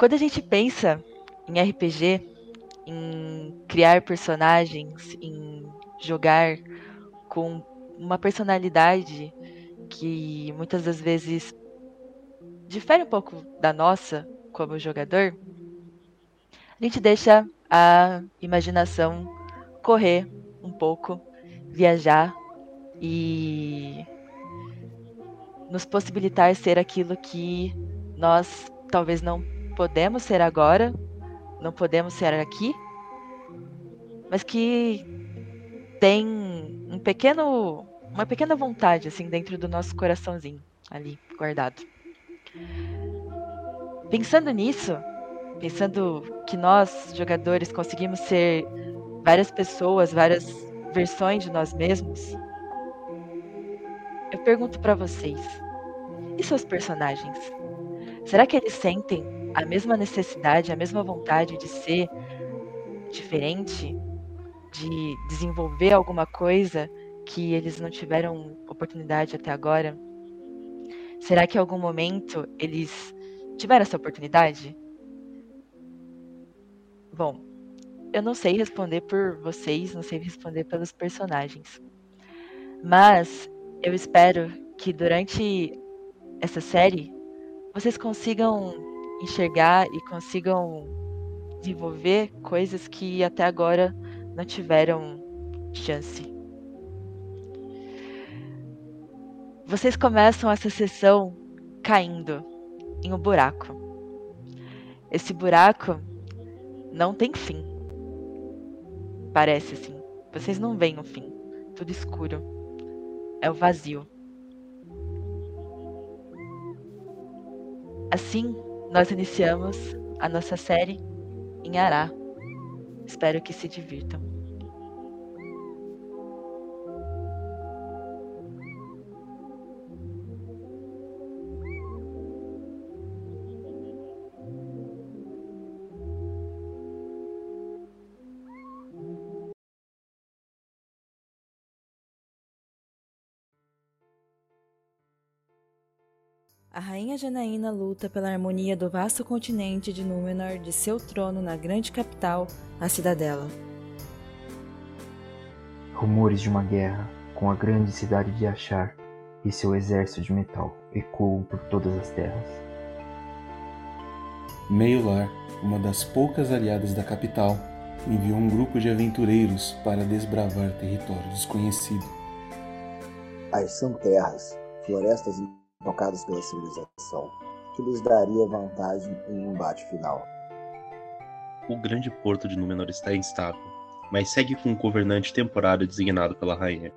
Quando a gente pensa em RPG, em criar personagens, em jogar com uma personalidade que muitas das vezes difere um pouco da nossa como jogador, a gente deixa a imaginação correr um pouco, viajar e nos possibilitar ser aquilo que nós talvez não podemos ser agora, não podemos ser aqui, mas que tem um pequeno, uma pequena vontade assim dentro do nosso coraçãozinho ali guardado. Pensando nisso, pensando que nós jogadores conseguimos ser várias pessoas, várias versões de nós mesmos, eu pergunto para vocês: e seus personagens? Será que eles sentem a mesma necessidade, a mesma vontade de ser diferente, de desenvolver alguma coisa que eles não tiveram oportunidade até agora? Será que em algum momento eles tiveram essa oportunidade? Bom, eu não sei responder por vocês, não sei responder pelos personagens. Mas eu espero que durante essa série vocês consigam enxergar e consigam desenvolver coisas que até agora não tiveram chance. Vocês começam essa sessão caindo em um buraco. Esse buraco não tem fim. Parece assim. Vocês não veem o fim. Tudo escuro. É o vazio. Assim, nós iniciamos a nossa série em Ará. Espero que se divirtam. Rainha Janaína luta pela harmonia do vasto continente de Númenor de seu trono na grande capital, a Cidadela. Rumores de uma guerra com a grande cidade de Achar e seu exército de metal ecoam por todas as terras. Meiolar, uma das poucas aliadas da capital, enviou um grupo de aventureiros para desbravar território desconhecido. As são terras, florestas tocados pela civilização, que lhes daria vantagem em um embate final. O grande porto de Númenor está instável, mas segue com um governante temporário designado pela rainha.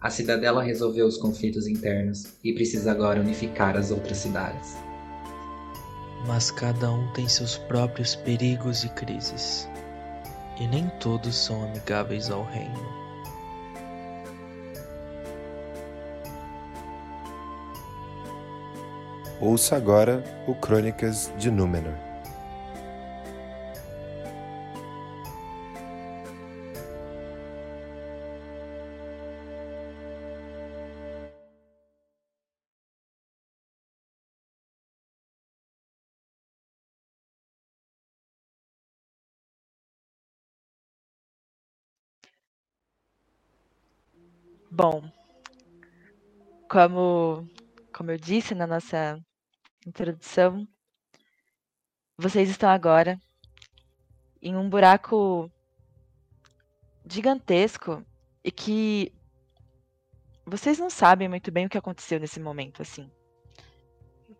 A cidadela resolveu os conflitos internos e precisa agora unificar as outras cidades. Mas cada um tem seus próprios perigos e crises, e nem todos são amigáveis ao reino. Ouça agora o Crônicas de Númenor. Bom, como, como eu disse na nossa introdução, vocês estão agora em um buraco gigantesco e que vocês não sabem muito bem o que aconteceu nesse momento, assim.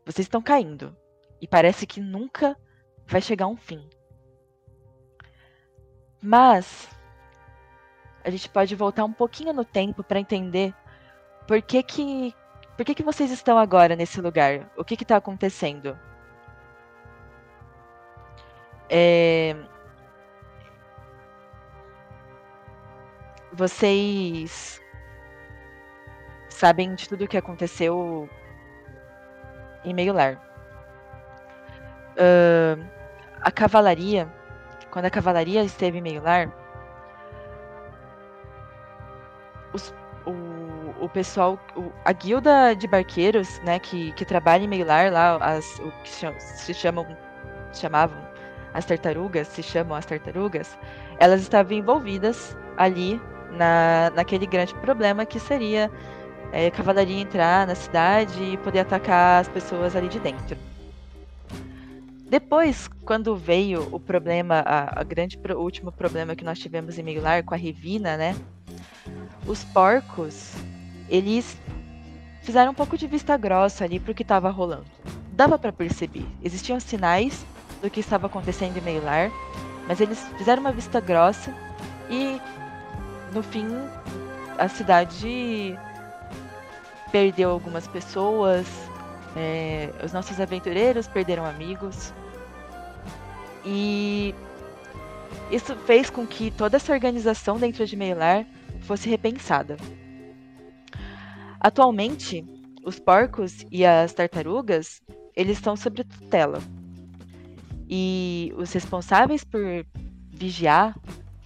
Vocês estão caindo e parece que nunca vai chegar um fim. Mas a gente pode voltar um pouquinho no tempo para entender por que que por que, que vocês estão agora nesse lugar? O que está acontecendo? É... Vocês sabem de tudo o que aconteceu em meio lar. Uh, a cavalaria, quando a cavalaria esteve em meio lar, os, o, pessoal, o, a guilda de barqueiros, né, que, que trabalha em meio lar lá, as, o que se chamam, chamavam as tartarugas, se chamam as tartarugas, elas estavam envolvidas ali na, naquele grande problema que seria é, cavalaria entrar na cidade e poder atacar as pessoas ali de dentro. Depois, quando veio o problema, a, a grande, o último problema que nós tivemos em Miguelar com a Revina, né? Os porcos, eles fizeram um pouco de vista grossa ali pro que estava rolando. Dava para perceber, existiam sinais do que estava acontecendo em Meilar, mas eles fizeram uma vista grossa e no fim a cidade perdeu algumas pessoas, é, os nossos aventureiros perderam amigos. E isso fez com que toda essa organização dentro de Meilar fosse repensada. Atualmente, os porcos e as tartarugas, eles estão sob tutela. E os responsáveis por vigiar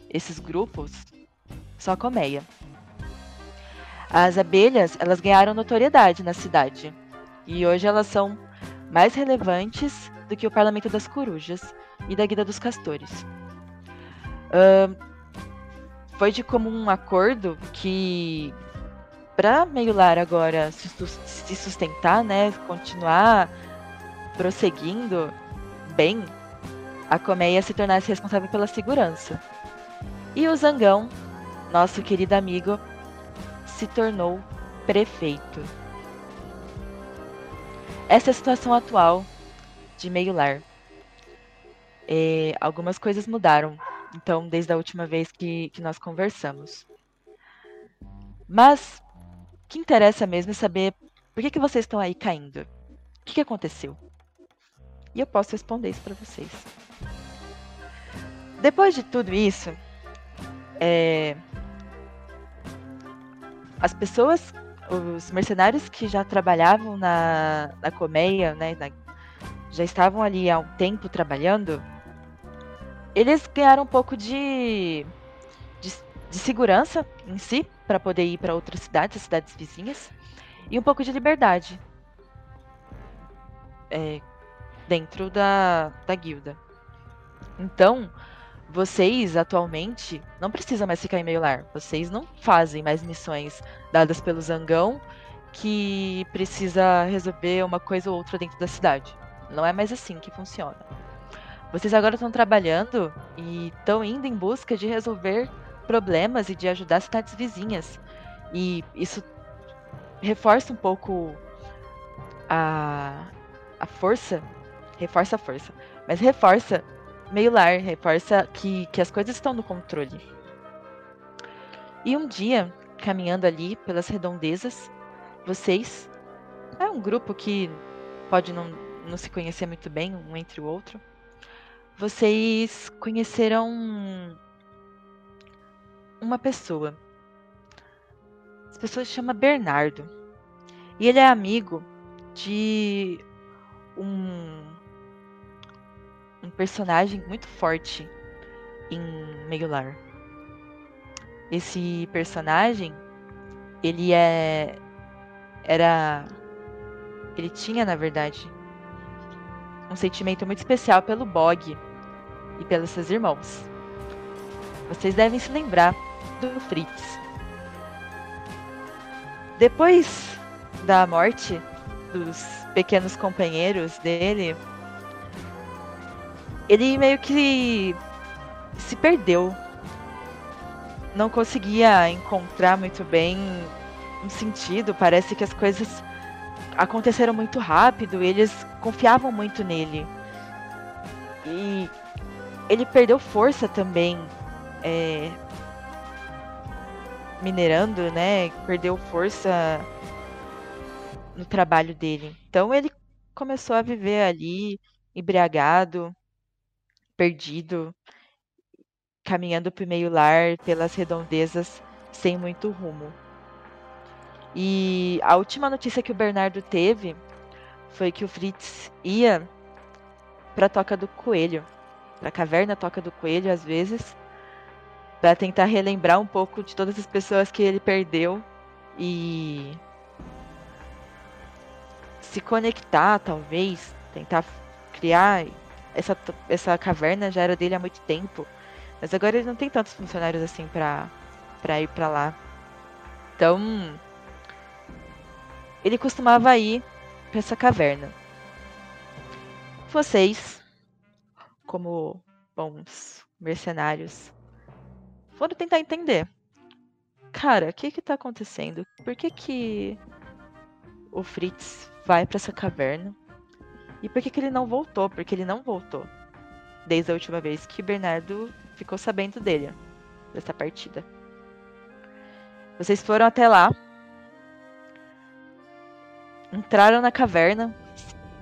esses grupos são a colmeia. As abelhas, elas ganharam notoriedade na cidade. E hoje elas são mais relevantes do que o Parlamento das Corujas e da Guida dos Castores. Uh, foi de comum acordo que para Meiolar agora se sustentar, né, continuar prosseguindo bem, a colmeia se tornasse responsável pela segurança. E o Zangão, nosso querido amigo, se tornou prefeito. Essa é a situação atual de Meio Lar. É, algumas coisas mudaram, então, desde a última vez que, que nós conversamos. Mas o que interessa mesmo é saber por que, que vocês estão aí caindo. O que, que aconteceu? E eu posso responder isso para vocês. Depois de tudo isso, é, as pessoas, os mercenários que já trabalhavam na, na colmeia, né, na, já estavam ali há um tempo trabalhando, eles ganharam um pouco de, de, de segurança em si, para poder ir para outras cidades, cidades vizinhas, e um pouco de liberdade é, dentro da, da guilda. Então, vocês atualmente não precisam mais ficar em meio lar. Vocês não fazem mais missões dadas pelo Zangão que precisa resolver uma coisa ou outra dentro da cidade. Não é mais assim que funciona. Vocês agora estão trabalhando e estão indo em busca de resolver problemas e de ajudar cidades vizinhas. E isso reforça um pouco a, a força, reforça a força, mas reforça meio lar, reforça que, que as coisas estão no controle. E um dia, caminhando ali pelas redondezas, vocês. É um grupo que pode não, não se conhecer muito bem um entre o outro. Vocês conheceram uma pessoa. Essa pessoa se chama Bernardo. E ele é amigo de um um personagem muito forte em Meiolar. Esse personagem, ele é era ele tinha, na verdade, um sentimento muito especial pelo Bog e pelos seus irmãos. Vocês devem se lembrar do Fritz. Depois da morte dos pequenos companheiros dele, ele meio que se perdeu. Não conseguia encontrar muito bem um sentido. Parece que as coisas aconteceram muito rápido. E eles confiavam muito nele. E ele perdeu força também. É, minerando, né? Perdeu força no trabalho dele. Então ele começou a viver ali embriagado, perdido, caminhando para o meio lar pelas redondezas sem muito rumo. E a última notícia que o Bernardo teve foi que o Fritz ia pra Toca do Coelho, pra caverna Toca do Coelho, às vezes, para tentar relembrar um pouco de todas as pessoas que ele perdeu e se conectar, talvez, tentar criar essa, essa caverna já era dele há muito tempo, mas agora ele não tem tantos funcionários assim para para ir para lá. Então, ele costumava ir para essa caverna. Vocês, como bons mercenários, foram tentar entender. Cara, o que que tá acontecendo? Por que que o Fritz vai para essa caverna? E por que que ele não voltou? Porque ele não voltou. Desde a última vez que Bernardo ficou sabendo dele, dessa partida. Vocês foram até lá. Entraram na caverna,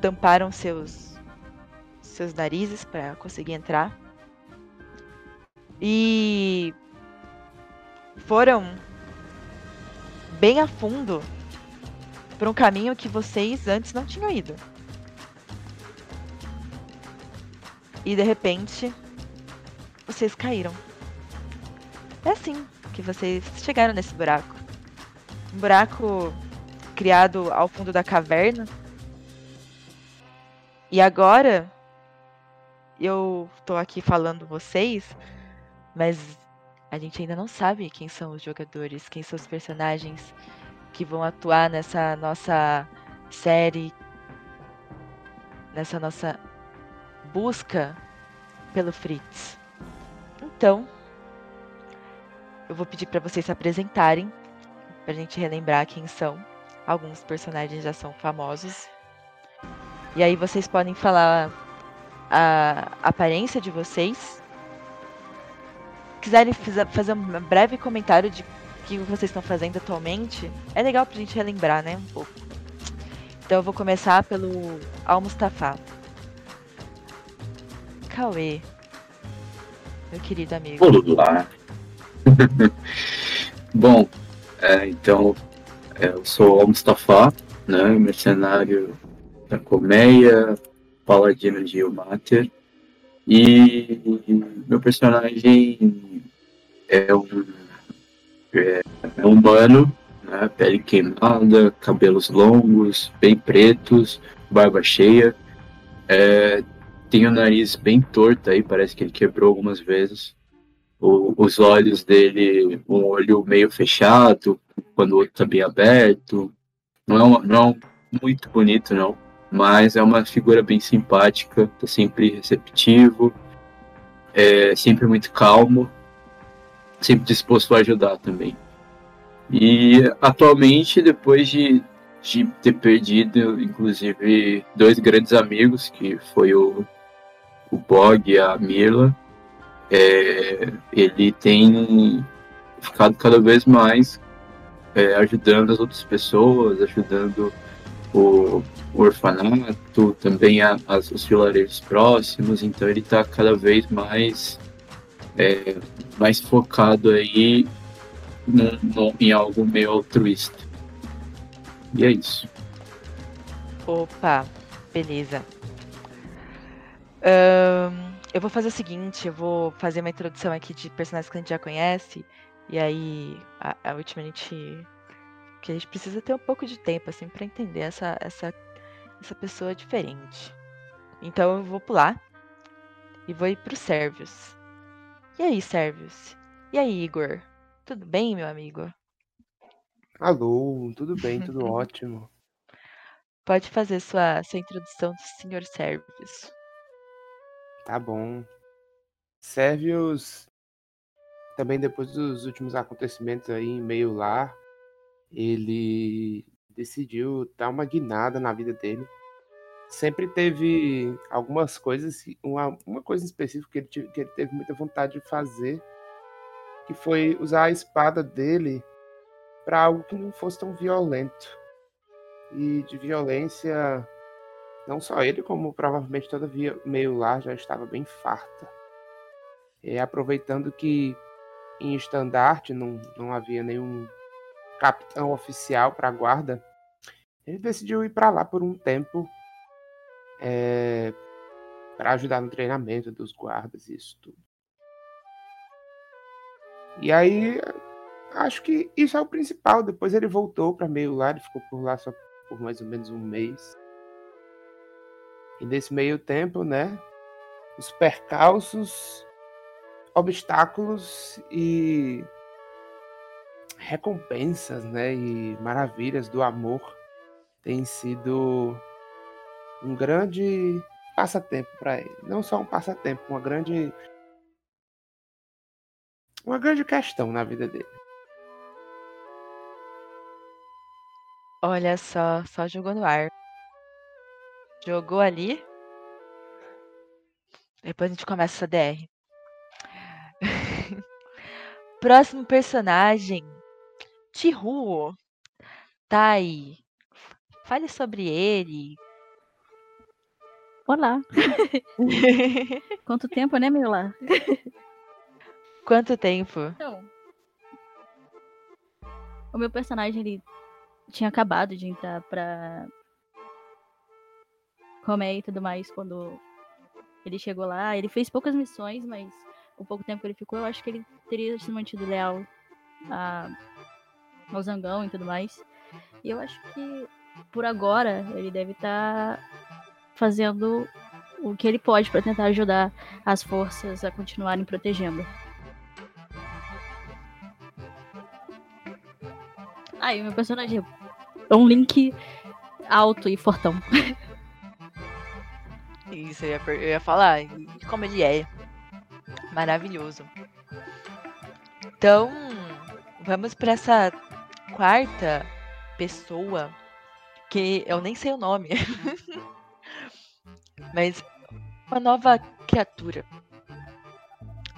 tamparam seus seus narizes para conseguir entrar. E foram bem a fundo por um caminho que vocês antes não tinham ido. E de repente, vocês caíram. É assim que vocês chegaram nesse buraco. Um buraco criado ao fundo da caverna. E agora eu tô aqui falando vocês, mas a gente ainda não sabe quem são os jogadores, quem são os personagens que vão atuar nessa nossa série, nessa nossa busca pelo Fritz. Então, eu vou pedir para vocês se apresentarem, para a gente relembrar quem são. Alguns personagens já são famosos. E aí vocês podem falar a aparência de vocês quiserem fazer um breve comentário de o que vocês estão fazendo atualmente, é legal pra gente relembrar, né? Um pouco. Então eu vou começar pelo Al-Mustafa. Cauê, meu querido amigo. Olá. Bom, é, então é, eu sou Al-Mustafa, né? Mercenário da Colmeia, paladino de Ilmater. E meu personagem é um, é, é humano, né? pele queimada, cabelos longos, bem pretos, barba cheia. É, tem o nariz bem torto aí, parece que ele quebrou algumas vezes. O, os olhos dele, um olho meio fechado, quando o outro tá bem aberto. Não é, uma, não é muito bonito, não mas é uma figura bem simpática, tá sempre receptivo, é sempre muito calmo, sempre disposto a ajudar também. E atualmente, depois de, de ter perdido, inclusive, dois grandes amigos, que foi o, o Bog e a Mirla, é, ele tem ficado cada vez mais é, ajudando as outras pessoas, ajudando o, o orfanato, também a, as, os vilarejos próximos, então ele está cada vez mais, é, mais focado aí no, no, em algo meio altruísta. E é isso. Opa, beleza. Um, eu vou fazer o seguinte, eu vou fazer uma introdução aqui de personagens que a gente já conhece, e aí a, a última a gente que a gente precisa ter um pouco de tempo assim para entender essa essa essa pessoa diferente. Então eu vou pular e vou ir pro Servius. E aí, Servius? E aí, Igor? Tudo bem, meu amigo? Alô, tudo bem, tudo ótimo. Pode fazer sua, sua introdução do Sr. Servius. Tá bom. Servius, também depois dos últimos acontecimentos aí em meio lá, ele decidiu dar uma guinada na vida dele. Sempre teve algumas coisas, uma, uma coisa específica que ele, que ele teve muita vontade de fazer, que foi usar a espada dele para algo que não fosse tão violento. E de violência, não só ele, como provavelmente toda via meio lá já estava bem farta. E aproveitando que em estandarte não, não havia nenhum capitão oficial para a guarda, ele decidiu ir para lá por um tempo é, para ajudar no treinamento dos guardas e isso tudo. E aí, acho que isso é o principal. Depois ele voltou para meio lá, ele ficou por lá só por mais ou menos um mês. E nesse meio tempo, né, os percalços, obstáculos e recompensas, né, e maravilhas do amor têm sido um grande passatempo para ele. Não só um passatempo, uma grande uma grande questão na vida dele. Olha só, só jogou no ar. Jogou ali. Depois a gente começa essa DR. Próximo personagem. Tihu. Tá aí. Fale sobre ele. Olá. Quanto tempo, né, Mila? Quanto tempo? Então, o meu personagem ele tinha acabado de entrar pra Comé e tudo mais quando ele chegou lá. Ele fez poucas missões, mas o pouco tempo que ele ficou, eu acho que ele teria se mantido leal a, ao Zangão e tudo mais. E eu acho que por agora ele deve estar tá fazendo o que ele pode para tentar ajudar as forças a continuarem protegendo. Aí, meu personagem é um Link alto e fortão. Isso, eu ia, eu ia falar. Como ele é. Maravilhoso. Então, vamos para essa quarta pessoa que eu nem sei o nome. Mas uma nova criatura.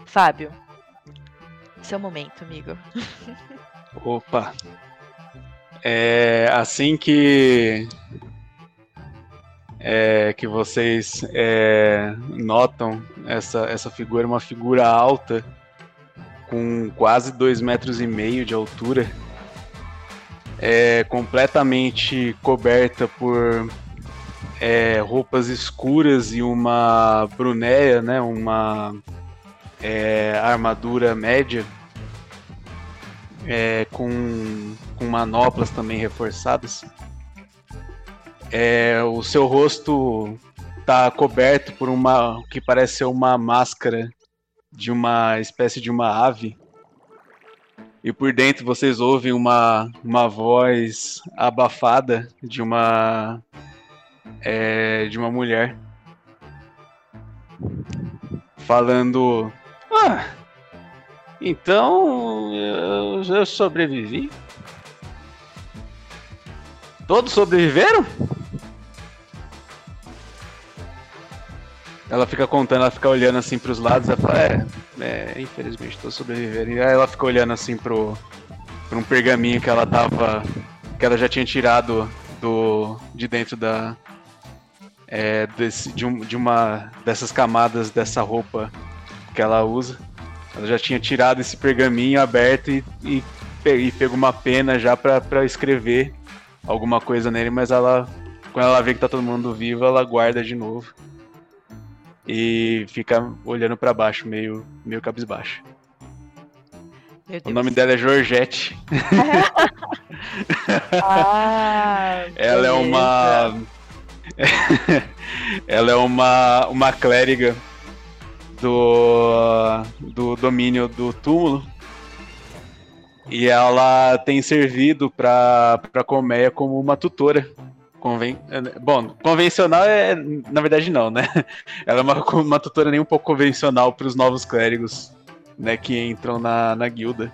Fábio, seu momento, amigo. Opa, é, assim que é, que vocês é, notam essa, essa figura, é uma figura alta, com quase dois metros e meio de altura, é completamente coberta por é, roupas escuras e uma brunéia, né, uma é, armadura média é, com, com manoplas também reforçadas. É, o seu rosto está coberto por uma que parece ser uma máscara de uma espécie de uma ave. E por dentro vocês ouvem uma, uma voz abafada de uma é, de uma mulher falando: Ah, então, eu, eu sobrevivi. Todos sobreviveram? Ela fica contando, ela fica olhando assim pros lados, ela fala, é, é infelizmente todos sobreviveram. E aí ela fica olhando assim pro, pro um pergaminho que ela tava. que ela já tinha tirado do. de dentro da. É, desse, de, um, de uma dessas camadas dessa roupa que ela usa. Ela já tinha tirado esse pergaminho aberto e, e, e pegou uma pena já para escrever alguma coisa nele, mas ela, quando ela vê que tá todo mundo vivo, ela guarda de novo. E fica olhando para baixo, meio, meio cabisbaixo. O nome dela é Georgette. ah, ela é uma. ela é uma, uma clériga do, do domínio do túmulo. E ela tem servido para a colmeia como uma tutora. Conven... Bom, convencional é. Na verdade, não, né? Ela é uma, uma tutora nem um pouco convencional para os novos clérigos né, que entram na, na guilda.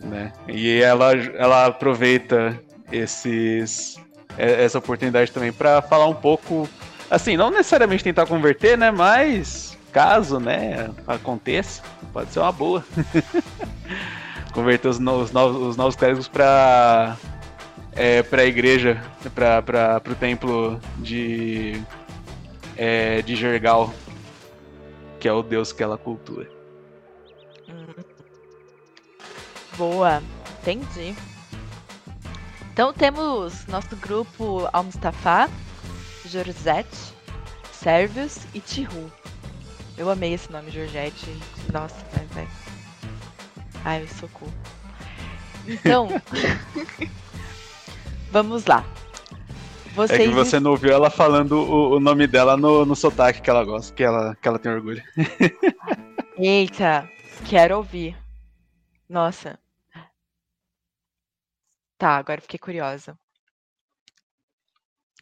Né? E ela, ela aproveita esses, essa oportunidade também para falar um pouco. Assim, não necessariamente tentar converter, né? Mas caso, né, aconteça, pode ser uma boa. Converter os, no, os, novos, os novos clérigos para é, para a igreja, para o templo de é, de Jergal, que é o deus que ela cultua. Boa, entendi. Então temos nosso grupo Al-Mustafa, Georgette, Servius e Tihu. Eu amei esse nome, Georgette. Nossa, vai, vai. Ai, socorro. Então, vamos lá. Vocês... É que você não ouviu ela falando o, o nome dela no, no sotaque que ela gosta, que ela, que ela tem orgulho. Eita, quero ouvir. Nossa. Tá, agora fiquei curiosa.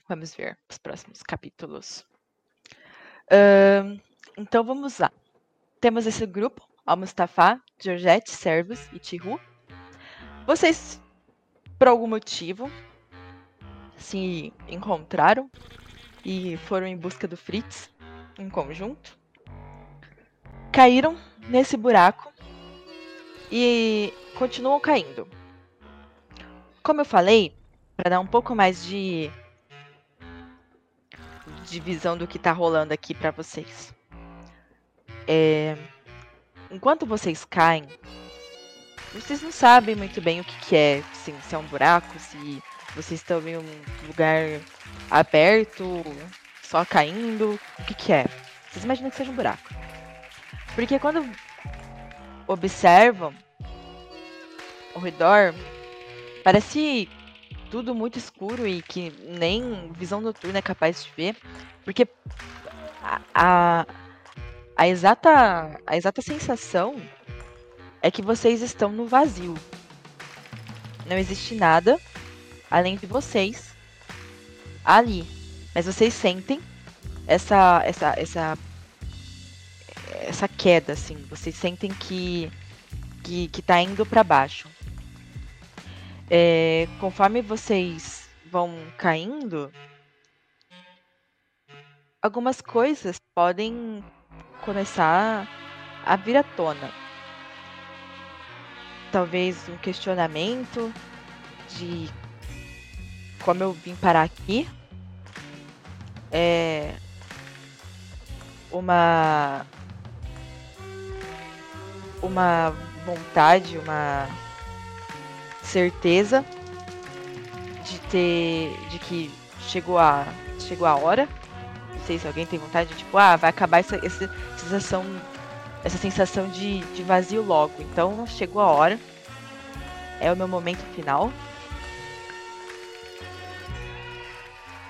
Vamos ver os próximos capítulos. Ahn, então vamos lá. Temos esse grupo, Al-Mustafa, Georgette, Servus e Tihu. Vocês, por algum motivo, se encontraram e foram em busca do Fritz em conjunto. Caíram nesse buraco e continuam caindo. Como eu falei, para dar um pouco mais de de visão do que tá rolando aqui para vocês. É, enquanto vocês caem, vocês não sabem muito bem o que, que é, assim, se é um buraco, se vocês estão em um lugar aberto, só caindo, o que, que é? Vocês imaginam que seja um buraco. Porque quando observam ao redor, parece tudo muito escuro e que nem visão noturna é capaz de ver. Porque a, a, a exata, a exata sensação é que vocês estão no vazio. Não existe nada além de vocês ali. Mas vocês sentem essa essa essa essa queda assim, vocês sentem que que, que tá indo para baixo. É, conforme vocês vão caindo, algumas coisas podem começar a vir à tona. Talvez um questionamento de como eu vim parar aqui. É uma uma vontade, uma certeza de ter de que chegou a chegou a hora. Não sei se alguém tem vontade de tipo, ah, vai acabar essa, essa sensação essa sensação de, de vazio logo. Então chegou a hora. É o meu momento final.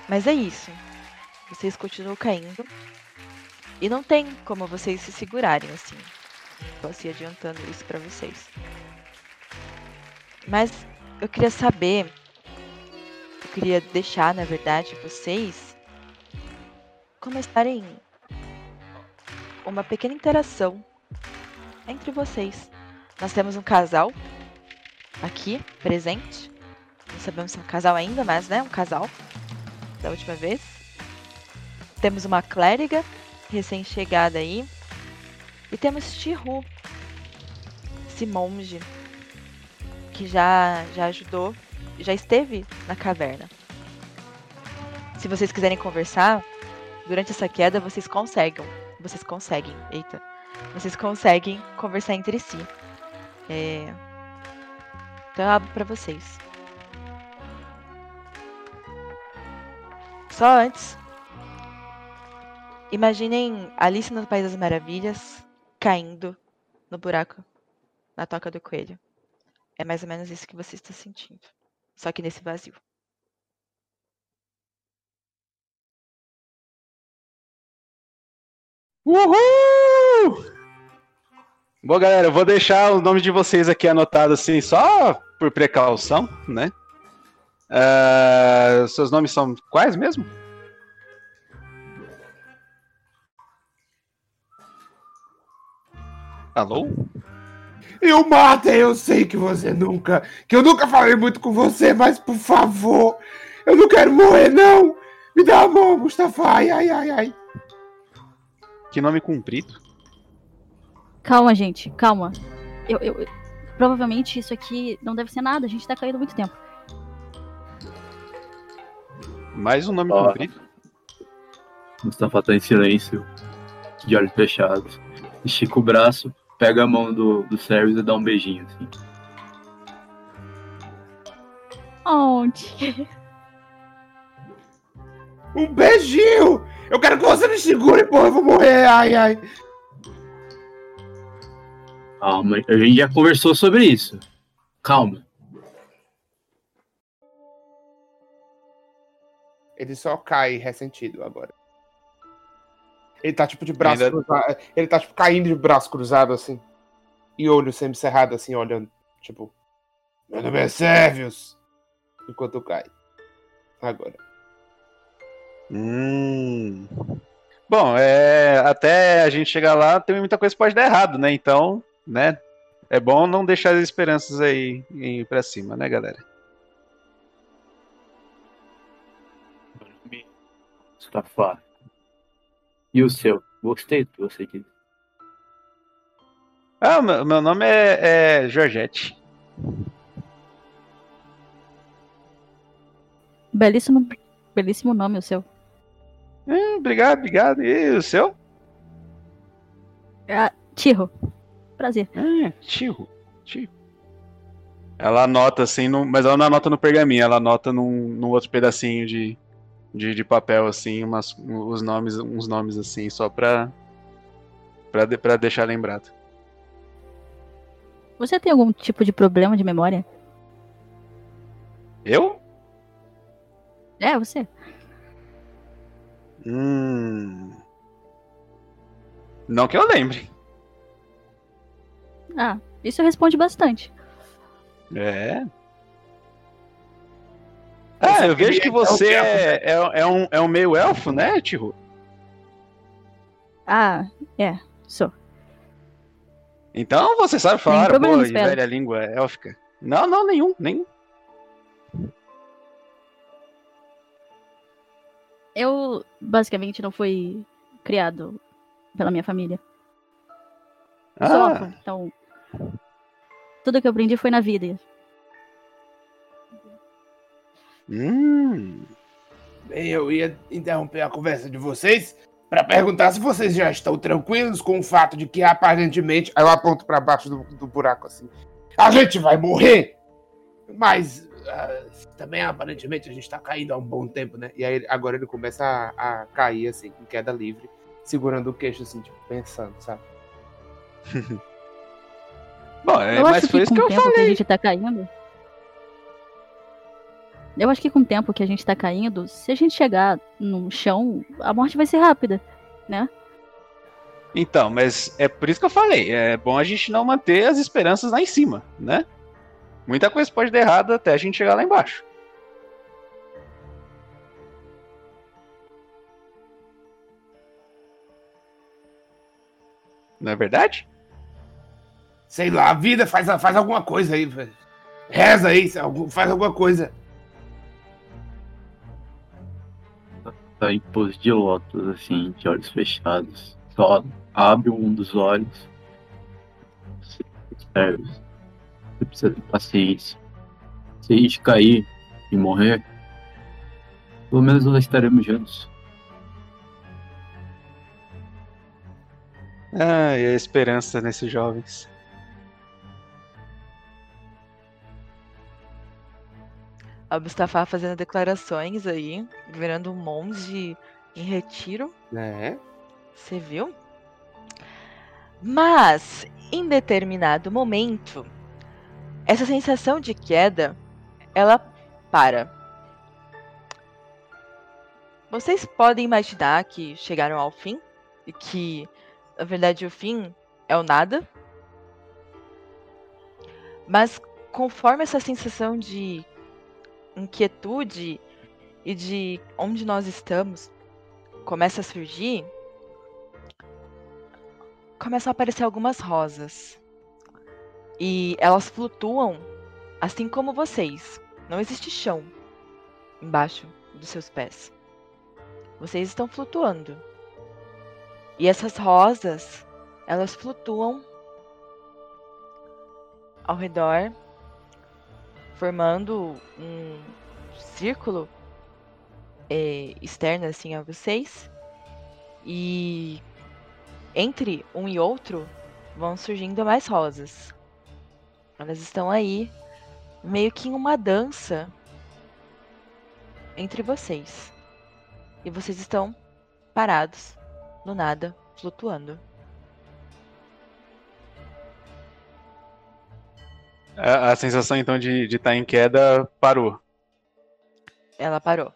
Mas é isso. Vocês continuam caindo. E não tem como vocês se segurarem assim. Tô assim adiantando isso pra vocês. Mas eu queria saber. Eu queria deixar, na verdade, vocês começarem uma pequena interação entre vocês. Nós temos um casal aqui presente. Não sabemos se é um casal ainda, mas né, um casal da última vez. Temos uma clériga recém-chegada aí. E temos Tihu, esse monge que já, já ajudou, já esteve na caverna. Se vocês quiserem conversar, durante essa queda vocês conseguem. Vocês conseguem, eita. Vocês conseguem conversar entre si. É... Então eu abro pra vocês. Só antes. Imaginem Alice no País das Maravilhas caindo no buraco na toca do coelho. É mais ou menos isso que você está sentindo. Só que nesse vazio. Uhul! Bom, galera, eu vou deixar o nome de vocês aqui anotado assim, só por precaução, né? Uh, seus nomes são quais mesmo? Alô? Eu mata, eu sei que você nunca. Que eu nunca falei muito com você, mas por favor, eu não quero morrer, não! Me dá a mão, Mustafa! Ai, ai, ai, ai. Que nome comprido. Calma, gente, calma. Eu, eu, provavelmente isso aqui não deve ser nada, a gente tá caindo há muito tempo. Mais um nome Ó. comprido. Mustafa tá em silêncio, de olhos fechados. Estica o braço, pega a mão do, do Service e dá um beijinho, assim. Onde? Um beijinho! Eu quero que você me segure, porra, eu vou morrer, ai, ai. Calma, a gente já conversou sobre isso. Calma. Ele só cai ressentido agora. Ele tá tipo de braço Ainda- cruzado. Ele tá tipo caindo de braço cruzado assim. E olho semicerrado assim, olhando. Tipo. Meu nome é Servius. Enquanto cai. Agora. Hum. Bom, é, até a gente chegar lá, tem muita coisa que pode dar errado, né? Então, né? É bom não deixar as esperanças aí ir pra cima, né, galera? Mustafa. E o seu? Gostei do que você disse. Ah, meu, meu nome é, é Georgette. Belíssimo, belíssimo nome o seu. Hum, obrigado, obrigado. E o seu? Ah, Tiro. Prazer. Ah, tio, tio. Ela anota assim, no, mas ela não anota no pergaminho, ela anota num, num outro pedacinho de, de, de papel, assim, umas, os nomes, uns nomes assim, só pra, pra, de- pra deixar lembrado. Você tem algum tipo de problema de memória? Eu? É, você. Hum. Não que eu lembre. Ah, isso responde bastante. É. Ah, eu vejo que você é, é, é um, é um meio elfo, né, Tiro? Ah, é, sou. Então você sabe falar a boa e velha língua élfica? Não, não, nenhum, nenhum. Eu basicamente não fui criado pela minha família. Eu sou Ah. órfã, então. Tudo que eu aprendi foi na vida. Hum. Bem, eu ia interromper a conversa de vocês pra perguntar se vocês já estão tranquilos com o fato de que aparentemente. Aí eu aponto pra baixo do, do buraco assim. A gente vai morrer! Mas ah, também aparentemente a gente tá caindo há um bom tempo, né? E aí agora ele começa a, a cair assim, em queda livre, segurando o queixo assim, tipo, pensando, sabe? Bom, é, eu mas acho foi que isso que o eu tempo que a falei. gente tá caindo. Eu acho que com o tempo que a gente tá caindo, se a gente chegar no chão, a morte vai ser rápida, né? Então, mas é por isso que eu falei. É bom a gente não manter as esperanças lá em cima, né? Muita coisa pode dar errado até a gente chegar lá embaixo. Não é verdade? Sei lá, a vida faz, faz alguma coisa aí, velho. Reza aí, faz alguma coisa. Tá em pose de lótus, assim, de olhos fechados. Só abre um dos olhos. Você observa. Você precisa ter paciência. Se a gente cair e morrer, pelo menos nós estaremos juntos. Ah, e a esperança nesses jovens. A Mustafa fazendo declarações aí, virando um monge em retiro. Né? Você viu? Mas, em determinado momento, essa sensação de queda, ela para. Vocês podem imaginar que chegaram ao fim e que, na verdade, o fim é o nada. Mas conforme essa sensação de inquietude e de onde nós estamos começa a surgir, começam a aparecer algumas rosas. E elas flutuam assim como vocês. Não existe chão embaixo dos seus pés. Vocês estão flutuando. E essas rosas, elas flutuam ao redor, formando um círculo eh, externo assim a vocês. E entre um e outro vão surgindo mais rosas. Elas estão aí meio que em uma dança entre vocês. E vocês estão parados, no nada, flutuando. A, a sensação então de estar em queda parou. Ela parou.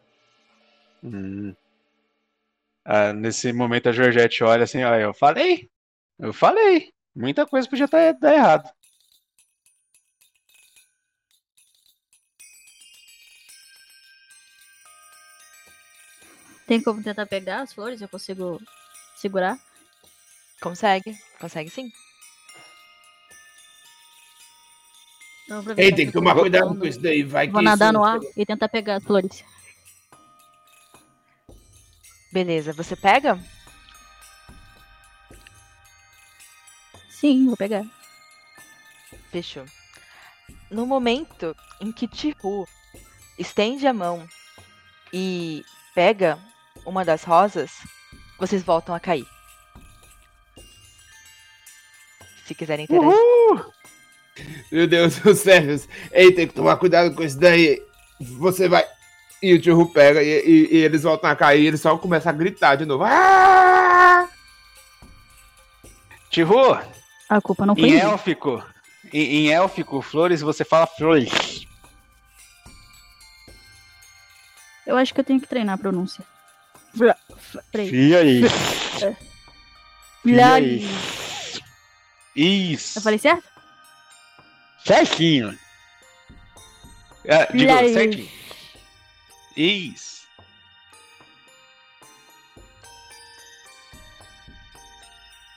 Hum. Ah, nesse momento a Georgette olha assim, olha, eu falei, eu falei, muita coisa podia estar dar errado. Tem como tentar pegar as flores? Eu consigo segurar? Consegue, consegue sim. Ei, tem que tomar cuidado com isso daí, vai Vou que nadar isso- no ar e tentar pegar as flores. Beleza, você pega? Sim, vou pegar. Fechou. No momento em que Tihu estende a mão e pega uma das rosas, vocês voltam a cair. Se quiserem interagir. Uhul! Meu Deus do céu. Ei, tem que tomar cuidado com isso daí. Você vai. E o tio pega e, e- e eles voltam a cair e eles só começam a gritar de novo. Ah! Tihu, A culpa não foi em élfico, em, em élfico, flores, você fala flores. Eu acho que eu tenho que treinar a pronúncia. Fra- Peraí. Flores. É. Isso. Eu falei certo? Certinho. Ah, digo, Flores. certinho. Isso.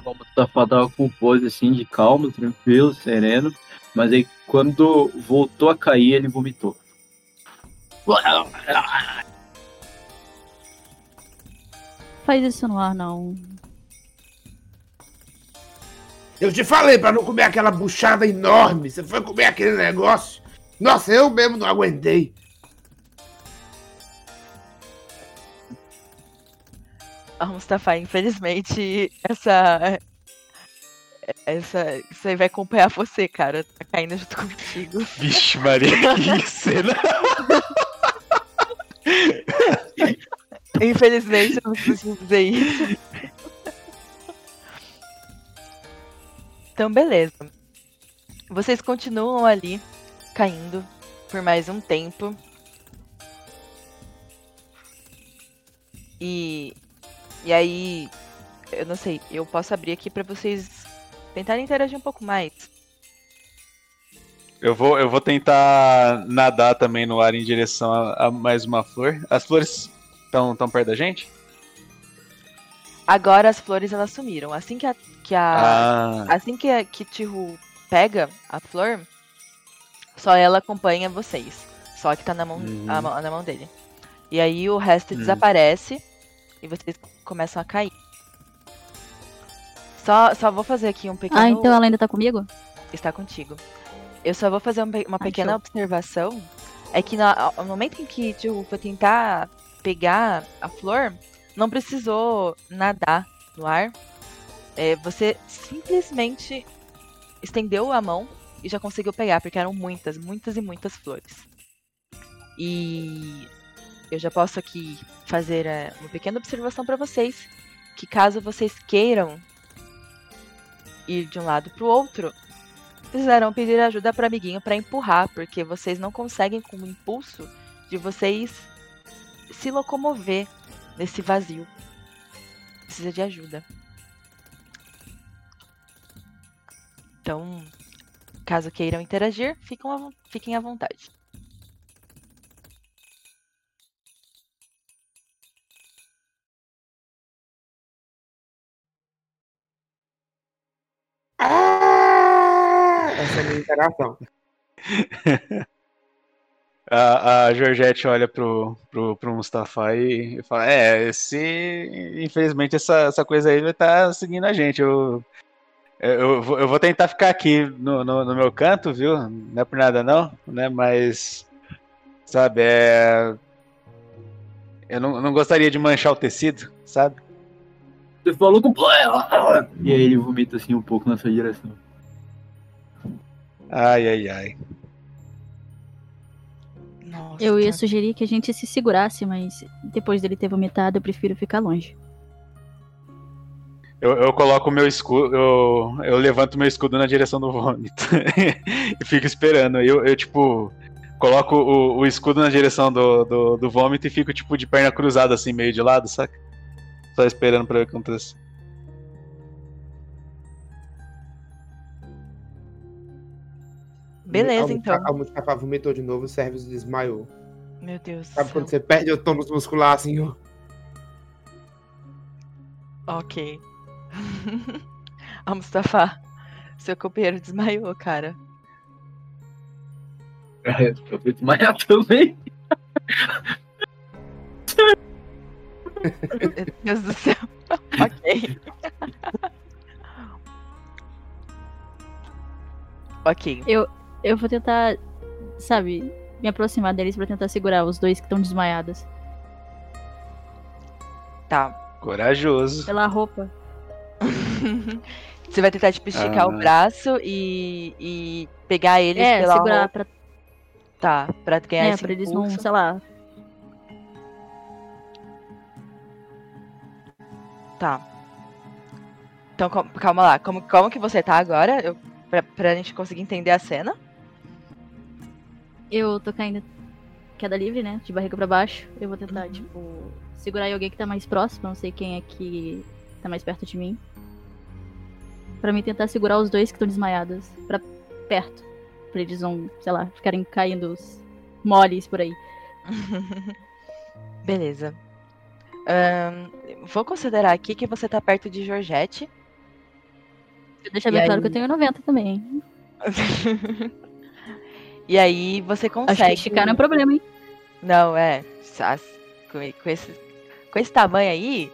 O Mustafa tava com pose assim de calmo, tranquilo, sereno. Mas aí quando voltou a cair, ele vomitou. Faz isso no ar, não. Eu te falei pra não comer aquela buchada enorme. Você foi comer aquele negócio. Nossa, eu mesmo não aguentei. Ah, Mustafa, infelizmente, essa. Essa. Isso aí vai acompanhar você, cara. Tá caindo junto contigo. Vixe, Maria, que cena. Infelizmente, eu não preciso dizer isso. Então, beleza. Vocês continuam ali, caindo, por mais um tempo. E. E aí. Eu não sei, eu posso abrir aqui pra vocês tentarem interagir um pouco mais. Eu vou, eu vou tentar nadar também no ar em direção a, a mais uma flor. As flores estão tão perto da gente? Agora as flores elas sumiram. Assim que a. Que a Ah. Assim que, a, que Tihu pega a flor, só ela acompanha vocês. Só que tá na mão, Uhum. a na mão dele. E aí o resto Hum. desaparece e vocês começam a cair. Só, só vou fazer aqui um pequeno. Ah, então ela ainda tá comigo? Está contigo. Eu só vou fazer um uma pequena observação. É que na- no momento em que Tihu foi tentar pegar a flor, não precisou nadar no ar. É, você simplesmente estendeu a mão e já conseguiu pegar, porque eram muitas, muitas e muitas flores. E eu já posso aqui fazer é, uma pequena observação para vocês, que caso vocês queiram ir de um lado para o outro, precisarão pedir ajuda para amiguinho para empurrar, porque vocês não conseguem com o impulso de vocês se locomover nesse vazio. Precisa de ajuda. Então, caso queiram interagir, fiquem à vontade. Essa é a minha interação. A, a Georgette olha pro, pro, pro Mustafa e, e fala: É, esse. Infelizmente, essa, essa coisa aí vai estar seguindo a gente. Eu, eu, vou- eu vou tentar ficar aqui no, no, no meu canto, viu? Não é por nada, não, né? Mas. Sabe, é. Eu não, não gostaria de manchar o tecido, sabe? Você falou com. E aí ele vomita assim um pouco nessa direção. Ai, ai, ai. Nossa, Eu ia sugerir que a gente se segurasse, mas depois dele ter vomitado, eu prefiro ficar longe. Eu, eu coloco o meu escudo, eu, eu levanto meu escudo na direção do vômito e fico esperando. Eu, eu tipo, coloco o, o escudo na direção do, do, do vômito e fico, tipo, de perna cruzada, assim, meio de lado, saca? Só esperando pra ver o que acontece. Beleza, A então. A Mustafa vomitou de novo, o Servius desmaiou. Meu Deus. Sabe céu. quando você perde o tônus muscular assim, ó? Ok. ah, Mustafa, seu companheiro desmaiou, cara. Eu vou desmaiar também. Meu Deus do céu. ok. ok. Eu, eu vou tentar, sabe, me aproximar deles pra tentar segurar os dois que estão desmaiados. Tá. Corajoso. Pela roupa. Você vai tentar, tipo, esticar Ah. o braço e, e pegar eles É, pela segurar roupa. pra, Tá, pra ganhar é, esse pra eles não, sei lá. Tá. Então, cal- calma lá. Como, como que você tá agora? Eu, pra, pra gente conseguir entender a cena? Eu tô caindo queda livre, né? De barriga pra baixo. Eu vou tentar, tipo, segurar em alguém que tá mais próximo. Não sei quem é que tá mais perto de mim. Pra mim tentar segurar os dois que estão desmaiados. Pra perto. Pra eles não, sei lá, ficarem caindo os moles por aí. Beleza. Ahn, vou considerar aqui que você tá perto de Georgette. Deixa bem claro aí? que eu tenho 90 também. E aí você consegue. Acho que esticar não é um problema, hein? Não, é. Com, esse, com esse tamanho aí,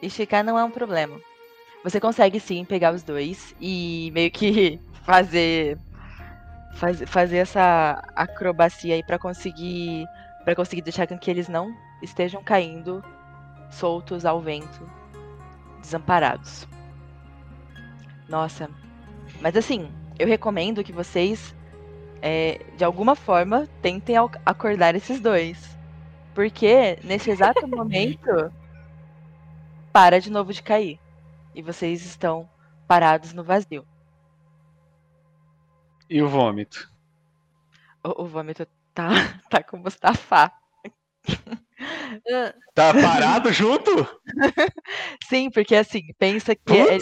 esticar não é um problema. Você consegue sim pegar os dois e meio que fazer faz, fazer essa acrobacia aí pra conseguir para conseguir deixar com que eles não estejam caindo soltos ao vento, desamparados. Nossa, mas assim, eu recomendo que vocês é, de alguma forma, tentem acordar esses dois. Porque nesse exato momento, para de novo de cair. E vocês estão parados no vazio. E o vômito? O, o vômito tá, tá com o Mustafa. Tá parado junto? Sim, porque assim, pensa que é-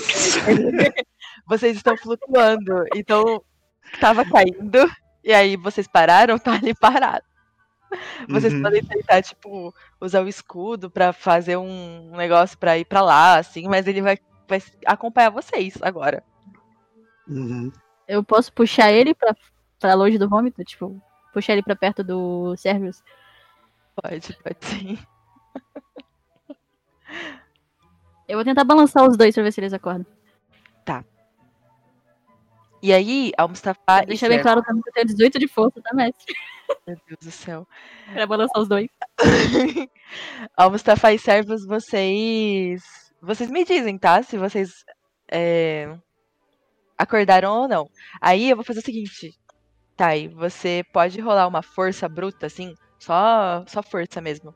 vocês estão flutuando. Então, tava caindo. E aí vocês pararam, tá ali parado. Vocês Uhum. podem tentar, tipo, usar o escudo pra fazer um negócio pra ir pra lá, assim, mas ele vai, vai acompanhar vocês agora. Uhum. Eu posso puxar ele pra, pra longe do vômito? Tipo, puxar ele pra perto do Servius? Pode, pode sim. Eu vou tentar balançar os dois pra ver se eles acordam. Tá. E aí, ao Mustafa. e Deixa bem claro também que eu tenho 18 de força, tá, mestre? Meu Deus do céu. Pra balançar os dois. Ao Mustafa e Servos, vocês. Vocês me dizem, tá? Se vocês é, acordaram ou não. Aí eu vou fazer o seguinte. Tá, aí você pode rolar uma força bruta, assim. Só, só força mesmo.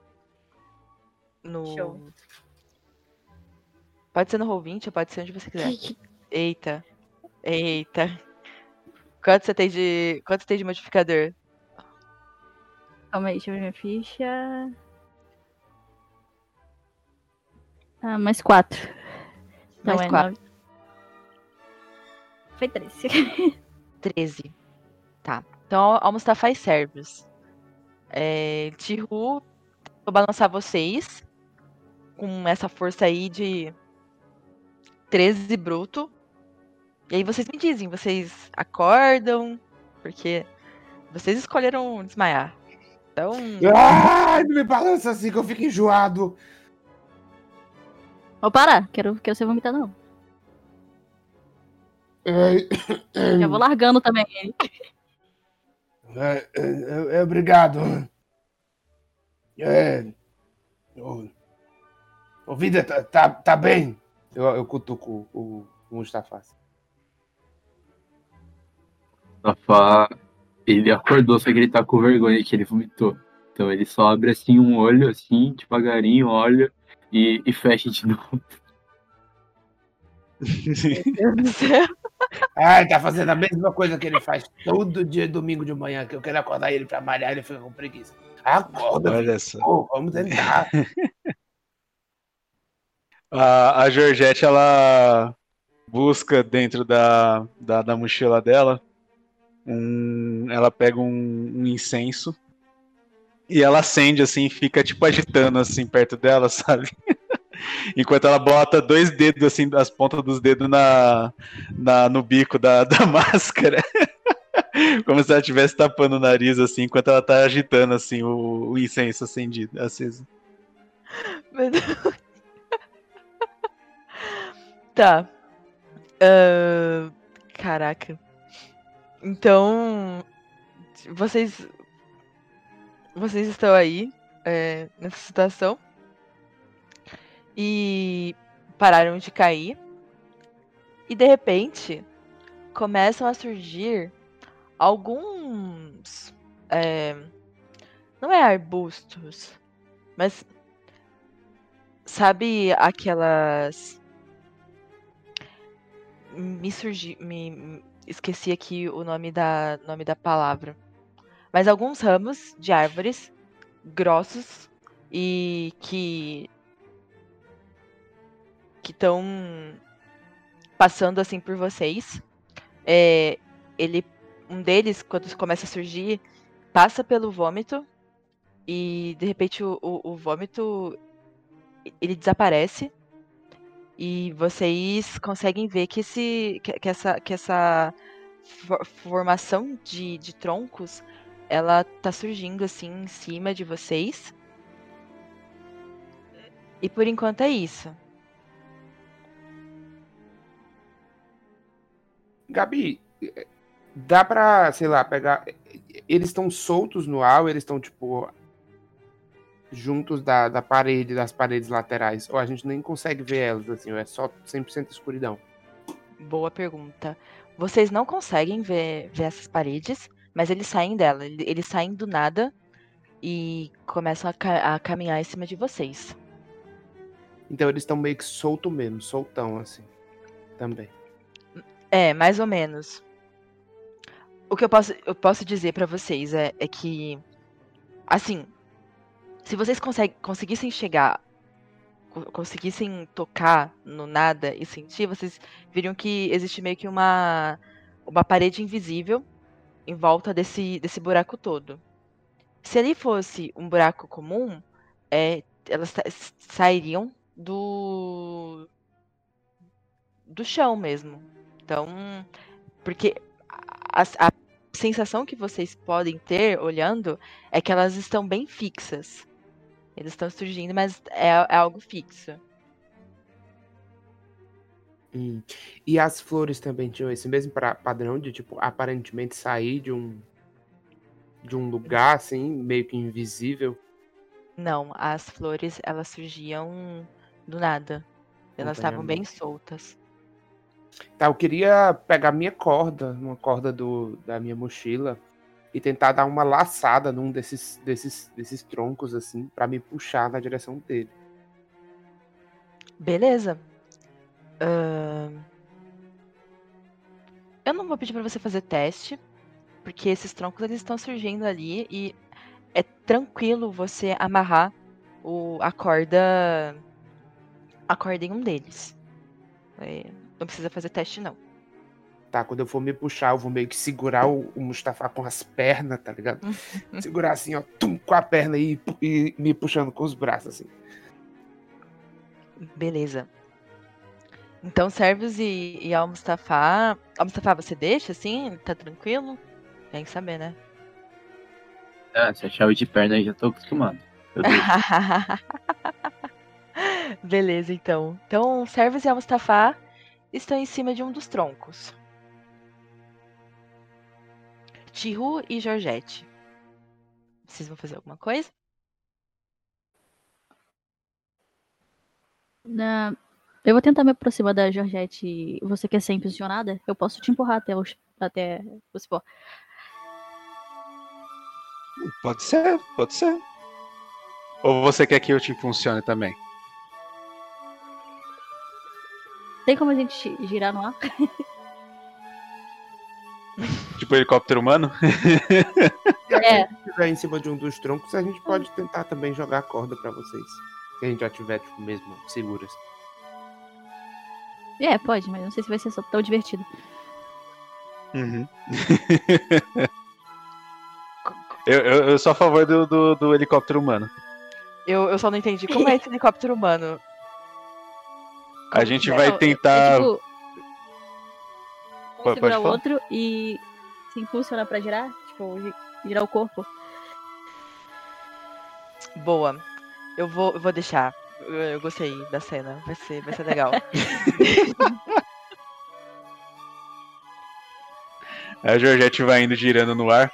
No... Show. Pode ser no Roll20 ou pode ser onde você quiser. Eita. Eita. Quanto você tem de. Quanto você tem de modificador? Calma aí, deixa eu ver minha ficha. Ah, mais quatro. Então Mais é quatro. nove. Foi 13. 13. Tá. Então, ao Mustafa e Servos. É, Tihu, vou balançar vocês com essa força aí de 13 bruto. E aí vocês me dizem, vocês acordam? Porque vocês escolheram desmaiar. Então, Ai, não me balança assim que eu fico enjoado. Vou parar, quero, quero ser vomitado não. Já vou largando também ele. É, é, é, obrigado. É. O, o vida tá, tá, tá bem. Eu, eu cutuco o, o Mustafa. Mustafa ele acordou, só que ele tá com vergonha que ele vomitou. Então ele só abre assim um olho, assim, devagarinho, olha e, e fecha de novo. Meu Deus do céu. Ah, ele tá fazendo a mesma coisa que ele faz todo dia domingo de manhã, que eu quero acordar ele pra malhar, ele fica com preguiça. Acorda, Olha só. Pô, vamos tentar. A, a Georgette, ela busca dentro da, da, da mochila dela, um, ela pega um, um incenso e ela acende assim, fica tipo agitando assim perto dela, sabe? Enquanto ela bota dois dedos assim, as pontas dos dedos na, na no bico da, da máscara. Como se ela estivesse tapando o nariz assim, enquanto ela tá agitando assim o, o incenso acendido, aceso. Meu Deus. Tá. Ahn, caraca. Então, vocês vocês estão aí é, nessa situação. E pararam de cair. E de repente começam a surgir alguns é, não é arbustos, mas sabe aquelas me surgi me me- esqueci aqui o nome da nome da palavra. Mas alguns ramos de árvores grossos e que que estão passando assim por vocês. É, ele um deles quando começa a surgir passa pelo vômito e de repente o, o, o vômito ele desaparece e vocês conseguem ver que, esse, que, que essa, que essa for- formação de, de troncos ela tá surgindo assim em cima de vocês. E por enquanto é isso. Gabi, dá pra, sei lá, pegar. Eles estão soltos no ar, eles estão, tipo, juntos da, da parede, das paredes laterais? Ou a gente nem consegue ver elas, assim, ou é só 100% escuridão? Boa pergunta. Vocês não conseguem ver, ver essas paredes, mas eles saem dela. ele- Eles saem do nada e começam a, ca- a caminhar em cima de vocês. Então eles estão meio que solto mesmo, soltão, assim. Também. É, mais ou menos. O que eu posso, eu posso dizer pra vocês é, é que, assim, se vocês conseguissem chegar, co- conseguissem tocar no nada e sentir, vocês viriam que existe meio que uma, uma parede invisível em volta desse, desse buraco todo. Se ali fosse um buraco comum, é, elas sa- sairiam do do chão mesmo. Então, porque a, a sensação que vocês podem ter olhando é que elas estão bem fixas. Eles estão surgindo, mas é, é algo fixo. Hum. E as flores também tinham esse mesmo pra- padrão de, tipo, aparentemente sair de um. de um lugar, assim, meio que invisível. Não, as flores elas surgiam do nada. Elas estavam bem soltas. Tá, eu queria pegar minha corda, uma corda do, da minha mochila, e tentar dar uma laçada num desses, desses, desses troncos, assim, pra me puxar na direção dele. Beleza. Ahn, Eu não vou pedir pra você fazer teste, porque esses troncos eles estão surgindo ali e é tranquilo você amarrar o, a corda a corda em um deles. É, não precisa fazer teste não. Tá, quando eu for me puxar, eu vou meio que segurar o, o Mustafa com as pernas, tá ligado? segurar assim, ó, tum, com a perna e, e me puxando com os braços, assim. Beleza. Então, Servos e, e Al-Mustafa. Al-Mustafa, você deixa assim? Tá tranquilo? Tem que saber, né? Ah, se achar o de perna aí já tô acostumado. Beleza, então. Então, Servos e Al-Mustafa estão em cima de um dos troncos. Tihu e Georgette. Vocês vão fazer alguma coisa? Na- Eu vou tentar me aproximar da Georgette. Você quer ser impulsionada? Eu posso te empurrar até o, até o cipó. Pode ser, pode ser. Ou você quer que eu te funcione também? Tem como a gente girar no ar? Tipo helicóptero humano? É. Se estiver em cima de um dos troncos, a gente pode tentar também jogar a corda pra vocês. Se a gente já tiver, tipo, mesmo seguras. É, pode, mas não sei se vai ser só tão divertido. Uhum. eu, eu, eu sou a favor do, do, do helicóptero humano. Eu, eu só não entendi como é esse helicóptero humano. A gente é? vai tentar. É, tipo, um Pode- pode falar. outro e se impulsiona pra girar, tipo, gi- girar o corpo. Boa. Eu vou, eu vou deixar. Eu, eu gostei da cena. Vai ser, vai ser legal. A Georgette vai indo girando no ar.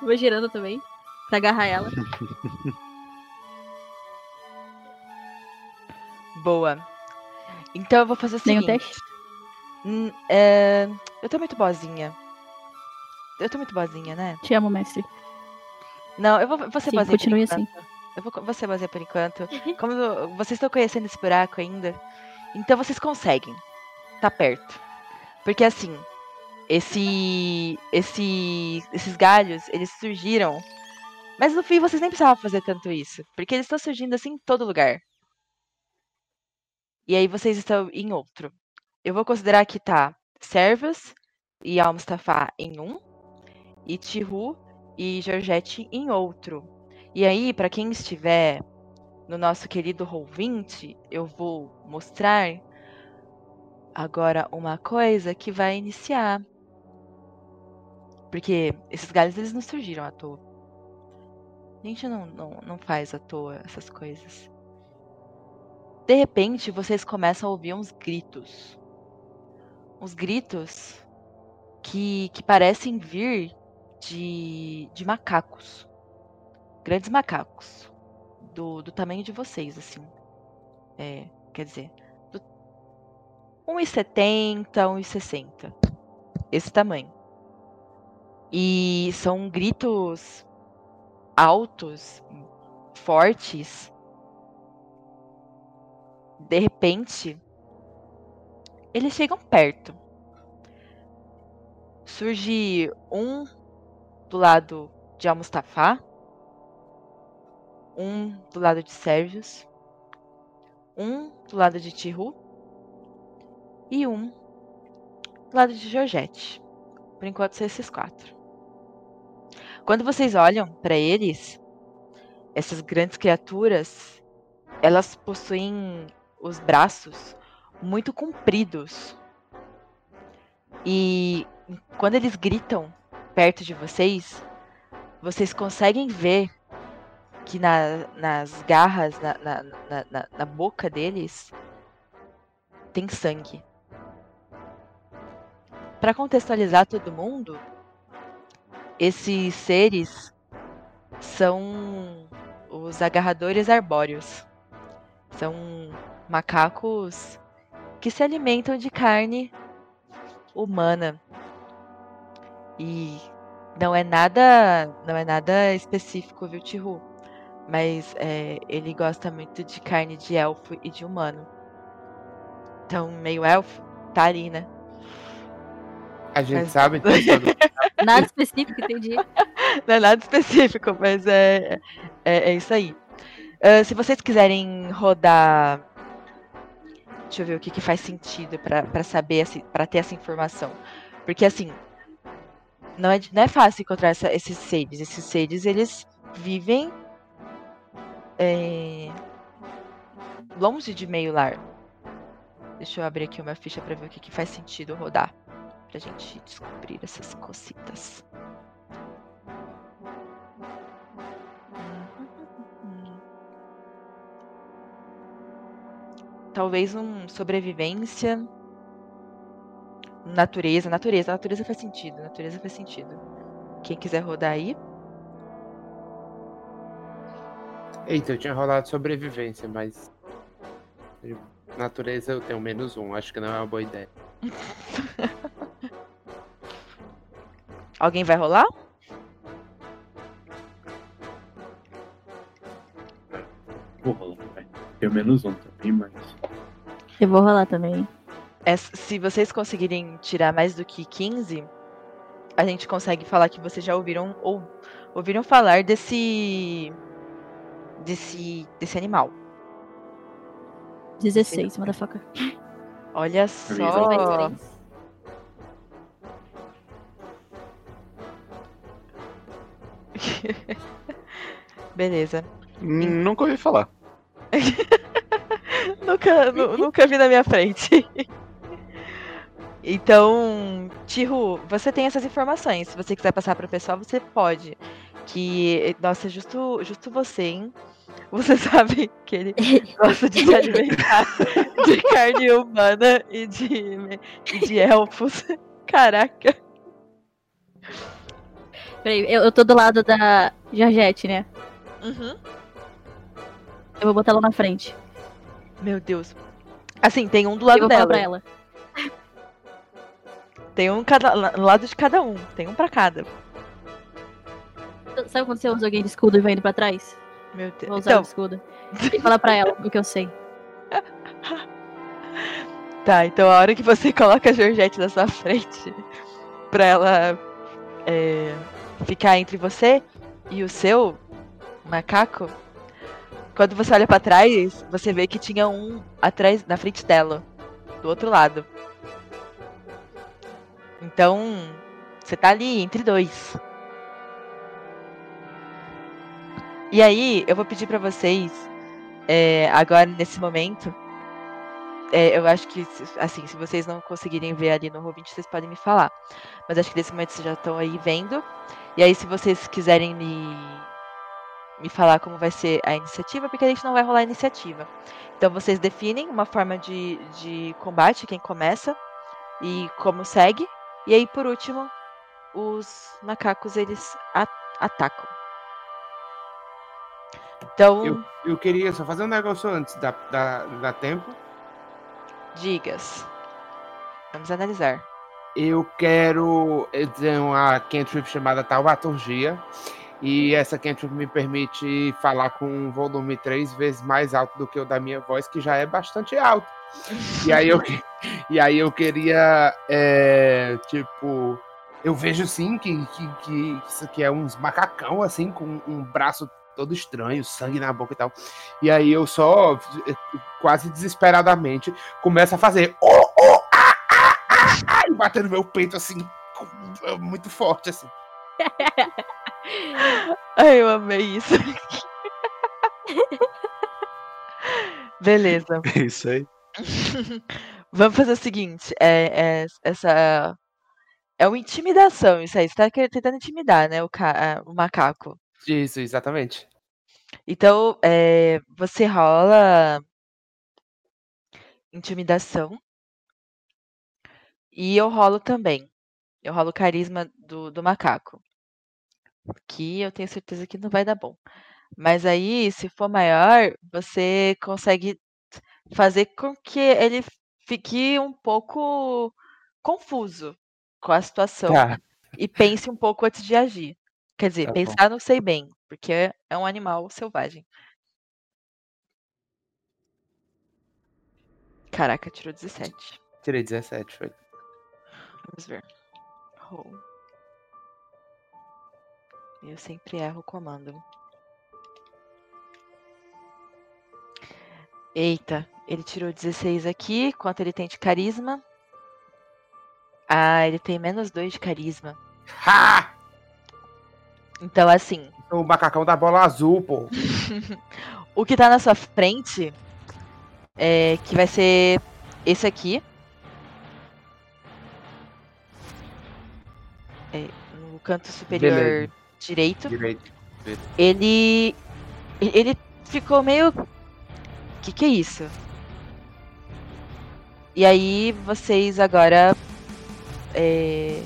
Vou girando também, pra agarrar ela. Boa. Então eu vou fazer o Nenhum seguinte. teste? Hum, é, Eu tô muito boazinha. Eu tô muito boazinha, né? Te amo, mestre. Não, eu vou, vou ser Sim, boazinha continue por assim. Eu vou, vou ser boazinha por enquanto. Como vocês estão conhecendo esse buraco ainda, então vocês conseguem. Tá perto. Porque assim, esse, esse, esses galhos, eles surgiram. Mas no fim vocês nem precisavam fazer tanto isso. Porque eles estão surgindo assim em todo lugar. E aí vocês estão em outro. Eu vou considerar que tá Servas e Al-Mustafa em um. E Tihu e Georgette em outro. E aí, para quem estiver no nosso querido Roll20, eu vou mostrar agora uma coisa que vai iniciar. Porque esses galhos eles não surgiram à toa. A gente não, não, não faz à toa essas coisas. De repente, vocês começam a ouvir uns gritos. Uns gritos que, que parecem vir de, de macacos. Grandes macacos. Do, do tamanho de vocês, assim. É, quer dizer, do 1,70, 1,60. Esse tamanho. E são gritos altos, fortes. De repente, eles chegam perto. Surge um do lado de Al-Mustafa, um do lado de Sérvios, um do lado de Tihu e um do lado de Georgette. Por enquanto são esses quatro. Quando vocês olham para eles, essas grandes criaturas, elas possuem os braços muito compridos. E quando eles gritam perto de vocês, vocês conseguem ver que na- nas garras, na, na- na- na- na boca deles, tem sangue. Para contextualizar todo mundo, esses seres são os agarradores arbóreos. São macacos que se alimentam de carne humana. E não é nada, não é nada específico, viu, Tihu? Mas é, ele gosta muito de carne de elfo e de humano. Então, meio elfo, tá ali, né? A gente Mas- sabe disso. Nada específico, entendi. Não é nada específico, mas é, é, é isso aí. Ah, se vocês quiserem rodar. Deixa eu ver o que, que faz sentido pra saber, para ter essa informação. Porque assim, não é, não é fácil encontrar essa- esses seres. Esses seres, eles vivem é, longe de meio lar. Deixa eu abrir aqui uma ficha pra ver o que, que faz sentido rodar. Pra gente descobrir essas cositas. Talvez um sobrevivência. Natureza, natureza, natureza faz sentido, natureza faz sentido. Quem quiser rodar aí. Eita, eu tinha rolado sobrevivência, mas. Natureza eu tenho menos um, acho que não é uma boa ideia. Alguém vai rolar? Vou rolar. Tenho menos um também, mas. Eu vou rolar também. É, se vocês conseguirem tirar mais do que 15, a gente consegue falar que vocês já ouviram ou ouviram falar desse desse desse animal. 16, motherfucker. Olha só. Beleza. Nunca ouvi falar. nunca, nu- nunca vi na minha frente. Então, Tihu, você tem essas informações. Se você quiser passar para o pessoal, você pode. Que, nossa, justo, justo você, hein? Você sabe que ele gosta de se alimentar de carne humana e de, e de elfos. Caraca. Peraí, eu, eu tô do lado da Georgette, né? Uhum. Eu vou botar ela na frente. Meu Deus. Assim, tem um do Eu lado vou falar dela. pra ela. Tem um cada, la- lado de cada um. Tem um pra cada. Sabe quando você usa alguém de escudo e vai indo pra trás? Meu Vou Deus. usar Então, o escudo. E falar pra ela o que eu sei. Tá, então a hora que você coloca a Georgette na sua frente pra ela é, ficar entre você e o seu macaco, quando você olha pra trás, você vê que tinha um atrás na frente dela, do outro lado. Então, você tá ali entre dois. E aí, eu vou pedir pra vocês, é, agora nesse momento, é, eu acho que, assim, se vocês não conseguirem ver ali no Roll20, vocês podem me falar. Mas acho que nesse momento vocês já estão aí vendo. E aí, se vocês quiserem me, me falar como vai ser a iniciativa, porque a gente não vai rolar a iniciativa. Então, vocês definem uma forma de, de combate, quem começa, e como segue. E aí, por último, os macacos, eles atacam. Então, Eu, eu queria só fazer um negócio antes, da, da, da tempo. digas. Vamos analisar. Eu quero eh, dizer uma cantrip chamada Taumaturgia. E essa cantrip me permite falar com um volume três vezes mais alto do que o da minha voz, que já é bastante alto. E aí eu, e aí eu queria, é, tipo, eu vejo sim que, que, que isso aqui é uns macacão, assim, com um braço todo estranho, sangue na boca e tal. E aí eu só, quase desesperadamente, começo a fazer oh, oh, ah, ah, ah, ah, e bater no meu peito, assim, muito forte, assim. Ai, eu amei isso. Beleza. Isso aí. Vamos fazer o seguinte, é, é- essa é uma intimidação isso aí. Você tá tentando intimidar, né, o, ca- o macaco. Isso, exatamente. Então, é, você rola intimidação e eu rolo também. Eu rolo carisma do, do macaco. Que eu tenho certeza que não vai dar bom. Mas aí, se for maior, você consegue fazer com que ele fique um pouco confuso com a situação Tá. e pense um pouco antes de agir. Quer dizer, Tá bom. pensar não sei bem, porque é- um animal selvagem. Caraca, tirou 17. Tirei 17, foi. Vamos ver. Roll. Eu sempre erro o comando. Eita, ele tirou 16 aqui. Quanto ele tem de carisma? Ah, ele tem menos 2 de carisma. Ha! Então, assim, O macacão da bola azul, pô. o que tá na sua frente é que vai ser esse aqui. É, no canto superior Beleza. Direito. Direito. Ele. Ele ficou meio. Que que é isso? E aí vocês agora é,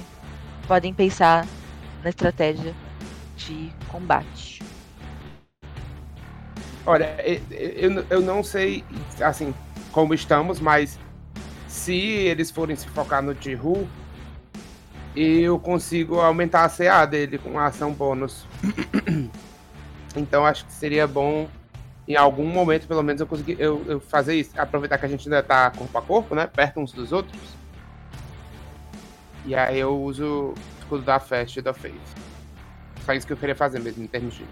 podem pensar na estratégia de combate. Olha, eu, eu não sei, assim, como estamos, mas se eles forem se focar no Tihu, E eu consigo aumentar a CA dele com a ação bônus. então acho que seria bom em algum momento, pelo menos, eu conseguir eu, eu fazer isso. Aproveitar que a gente ainda tá corpo a corpo, né? Perto uns dos outros. E aí eu uso o escudo da e da Faith. Só isso que eu queria fazer mesmo, em termos de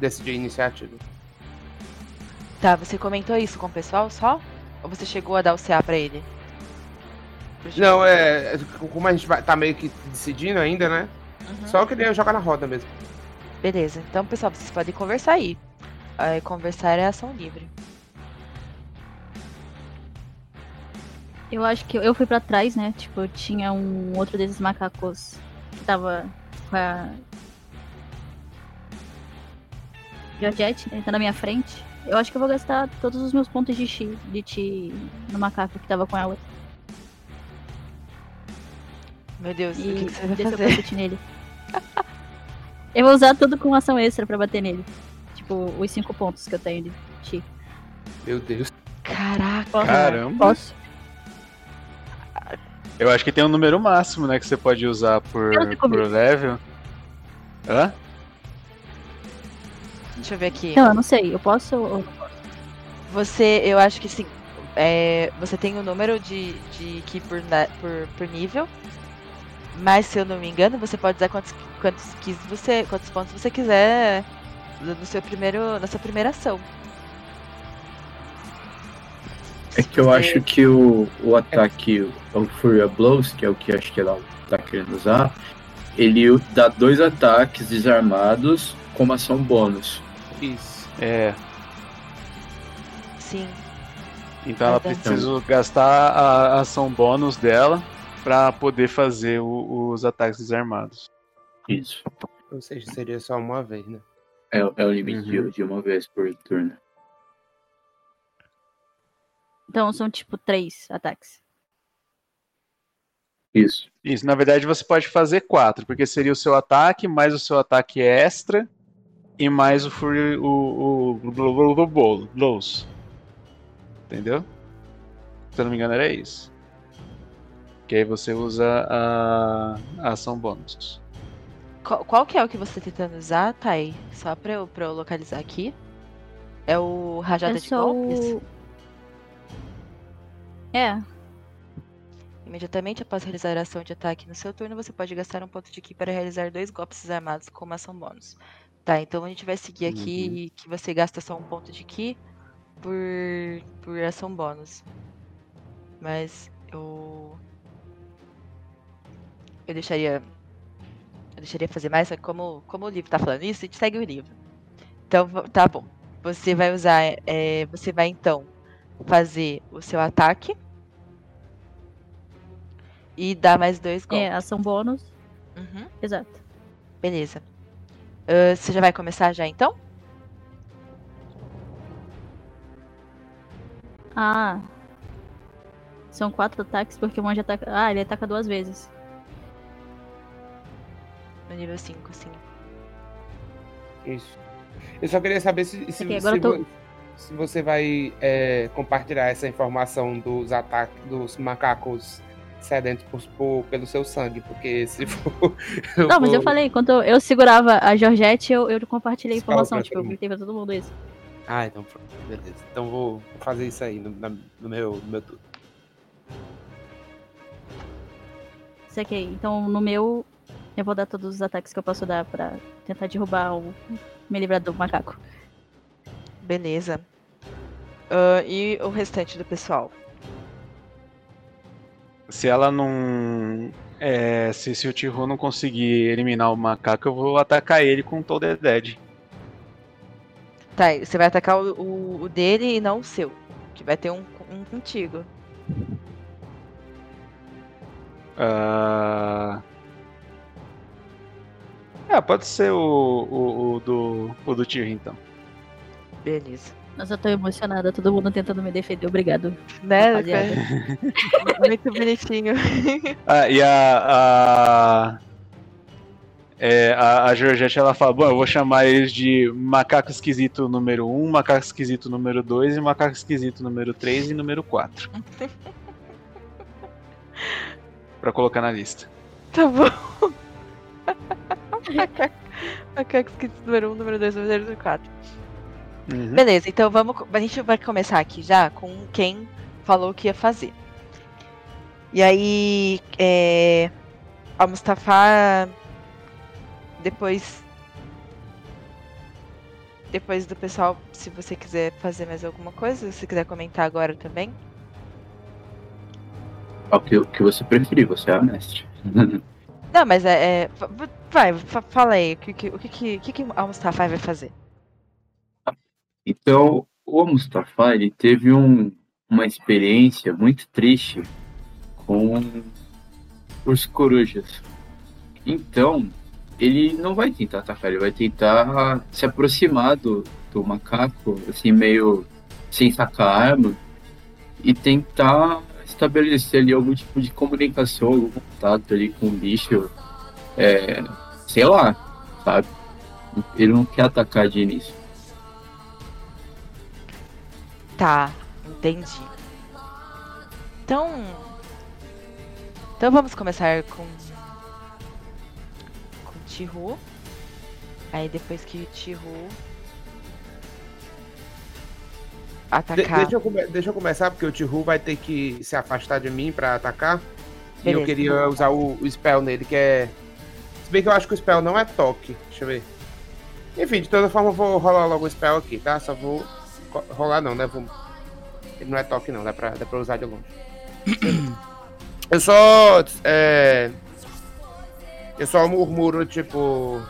decidir iniciativa. Tá, você comentou isso com o pessoal só? Ou você chegou a dar o CA pra ele? Não, é. Como a gente vai, tá meio que decidindo ainda, né? Uhum. Só eu queria jogar na roda mesmo. Beleza, então pessoal, vocês podem conversar aí. Aí, conversar é ação livre. Eu acho que eu fui pra trás, né? Tipo, tinha um outro desses macacos que tava com a. Georgette, né? Tá na minha frente. Eu acho que eu vou gastar todos os meus pontos de chi, de chi no macaco que tava com ela. Meu Deus, E o que, que você vai fazer? nele. eu vou usar tudo com ação extra pra bater nele. Tipo, os cinco pontos que eu tenho de chi. Meu Deus. Caraca. Caramba. Posso? Eu acho que tem um número máximo, né, que você pode usar por, por level. Hã? Deixa eu ver aqui. Não, eu não sei. Eu posso ou Você, eu acho que sim. É, você tem o número de, de ki por, por, por nível. Mas se eu não me engano, você pode usar quantos, quantos, quis você, quantos pontos você quiser no seu primeiro, na sua primeira ação. É que eu Você- acho que o, o ataque, o Furia Blows, que é o que acho que ela tá querendo usar, ele dá dois ataques desarmados como ação bônus. Isso. É. Sim. Então ela precisa gastar a ação bônus dela pra poder fazer o- os ataques desarmados. Isso. Ou seja, seria só uma vez, né? É, é o limite de- de uma vez por turno. Então são tipo três ataques. Isso. Isso, na verdade você pode fazer quatro, porque seria o seu ataque, mais o seu ataque extra e mais o Fury, o, o, o, o. Entendeu? Se eu não me engano era isso. Que aí você usa a, a ação bônus. Qual, qual que é o que você tá tentando usar, Thay? Só pra eu, pra eu localizar aqui. É o Rajada é de só Golpes? É, Imediatamente após realizar a ação de ataque no seu turno, você pode gastar um ponto de ki para realizar dois golpes desarmados com uma ação bônus. Tá, então a gente vai seguir aqui que você gasta só um ponto de ki por, por ação bônus. Mas eu. Eu deixaria. Eu deixaria fazer mais, como, como o livro tá falando isso, a gente segue o livro. Então, tá bom. Você vai usar. é, você vai então fazer o seu ataque. E dar mais dois golpes. é ação bônus. Uhum. Exato. Beleza. Ah, você já vai começar já então? Ah. São quatro ataques porque o monge ataca. Ah, ele ataca duas vezes. No nível 5, sim. Isso. Eu só queria saber se, se, Ok, se tô- se você vai é, compartilhar essa informação dos ataques dos macacos sedentos por, por- pelo seu sangue, porque se for. Não, mas eu vou- falei, enquanto eu segurava a Georgette, eu, eu compartilhei a informação. pra Tipo, eu gritei pra todo mundo isso. Ah, então pronto, beleza. Então vou vou fazer isso aí no, no meu, no meu turno. Saquei. Então, no meu, eu vou dar todos os ataques que eu posso dar pra tentar derrubar o. me livrar do macaco. Beleza. Ah, e o restante do pessoal? Se ela não. é, se, se o Tihu não conseguir eliminar o macaco, eu vou atacar ele com Toad Dead. Tá, você vai atacar o, o- o dele e não o seu. Que vai ter um, um contigo. Ah, É, pode ser o, o, o do, o do Tihu, então. Beleza. Nossa, eu tô emocionada, todo mundo tentando me defender, obrigado. Né? Muito bonitinho. Ah, e a. a... É, a, a Georgette ela fala: Bom, eu vou chamar eles de macaco esquisito número 1, macaco esquisito número 2 e macaco esquisito número 3 e número 4. pra colocar na lista. Tá bom. Macacos que número 1, número 2, número 4. Uhum. Beleza, então vamos. A gente vai começar aqui já com quem falou que ia fazer. E aí. É, a Mustafa. Depois. Depois do pessoal, se você quiser fazer mais alguma coisa, se quiser comentar agora também. O que, o que você preferir, você é mestre. Não, mas é. é vai, fa- fala aí, o que, o que, o que que a Mustafa vai fazer? Então, o Mustafa, ele teve um, uma experiência muito triste com os corujas. Então, ele não vai tentar atacar, ele vai tentar se aproximar do, do macaco, assim, meio sem sacar a arma, e tentar estabelecer ali algum tipo de comunicação, algum contato ali com o bicho, é, sei lá, sabe? Ele não quer atacar de início. Tá, entendi. Então. Então vamos começar com. Com Tihu. Aí depois que Tihu. De- Atacar. deixa, eu come- deixa eu começar, porque o Tihu vai ter que se afastar de mim pra atacar. E eu Beleza. queria usar o, o spell nele, que é. Bem que eu acho que o spell não é toque. Deixa eu ver. Enfim, de toda forma eu vou rolar logo o spell aqui, tá? Só vou. Rolar não, né? Vou... Ele não é toque não, dá pra, dá pra usar de longe. eu só. É... Eu só murmuro, tipo.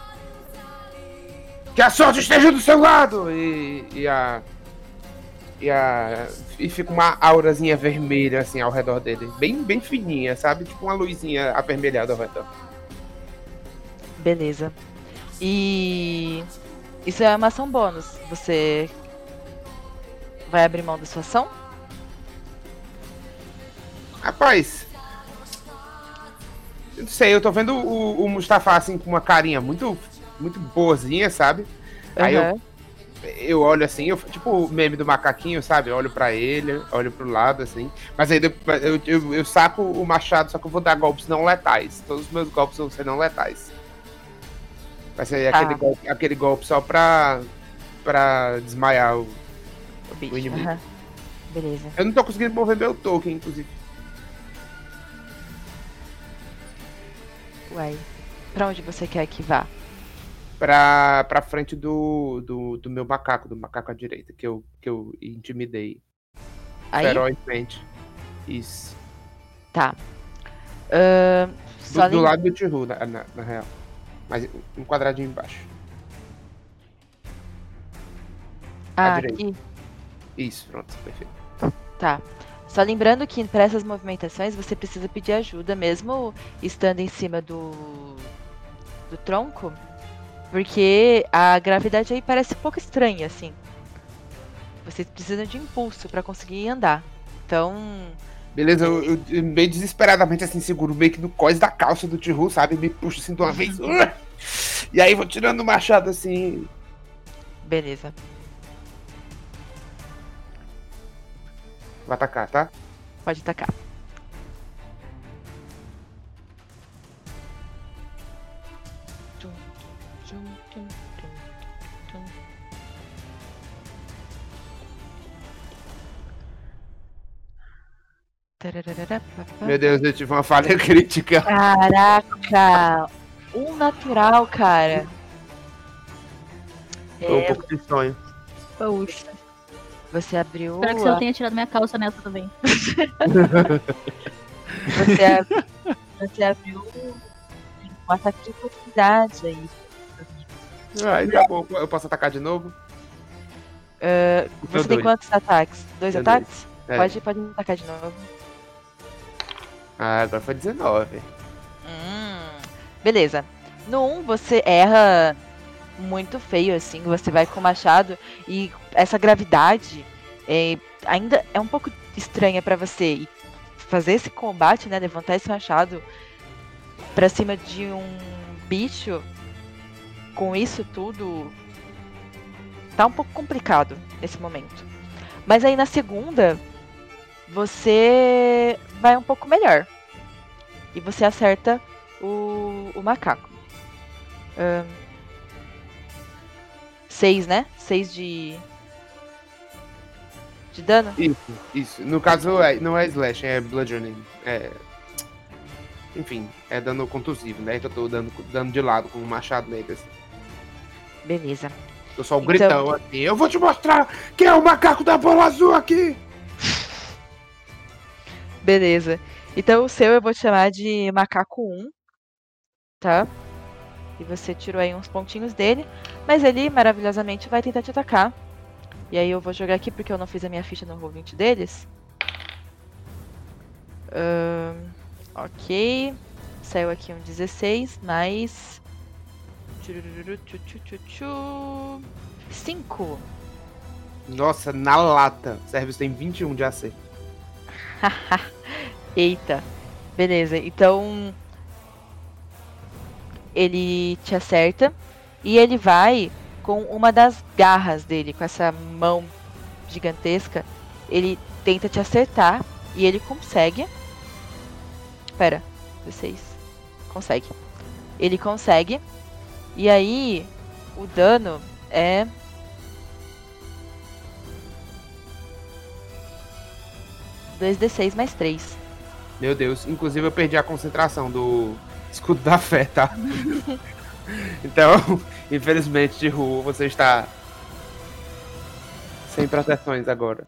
Que a sorte esteja do seu lado! E, e a. E, a, e fica uma aurazinha vermelha assim ao redor dele. Bem, bem fininha, sabe? Tipo uma luzinha avermelhada ao redor. Beleza. E. Isso é uma ação bônus. Você. Vai abrir mão da sua ação? Rapaz. Eu não sei, eu tô vendo o, o Mustafa assim com uma carinha muito, muito boazinha, sabe? Aí eu, eu olho assim, eu, tipo o meme do macaquinho, sabe? Eu olho pra ele, olho pro lado assim. Mas aí eu, eu, eu saco o machado, só que eu vou dar golpes não letais. Todos os meus golpes vão ser não letais. Vai ser Tá. aquele, golpe, aquele golpe só pra, pra desmaiar o, O bicho. o inimigo. Beleza. Eu não tô conseguindo mover meu token, inclusive. Uai. Pra onde você quer que vá? pra, pra frente do, do, do meu macaco, do macaco à direita, que eu, que eu intimidei Aí? ferozmente. Isso. Tá. Ahn, Do, do lado do Tihu, na, na, na real. Mas um quadradinho embaixo. Ah, direita. aqui. Isso, pronto, perfeito. Tá. Só lembrando que para essas movimentações você precisa pedir ajuda, mesmo estando em cima do, do tronco, porque a gravidade aí parece um pouco estranha, assim. Vocês precisam de impulso para conseguir andar. Então, Beleza, eu, eu- eu meio desesperadamente assim, seguro meio que no cós da calça do Tihu, sabe? Me puxo assim de uma vez. uh, E aí vou tirando o machado assim. beleza. Vou atacar, tá? Pode atacar. Meu Deus, eu tive uma falha crítica. Caraca! Um natural, cara. Tô um É, pouco de sonho. Poxa. você abriu. Espero que você não tenha tirado minha calça nessa também. Você, ab- você abriu um ataque de oportunidade aí. Ai, tá bom, eu posso atacar de novo? Ah, Eu você tem dois. quantos ataques? Dois Tenho ataques? dois. É. Pode, pode atacar de novo. Ah, agora foi 19. Hum, beleza. No 1 você erra muito feio, assim. Você vai com o machado e essa gravidade é, ainda é um pouco estranha pra você. E fazer esse combate, né? Levantar esse machado pra cima de um bicho com isso tudo tá um pouco complicado nesse momento. Mas aí na segunda você vai um pouco melhor. E você acerta o, o macaco. Ahn, seis, né? Seis de. De dano? Isso, isso. No caso, é- não é slash, é bludgeoning. É... Enfim, é dano contusivo, né? Que eu tô dando, dando de lado com o machado nele. Assim. Beleza. Tô só o Então- gritão assim. Eu vou te mostrar quem é o macaco da bola azul aqui! Beleza. Então o seu eu vou te chamar de macaco 1, tá? E você tirou aí uns pontinhos dele, mas ele maravilhosamente vai tentar te atacar. E aí eu vou jogar aqui porque eu não fiz a minha ficha no roll20 deles. Ahn, ok. Saiu aqui um 16, mais. 5. Nossa, na lata. Service tem 21 de AC. Eita. Beleza, então. Ele te acerta e ele vai com uma das garras dele, com essa mão gigantesca. Ele tenta te acertar e ele consegue. Pera, 16. Consegue. Ele consegue. E aí, o dano é. dois d 6 mais 3. Meu Deus, inclusive eu perdi a concentração do escudo da fé, tá? então, infelizmente, de rua, você está sem proteções agora.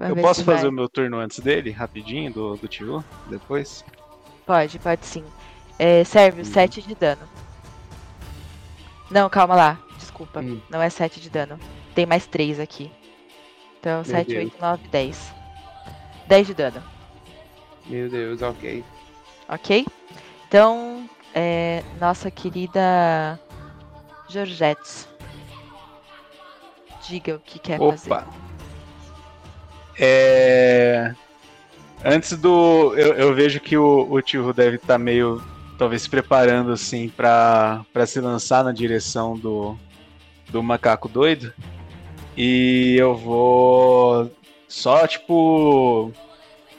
Eu posso fazer o meu turno antes dele, rapidinho, do, do Tio, depois? Pode, pode sim. É, serve 7 de dano. Não, calma lá. Desculpa. Hum. Não é 7 de dano. Tem mais 3 aqui. Então, 7, Deus. 8, 9, 10. 10 de dano, Meu Deus, ok. ok? Então, é, nossa querida Georgette. Diga o que quer fazer. Opa! É... Antes do. Eu, eu vejo que o, o tio deve estar meio. Talvez se preparando assim pra, pra se lançar na direção do, do macaco doido. E eu vou só, tipo.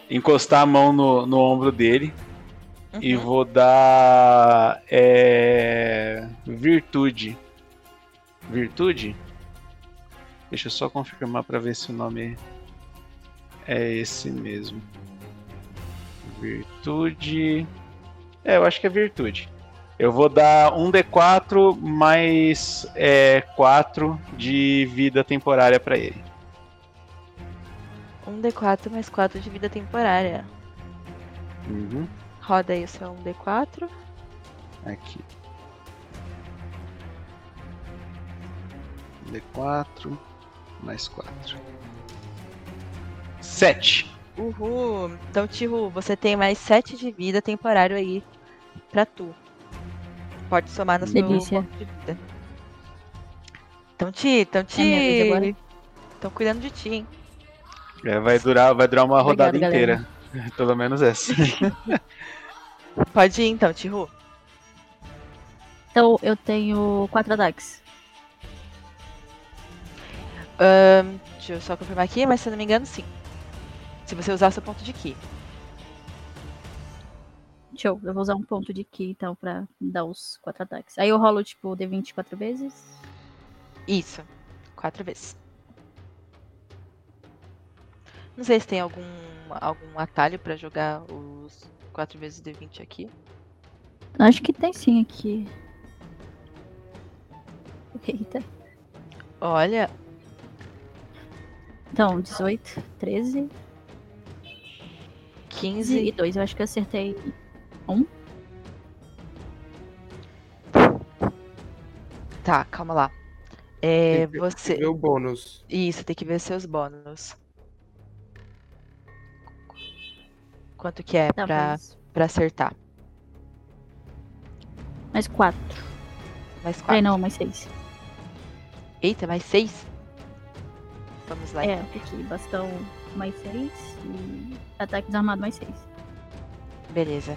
Encostar a mão no, no ombro dele. E vou dar. É, virtude. Virtude? Deixa eu só confirmar pra ver se o nome é esse mesmo. Virtude. É, eu acho que é virtude. Eu vou dar um D4 mais é, 4 de vida temporária pra ele. 1d4 mais 4 de vida temporária. Uhum. Roda aí o seu 1d4. Aqui. D4 mais 4. 7. Uhul. Então, Tihu, você tem mais 7 de vida temporário aí pra tu. Pode somar no seu Delícia. ponto de vida. Então te, então É te. Estão cuidando de ti, hein? É, vai durar, vai durar uma Obrigada, rodada galera. inteira. Pelo menos essa. Pode ir então, Tihu. Então eu tenho quatro ataques. Ahn, deixa eu só confirmar aqui, mas se eu não me engano, sim. Se você usar seu ponto de ki. Show, eu vou usar um ponto de ki então pra dar os quatro ataques. Aí eu rolo tipo D20 quatro vezes. Isso. Quatro vezes. Não sei se tem algum, algum atalho pra jogar os 4 vezes D20 aqui. Acho que tem sim aqui. Eita. Olha, Então, 18, 13, 15 e 2. Eu acho que eu acertei um. tá, calma lá. É, Tem que você. tem que ver o bônus. Isso, tem que ver seus bônus. Quanto que é Tá, pra, mas- pra acertar? Mais 4. Mais Ai, 4. não, mais 6. Eita, mais 6? Vamos lá. É, então. aqui, bastão mais 6 e ataque desarmado mais 6. Beleza.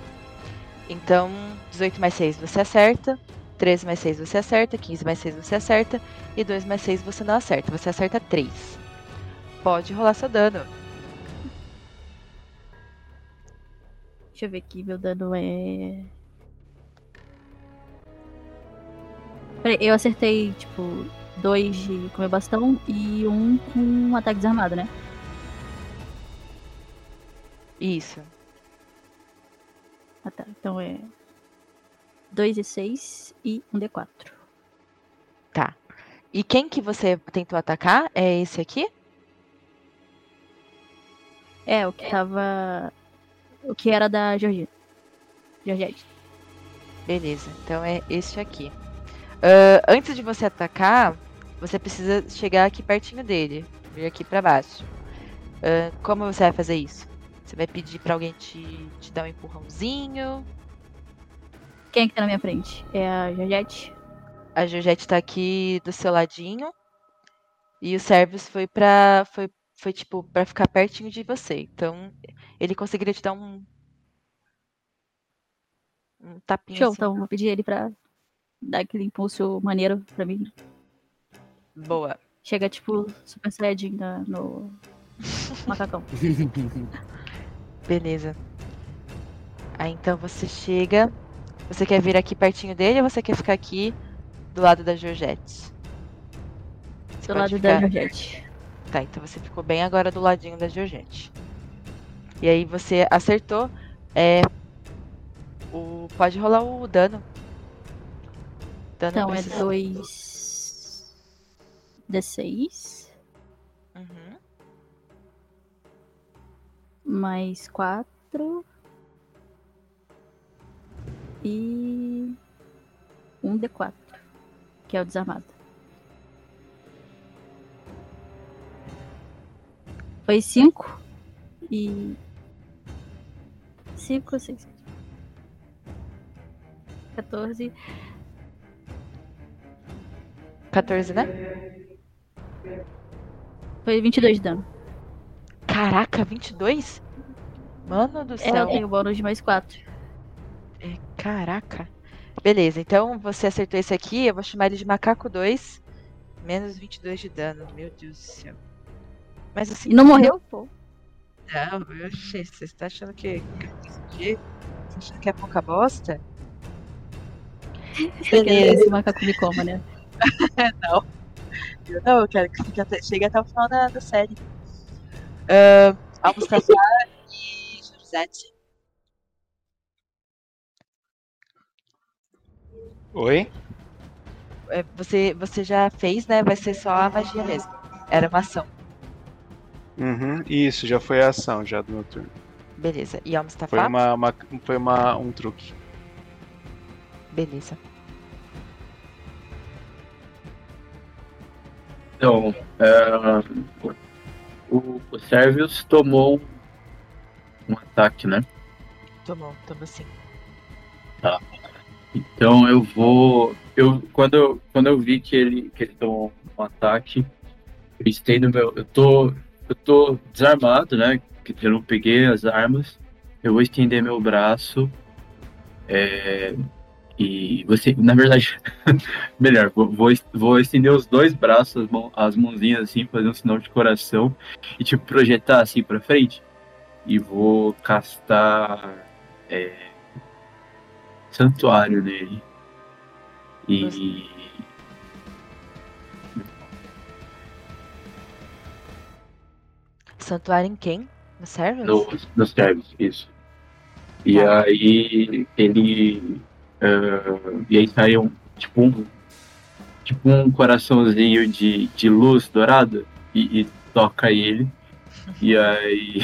Então, 18 mais 6 você acerta. 13 mais 6 você acerta. 15 mais 6 você acerta. E 2 mais 6 você não acerta. Você acerta 3. Pode rolar seu dano. Deixa eu ver aqui, meu dano é. Peraí, eu acertei, tipo, dois de com meu bastão e um com um ataque desarmado, né? Isso. Ah tá, então é. 2 e 6 e um D4. Tá. E quem que você tentou atacar? É esse aqui? É, o que tava. O que era da Georgina. Georgette. Beleza, então é este aqui. Ah, antes de você atacar, você precisa chegar aqui pertinho dele. Vir aqui pra baixo. Ah, como você vai fazer isso? Você vai pedir pra alguém te, te dar um empurrãozinho. Quem é que tá na minha frente? É a Georgette? A Georgette tá aqui do seu ladinho. E o Servius foi pra. Foi, foi tipo, pra ficar pertinho de você. Então, ele conseguiria te dar um. Um tapinha Show, assim. então vou pedir ele pra dar aquele impulso maneiro pra mim. Boa. Chega tipo Super Saiyajin na- no macacão. Beleza. Aí então você chega. Você quer vir aqui pertinho dele ou você quer ficar aqui do lado da Georgette? Você Do lado da ficar- Georgette. Tá, então você ficou bem agora do ladinho da Georgette. E aí você acertou. É. O... Pode rolar o dano. Dano Então é precisa- 2 D6 mais 4 e um D4, que é o desarmado. Foi 5 e 5, 6, 14. 14, né? Foi 22 de dano. Caraca, 22? Mano do É, céu. eu tenho bônus de mais 4. É, caraca. Beleza, então você acertou esse aqui, eu vou chamar ele de macaco 2. Menos 22 de dano. Meu Deus do céu. Mas assim. E não morreu? Pô. Não, oxe, você está achando que. Você achando que é pouca bosta? Você quer ver esse macaco me coma, né? não. Eu não, eu quero que fique até, chegue até o final da, da série. Uh, Almustafar e Josete. Oi? É, Você, você já fez, né? Vai ser só a magia mesmo. Era uma ação. Uhum, isso, já foi a ação já do meu turno. Beleza. E Foi, Almustafar? uma, uma- foi uma, um truque. Beleza. Então, é, o, o Servius tomou um ataque, né? Tomou, tomou sim. Tá. Então eu vou. Eu, quando, eu, quando eu vi que ele, que ele tomou um ataque, eu estendo meu. Eu tô. Eu tô desarmado, né? Que eu não peguei as armas. Eu vou estender meu braço. é, e você. Na verdade, melhor, vou, vou, vou estender os dois braços, as, mão, as mãozinhas assim, fazer um sinal de coração e tipo projetar assim pra frente. E vou castar. é, santuário nele. E. Santuário em quem? No Service? No, no service, isso. E aí ele. Ah, e aí saiu tipo um. Tipo um coraçãozinho de, de luz dourada e, e toca ele. E aí.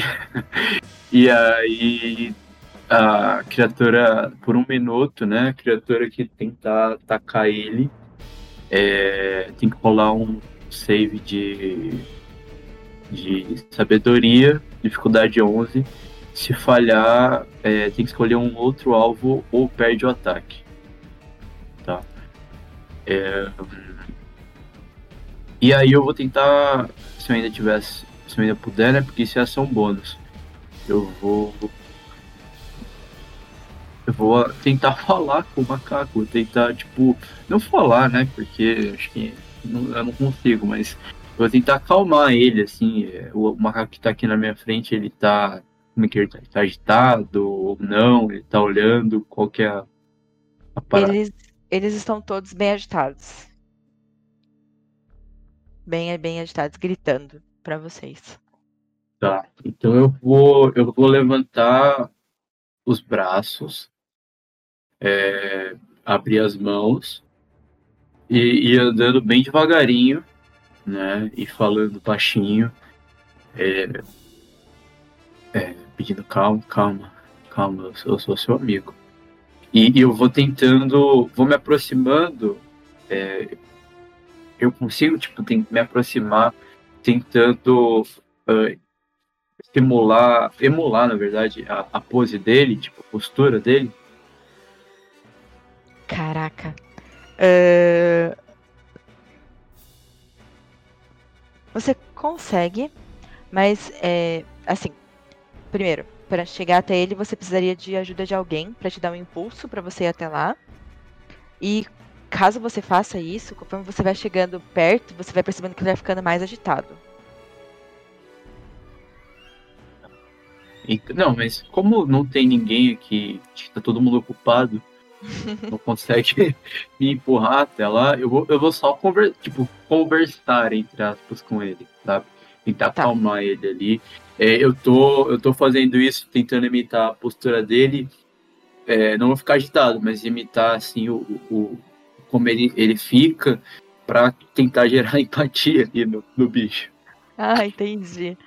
e aí a criatura, por um minuto, né? A criatura que tentar atacar ele é, tem que rolar um save de, de sabedoria, dificuldade 11. Se falhar, é, tem que escolher um outro alvo ou perde o ataque. Tá? É, e aí eu vou tentar, se eu ainda tivesse, se eu ainda puder, né? Porque isso é ação bônus. Eu vou eu vou tentar falar com o macaco, tentar, tipo, não falar, né? Porque acho que não- eu não consigo, mas eu vou tentar acalmar ele, assim. é, O macaco que tá aqui na minha frente, ele tá como é que ele tá? Tá agitado ou não? Ele tá olhando? Qual que é a, a parada? Eles, eles estão todos bem agitados. Bem, bem agitados, gritando pra vocês. Tá, então eu vou, eu vou levantar os braços, é, abrir as mãos e ir andando bem devagarinho, né? E falando baixinho, é, é, pedindo calma, calma, calma, eu sou, eu sou seu amigo. E, e eu vou tentando, vou me aproximando, é, eu consigo, tipo, tem- me aproximar tentando ah, emular, emular, na verdade, a, a pose dele, tipo, a postura dele. Caraca. Ahn, Você consegue, mas é assim. Primeiro, para chegar até ele, você precisaria de ajuda de alguém para te dar um impulso para você ir até lá. E caso você faça isso, conforme você vai chegando perto, você vai percebendo que ele vai ficando mais agitado. Não, mas como não tem ninguém aqui, tá todo mundo ocupado, não consegue me empurrar até lá, eu vou, eu vou só conver, tipo, conversar, entre aspas, com ele, sabe? Tentar acalmar ele ali. É, eu, tô, eu tô fazendo isso, tentando imitar a postura dele. É, não vou ficar agitado, mas imitar, assim, o, o, como ele, ele fica pra tentar gerar empatia ali no, no bicho. Ah, entendi.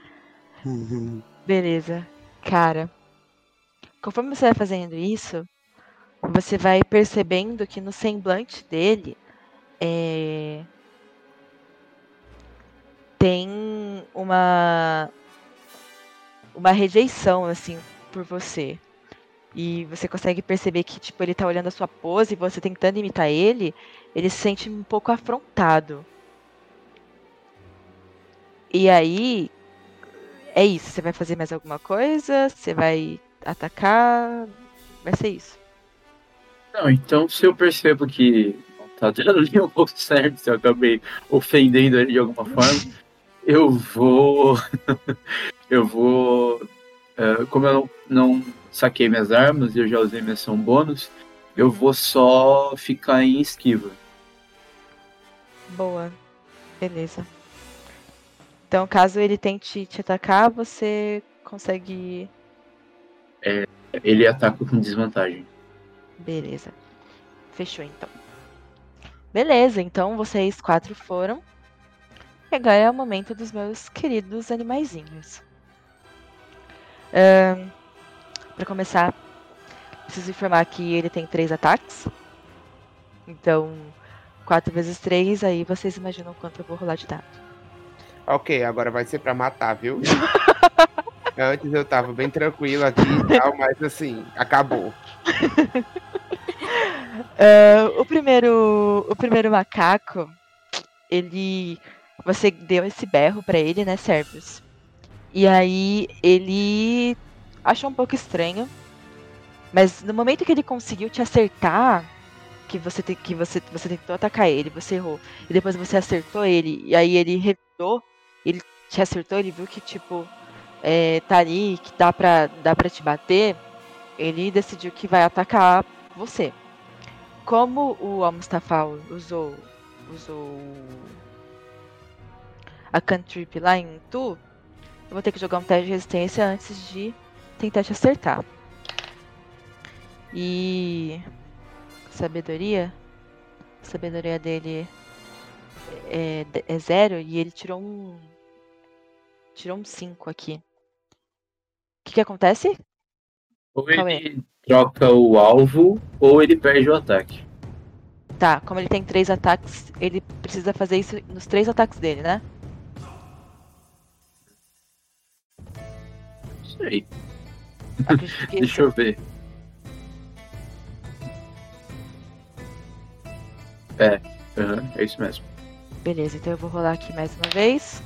Beleza. Cara, conforme você vai fazendo isso, você vai percebendo que no semblante dele é, tem uma uma rejeição assim por você. E você consegue perceber que tipo ele tá olhando a sua pose e você tentando imitar ele, ele se sente um pouco afrontado. E aí, é isso. Você vai fazer mais alguma coisa? Você vai atacar? Vai ser isso. Não, então se eu percebo que tá dando um pouco certo, se eu acabei ofendendo ele de alguma forma, eu vou. eu vou. é, como eu não, não saquei minhas armas e eu já usei minha ação bônus, eu vou só ficar em esquiva. Boa. Beleza. Então, caso ele tente te atacar, você consegue. É, ele ataca com desvantagem. Beleza. Fechou então. Beleza, então vocês quatro foram. Agora é o momento dos meus queridos animaizinhos. Ahn, Pra começar, preciso informar que ele tem três ataques. Então, 4 vezes 3, aí vocês imaginam quanto eu vou rolar de dado. Ok, agora vai ser pra matar, viu? Antes eu tava bem tranquilo aqui e tal, mas assim, acabou. Ah, o primeiro o primeiro macaco, ele você deu esse berro pra ele, né, Servus? E aí ele achou um pouco estranho, mas no momento que ele conseguiu te acertar, que você te- que você você tentou atacar ele, você errou, e depois você acertou ele, e aí ele revidou, ele te acertou, ele viu que tipo é, tá ali, que dá pra dá para te bater, ele decidiu que vai atacar você. Como o Al-Mustafa usou, usou a cantrip lá em Tu, eu vou ter que jogar um teste de resistência antes de tentar te acertar. E sabedoria, a sabedoria dele é, é zero e ele tirou um tirou um 5 aqui. O que, que acontece? Ou Calma aí. ele troca o alvo, ou ele perde o ataque. Tá, como ele tem três ataques, ele precisa fazer isso nos três ataques dele, né? Isso aí. Acredito que Deixa eu ver. É, aham, é isso mesmo. Beleza, então eu vou rolar aqui mais uma vez.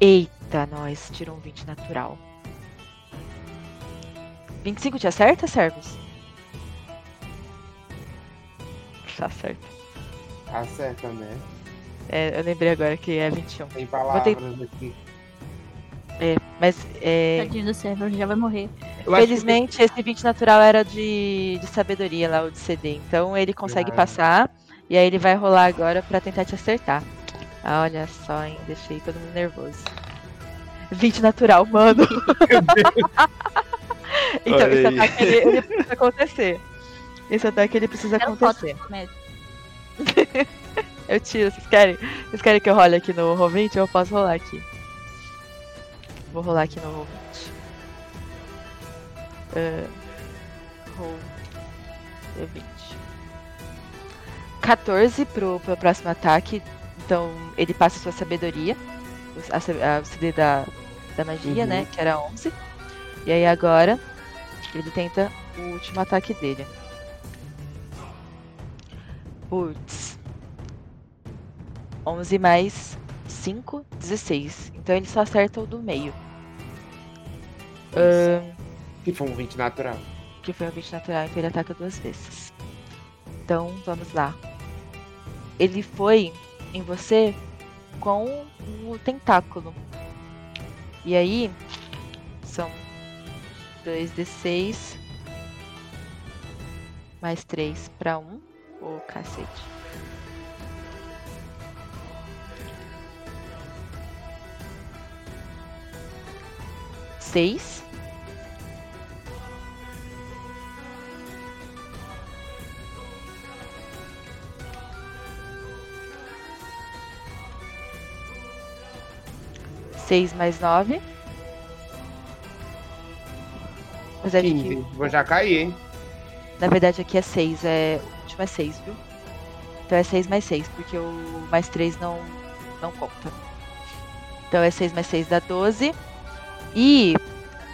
Eita, nós, tirou um 20 natural. 25 te acerta, Servus? Tá certo. Acerta, né? É, eu lembrei agora que é 21. Tem palavras ter- aqui. É, mas é, Tadinho do Severo, já vai morrer. Felizmente, esse 20 natural era de, de sabedoria lá, o de CD. Então ele consegue Ah. passar. E aí ele vai rolar agora pra tentar te acertar. Ah, olha só, hein? Deixei todo mundo nervoso. 20 natural, mano. então, Olha esse aí. ataque ele, ele precisa acontecer. Esse ataque ele precisa acontecer. Eu tiro, vocês querem? Vocês querem que eu role aqui no Roll20? Eu posso rolar aqui. Vou rolar aqui no Roll20. Uh, roll D20. 14 pro, pro próximo ataque. Então ele passa sua sabedoria. o- A, a, o CD da, da magia, Uhum. né? Que era 11. E aí agora ele tenta o último ataque dele. Putz. 11 mais 5, 16. Então ele só acerta o do meio. Ahn, Que foi um 20 natural. que foi um 20 natural, então ele ataca duas vezes. Então, vamos lá. Ele foi em você com o tentáculo. E aí, são 2d6 mais 3 para 1. Ô, cacete. Seis. Seis mais nove. Mas é que 15. Vou já cair, hein? na verdade aqui é 6, é. O último é 6, viu? Então é 6 mais 6, porque o mais 3 não, não conta. Então é 6 mais 6 dá 12. E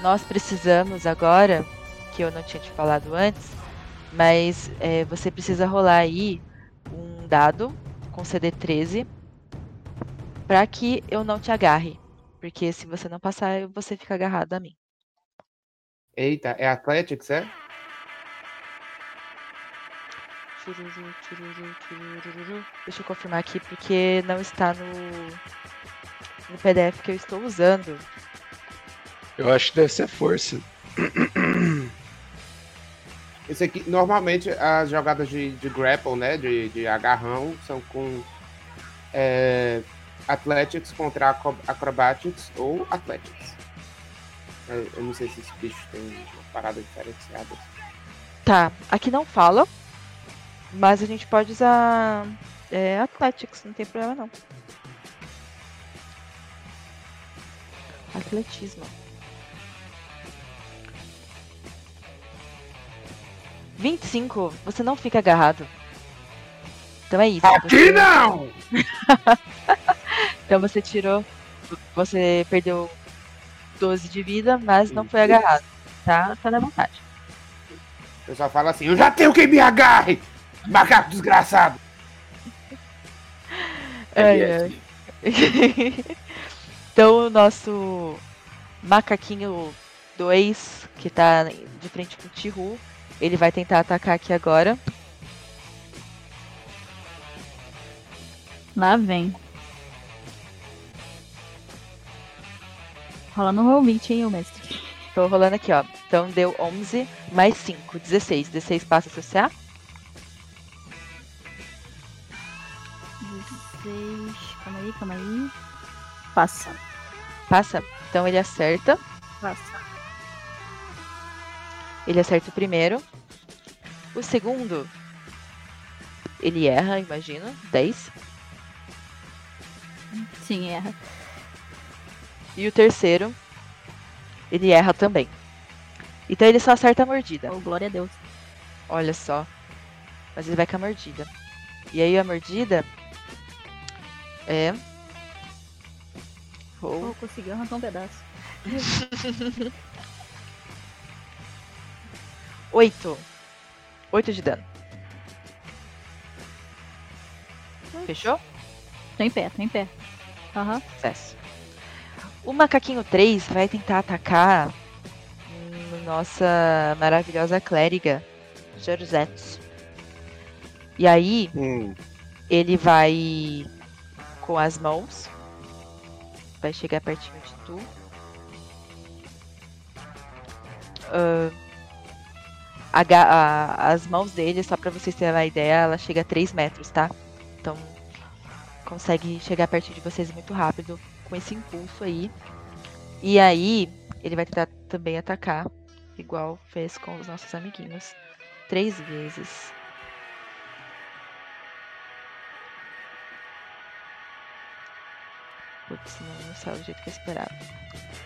nós precisamos agora, que eu não tinha te falado antes, mas é, você precisa rolar aí um dado com CD 13 para que eu não te agarre. Porque se você não passar, você fica agarrado a mim. Eita, é Athletics, é? Deixa eu confirmar aqui porque não está no, no PDF que eu estou usando. Eu acho que deve ser força. Esse aqui, normalmente as jogadas de, de grapple, né? De, de agarrão, são com é, Athletics contra acro- Acrobatics ou Athletics. Eu, eu não sei se esse bicho tem uma parada diferenciada. Tá, aqui não fala, mas a gente pode usar é, Athletics, não tem problema não. Atletismo. 25, você não fica agarrado. Então é isso. Aqui você- não! então você tirou. Você perdeu 12 de vida, mas não foi agarrado. Tá, tá na vontade. Eu só falo assim, eu já tenho quem me agarre! Macaco desgraçado! Ai, ai. então o nosso macaquinho 2, que tá de frente com o Tihu, ele vai tentar atacar aqui agora. Lá vem. Rola no roll 20, hein, ô mestre. Tô rolando aqui, ó. Então deu 11 mais 5, 16. 16 passa a associar? 16. Calma aí, calma aí. Passa. Passa? Então ele acerta. Passa. Ele acerta o primeiro. O segundo, ele erra, imagino. 10. Sim, erra. E o terceiro, ele erra também. Então ele só acerta a mordida. Oh, glória a Deus. Olha só. Mas ele vai com a mordida. E aí a mordida é. Oh, conseguiu arrancar um pedaço. 8. 8 de dano. Fechou? Tô em pé, tô em pé. Aham. Sucesso. O macaquinho 3 vai tentar atacar hum, nossa maravilhosa clériga, Jorzetsu. E aí, ele vai com as mãos. Vai chegar pertinho de tu. ah, a a- as mãos dele, só pra vocês terem uma ideia, ela chega a 3 metros, tá? Então consegue chegar perto de vocês muito rápido com esse impulso aí. E aí, ele vai tentar também atacar, igual fez com os nossos amiguinhos, três vezes. Putz, não, não saiu do jeito que eu esperava.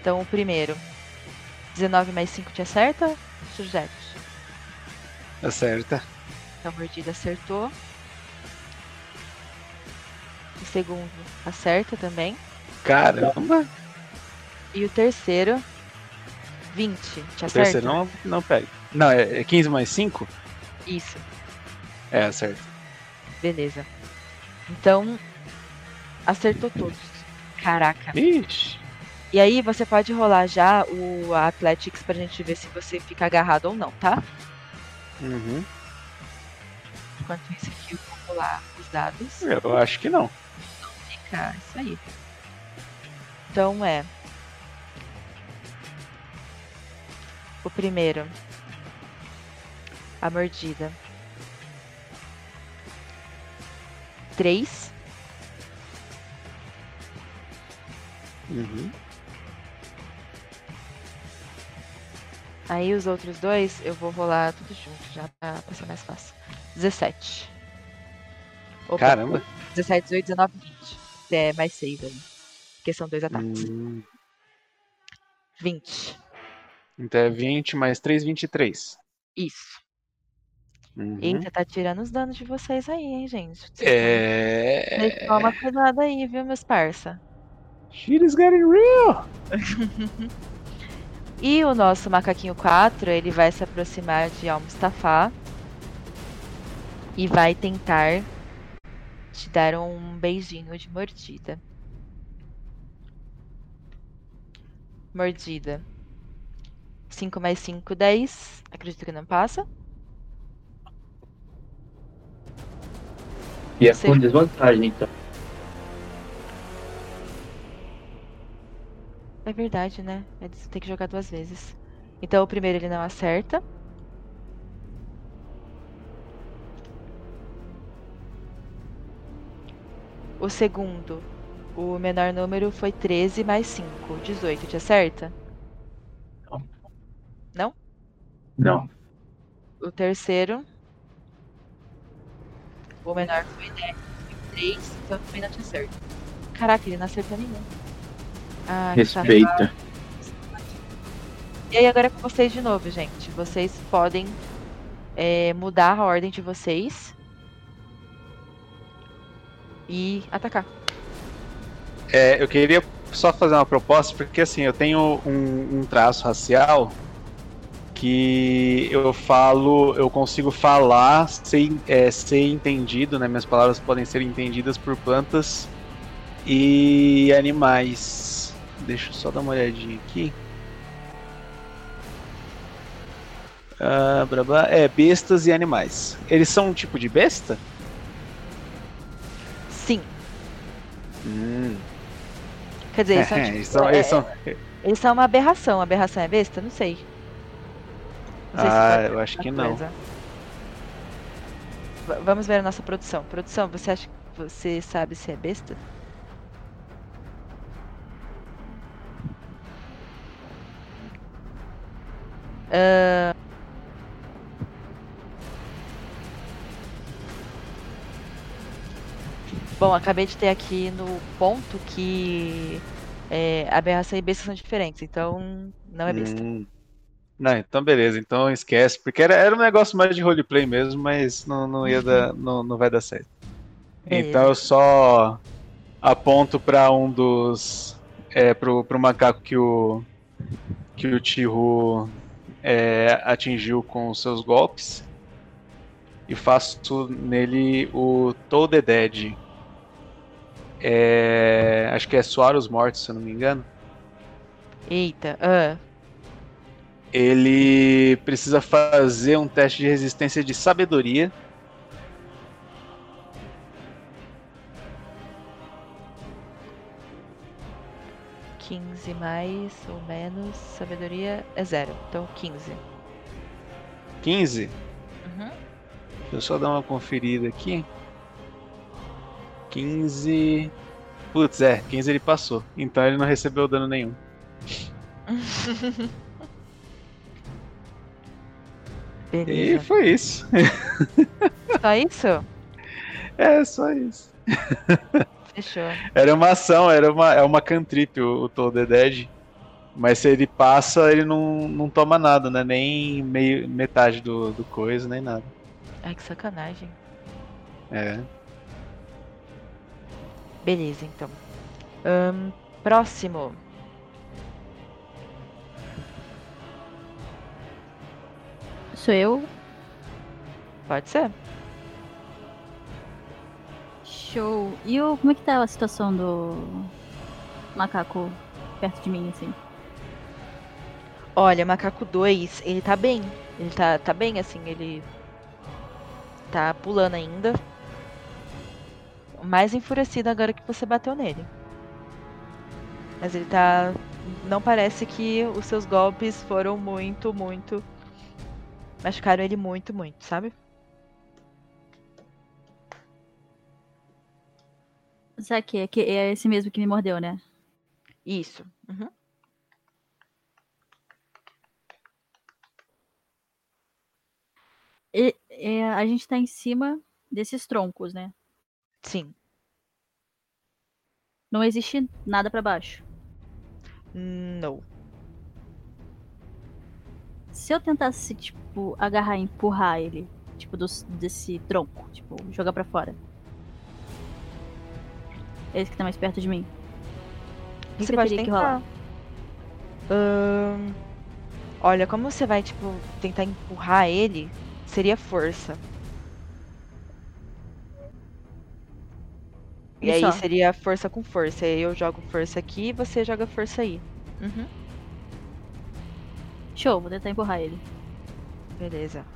Então, o primeiro. 19 mais 5 te acerta, Sujete? Acerta. Então, a mordida acertou. O segundo acerta também. Caramba. E o terceiro, 20. Te O acerta? terceiro não, não pega. Não, é é 15 mais 5? Isso, É, acerta. beleza. Então, acertou todos. Caraca. Ixi. E aí você pode rolar já o Athletics pra gente ver se você fica agarrado ou não, tá? Uhum. Enquanto isso aqui eu vou rolar os dados. Eu acho que não. Fica isso aí. Então é. O primeiro. A mordida. Três. Uhum. Aí os outros dois eu vou rolar tudo junto, já pra, pra ser mais fácil. 17. Opa, Caramba. 17, 18, 19, 20. É mais 6 ali. Porque são dois ataques. Hum, 20. então é 20 mais 3, 23. Isso. Uhum. Eita, tá tirando os danos de vocês aí, hein, gente? É. Vocês Toma cuidado aí, viu, meus parça? Shit is getting real! E o nosso macaquinho 4, ele vai se aproximar de Al-Mustafa e vai tentar te dar um beijinho de mordida. Mordida. 5 mais 5, 10. Acredito que não passa. E é com desvantagem, então. É verdade, né? Eles têm que jogar duas vezes. Então o primeiro ele não acerta. O segundo, o menor número foi 13 mais 5, 18. Te acerta? Não? Não. O terceiro, o menor foi 10, 3, então também não te acerta. Caraca, ele não acertou nenhum. Ah. Respeita. E aí agora é com vocês de novo, gente. Vocês podem é, mudar a ordem de vocês e atacar. É, eu queria só fazer uma proposta, porque assim, eu tenho um, um traço racial que eu falo, eu consigo falar, ser, é, ser entendido, né? Minhas palavras podem ser entendidas por plantas e animais. Deixa eu só dar uma olhadinha aqui. Ah, blá, blá. É, bestas e animais. Eles são um tipo de besta? Sim. Hum. Quer dizer, eles são, É, tipo, eles são- é- eles são- eles são uma aberração. Aberração é besta? Não sei. Não sei se Ah, pode eu acho que não. coisa. V- vamos ver a nossa produção. Produção, você acha que você sabe se é besta? Ahn. Bom, acabei de ter aqui no ponto que é, aberração e besta são diferentes, então não é besta. Hum. Não, então beleza, então esquece, porque era, era um negócio mais de roleplay mesmo, mas não, não ia dar, não, não vai dar certo. Beleza. Então eu só aponto para um dos. É, pro, pro macaco que o. que o Tihu é, atingiu com seus golpes. E faço nele o Toll the Dead. É, acho que é Suar os Mortos, se eu não me engano. Eita, ah, Ele precisa fazer um teste de resistência de sabedoria. 15 mais ou menos. Sabedoria é zero. Então 15. 15? Uhum. Deixa eu só dar uma conferida aqui. 15. Putz, é, 15 ele passou. Então ele não recebeu dano nenhum. E Beleza. foi isso. Só isso? É, só isso. Fechou. Era uma ação, era uma, é uma cantrip o, o Toll the Dead. Mas se ele passa, ele não, não toma nada, né? Nem meio, metade do, do coisa, nem nada. Ai, que sacanagem. É. Beleza, então. Ahn, próximo. Sou eu. Pode ser. Show. E o, como é que tá a situação do macaco perto de mim, assim? Olha, Macaco 2, ele tá bem. Ele tá, tá bem, assim, ele tá pulando ainda. Mais enfurecido agora que você bateu nele. Mas ele tá. Não parece que os seus golpes foram muito, muito. Machucaram ele muito, muito, sabe? Sabe que é esse mesmo que me mordeu, né? Isso. Uhum. E- é, a gente tá em cima desses troncos, né? Sim. Não existe nada pra baixo. Não. Se eu tentasse, tipo, agarrar e empurrar ele, tipo, dos- desse tronco, tipo, jogar pra fora. Esse que tá mais perto de mim. O que Você que pode tentar. olha, como você vai, tipo, tentar empurrar ele, seria força. E E aí seria força com força. Eu jogo força aqui e você joga força aí. Uhum. Show, vou tentar empurrar ele. Beleza.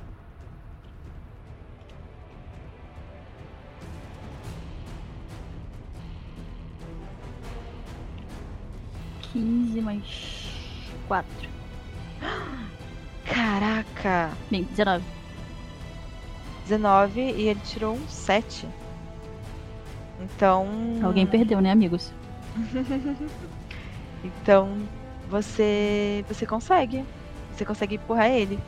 Quinze mais quatro. Caraca! Bem, 19. 19 e ele tirou um 7. Então. Alguém perdeu, né, amigos? então você você consegue. Você consegue empurrar ele.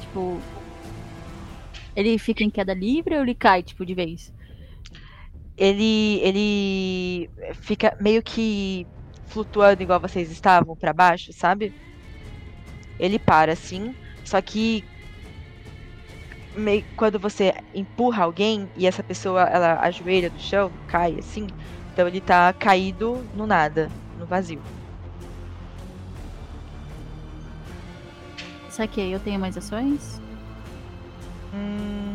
Tipo. Ele fica em queda livre ou ele cai, tipo, de vez? Ele ele fica meio que flutuando igual vocês estavam pra baixo, sabe? Ele para assim, só que meio, quando você empurra alguém e essa pessoa ela ajoelha no chão, cai assim, então ele tá caído no nada, no vazio. Saquei, eu tenho mais ações? Hum,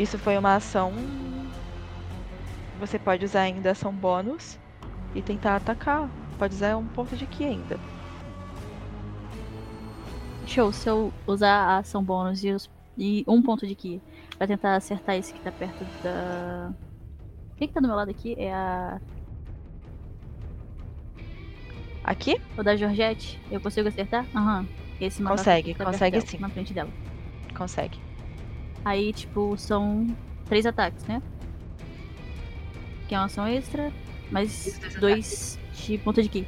Isso foi uma ação. Você pode usar ainda ação bônus e tentar atacar. Pode usar um ponto de ki ainda. Show, se eu usar a ação bônus e, os- e um ponto de ki pra tentar acertar esse que tá perto da. Quem que tá do meu lado aqui? É a. Aqui? O da Georgette? Eu consigo acertar? Aham. Esse macaco Consegue, tá consegue dela, sim. Na frente dela. Consegue. Aí, tipo, são três ataques, né? Que é uma ação extra, mais dois de ponto de ki.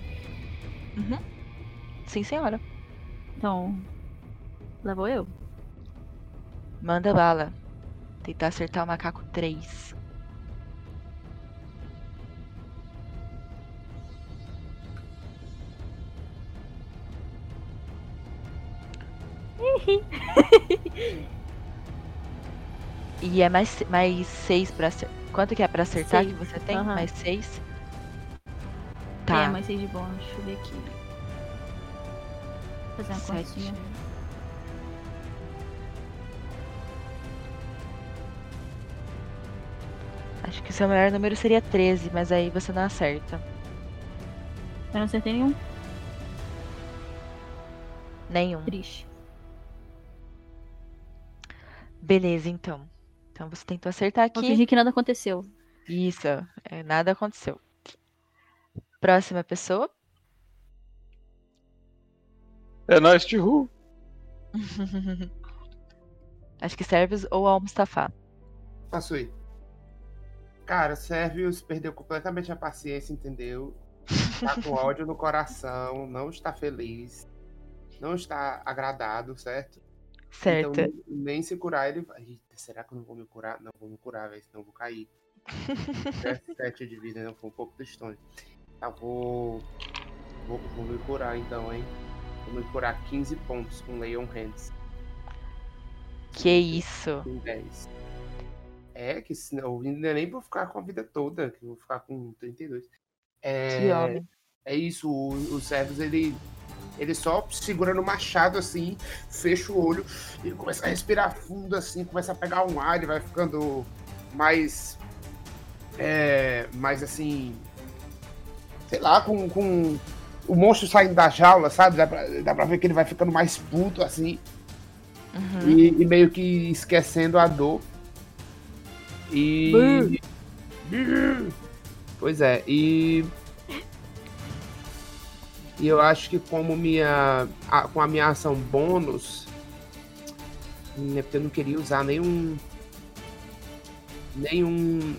Uhum. Sim, senhora. Então. Lá vou eu. Manda bala. Tentar acertar o macaco 3. E é mais, mais 6 pra acertar. Quanto que é pra acertar Seis. que você tem? Aham. Mais 6? É, Tá. mais seis de bônus. Deixa eu ver aqui. Fazer uma continha. Acho que o seu melhor número seria 13, mas aí você não acerta. Eu não acertei nenhum. Nenhum. Triste. Beleza, então. Então você tentou acertar Vou aqui. fingir que nada aconteceu. Isso, é, nada aconteceu. Próxima pessoa. É nóis, Tihu. Acho que Servius ou Al-Mustafa. Passo aí. Cara, Servius perdeu completamente a paciência, entendeu? Tá com ódio no coração, não está feliz, não está agradado, certo? Certo. Então, nem se curar, ele vai. Será que eu não vou me curar? Não vou me curar, velho, senão eu vou cair. Sete- Sete de vida, né? Foi um pouco distante. Tá, vou... vou. Vou me curar então, hein? Vou me curar 15 pontos com Leon Hands. Que isso? Com 10. É, que senão não é nem eu ficar com a vida toda, que eu vou ficar com 32. É, Que homem. é isso, o, o Servus, ele, ele só segura no machado assim, fecha o olho e começa a respirar fundo assim, começa a pegar um ar, ele vai ficando mais. É, mais assim. Sei lá, com, com o monstro saindo da jaula, sabe? Dá pra, dá pra ver que ele vai ficando mais puto assim. Uhum. E, e meio que esquecendo a dor. E. Pois é, e. E eu acho que como minha. a- com a minha ação bônus. hum, É porque eu não queria usar nenhum. Nenhum.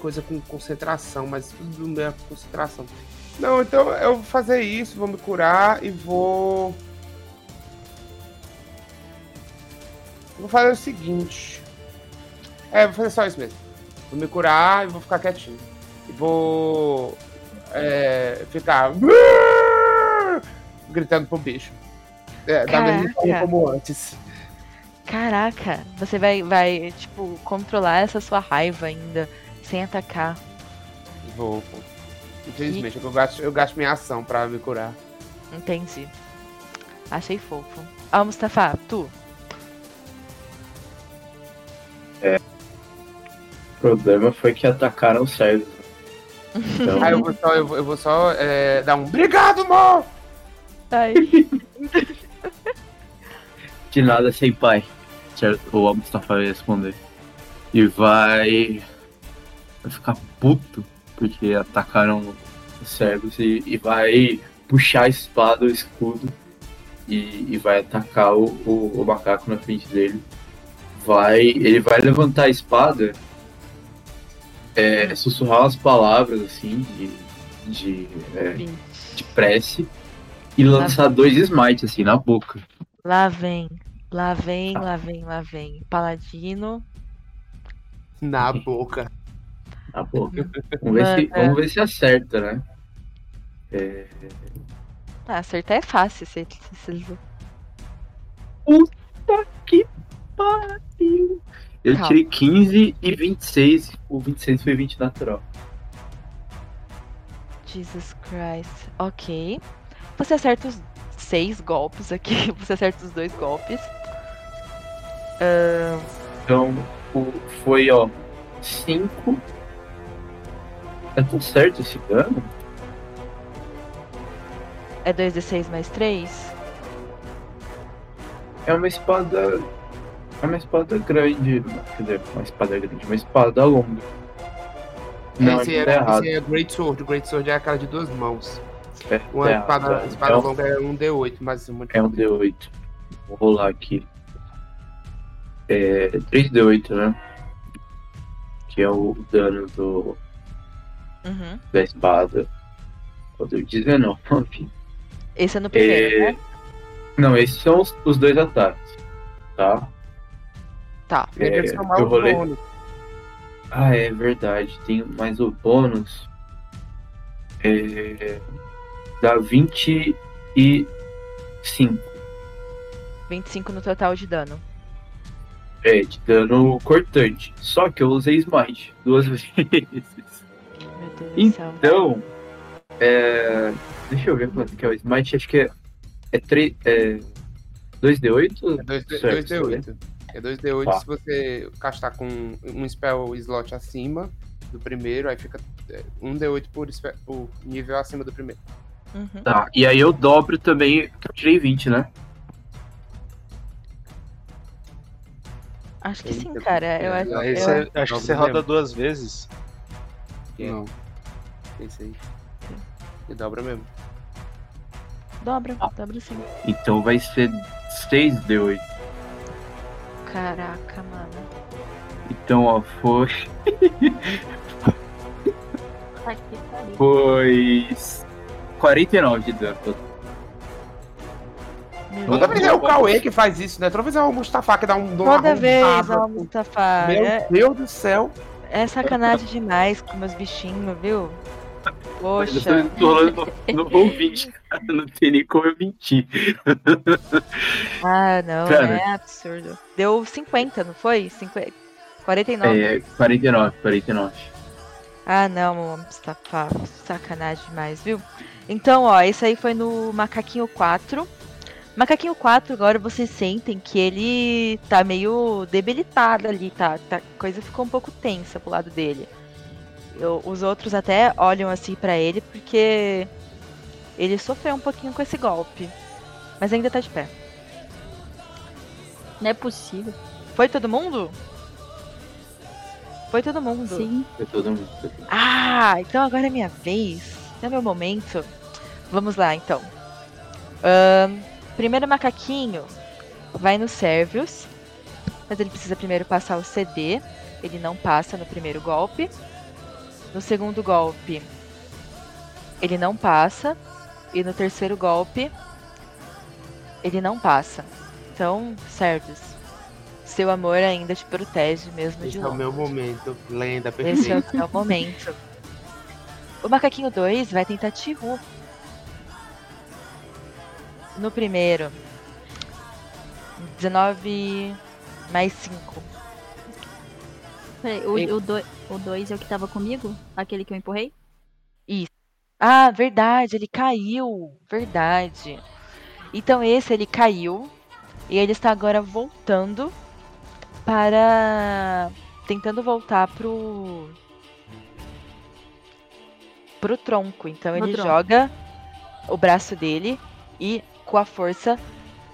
Coisa com concentração, mas tudo minha concentração. Não, então eu vou fazer isso, vou me curar e vou. Vou fazer o seguinte. É, vou fazer só isso mesmo. Vou me curar e vou ficar quietinho. E vou. É, ficar. Gritando pro bicho. É, da mesma forma Caraca. como antes. Caraca, você vai, vai, tipo, controlar essa sua raiva ainda, sem atacar. Vou, vou. Infelizmente, eu, gasto, eu gasto minha ação pra me curar. Entendi. Achei fofo. Ah, Mustafa, tu. É. O problema foi que atacaram o Sérgio. Então, Aí eu vou só, eu vou, eu vou só é, dar um. Obrigado, Mo! Ai. de nada sem pai. O Mustafa vai responder. E vai. Vai ficar puto porque atacaram os servos e, e vai puxar a espada, o escudo e, e vai atacar o, o, o macaco na frente dele. Vai. Ele vai levantar a espada, é, sussurrar umas palavras assim de. de, é, de prece e lançar dois smites assim na boca. Lá vem, lá vem, lá vem, lá vem. Paladino. Na boca. Na boca. Vamos ver, se, vamos ver se acerta, né? É, Ah, acertar é fácil. Se, se, se... Puta que pariu! Eu Calma. tirei 15 e 26. O 26 foi 20 natural. Jesus Christ. Ok. Você acerta os seis golpes aqui. Você acerta os dois golpes. Ahn, Então, o, foi, ó, 5. É tão certo esse dano? é 2d6 mais 3? É uma espada. É uma espada grande. Quer dizer, uma espada grande, uma espada longa. Não, esse, é, é, tá esse é Great Sword. O Great Sword é aquela de duas mãos. É, Uma tá espada, errado. espada Então, longa é um D8, mas muito É um D8. Vou rolar aqui. É 3D8, né? Que é o dano do, Uhum. da espada. Eu dei 19. Esse é no primeiro, É, né? Não, esses são os, os dois ataques. Tá? Tá. É, eu o rolei- bônus. Ah, é verdade. Tem mais o bônus. É, dá 25. 25 no total de dano. É, de dano cortante. Só que eu usei smite duas vezes. Meu Deus do céu. Então, é, deixa eu ver quanto que é o smite. Acho que é, é, 3, é 2d8? É 2D, Certo, 2D8. É 2D8 Tá. se você castar com um spell slot acima do primeiro, aí fica é, um D8 por, por nível acima do primeiro. Uhum. Tá, e aí eu dobro também, que eu tirei 20, né? Acho que sim, cara. Eu, acho- Aí eu, você- acho que você roda duas vezes. é. Não. Esse aí. E dobra mesmo. Dobra, dobra sim. Então vai ser 6D8. Caraca, mano. Então, ó, foi. Tá aqui, pariu. Foi. 49 de dano. Toda vez é o Cauê que faz isso, né? Toda vez é o Mustafa que dá um dom Toda vez, arrombado. ó, Mustafa. Meu É, Deus do céu. é sacanagem demais com meus bichinhos, viu? Eu Poxa. tô rolando no, no ouvinte, cara. Não tem nem como eu mentir. Ah, não, Cara. é absurdo. Deu 50, não foi? 50... 49. É, 49, 49. Ah, não, Mustafa. Sacanagem demais, viu? Então, ó, esse aí foi no Macaquinho 4. Macaquinho 4, agora vocês sentem que ele tá meio debilitado ali, tá? tá a coisa ficou um pouco tensa pro lado dele. Eu- os outros até olham assim pra ele porque ele sofreu um pouquinho com esse golpe. Mas ainda tá de pé. Não é possível. Foi todo mundo? Foi todo mundo. Sim. Foi todo mundo. Ah, então agora é minha vez. É meu momento. Vamos lá, então. Ahn, primeiro macaquinho vai no Servius. Mas ele precisa primeiro passar o CD. Ele não passa no primeiro golpe. No segundo golpe, ele não passa. E no terceiro golpe, ele não passa. Então, Servius, seu amor ainda te protege mesmo Esse de é o meu momento. Lenda Esse é o perfeita. seu momento. O macaquinho 2 vai tentar Tihu. No primeiro. 19 mais 5. Peraí, o, Eu- o, do, o dois é o que tava comigo? Aquele que eu empurrei? Isso. Ah, verdade, ele caiu. Verdade. Então esse ele caiu. E ele está agora voltando para. Tentando voltar pro. Pro tronco. Então No ele tronco. joga o braço dele e com a força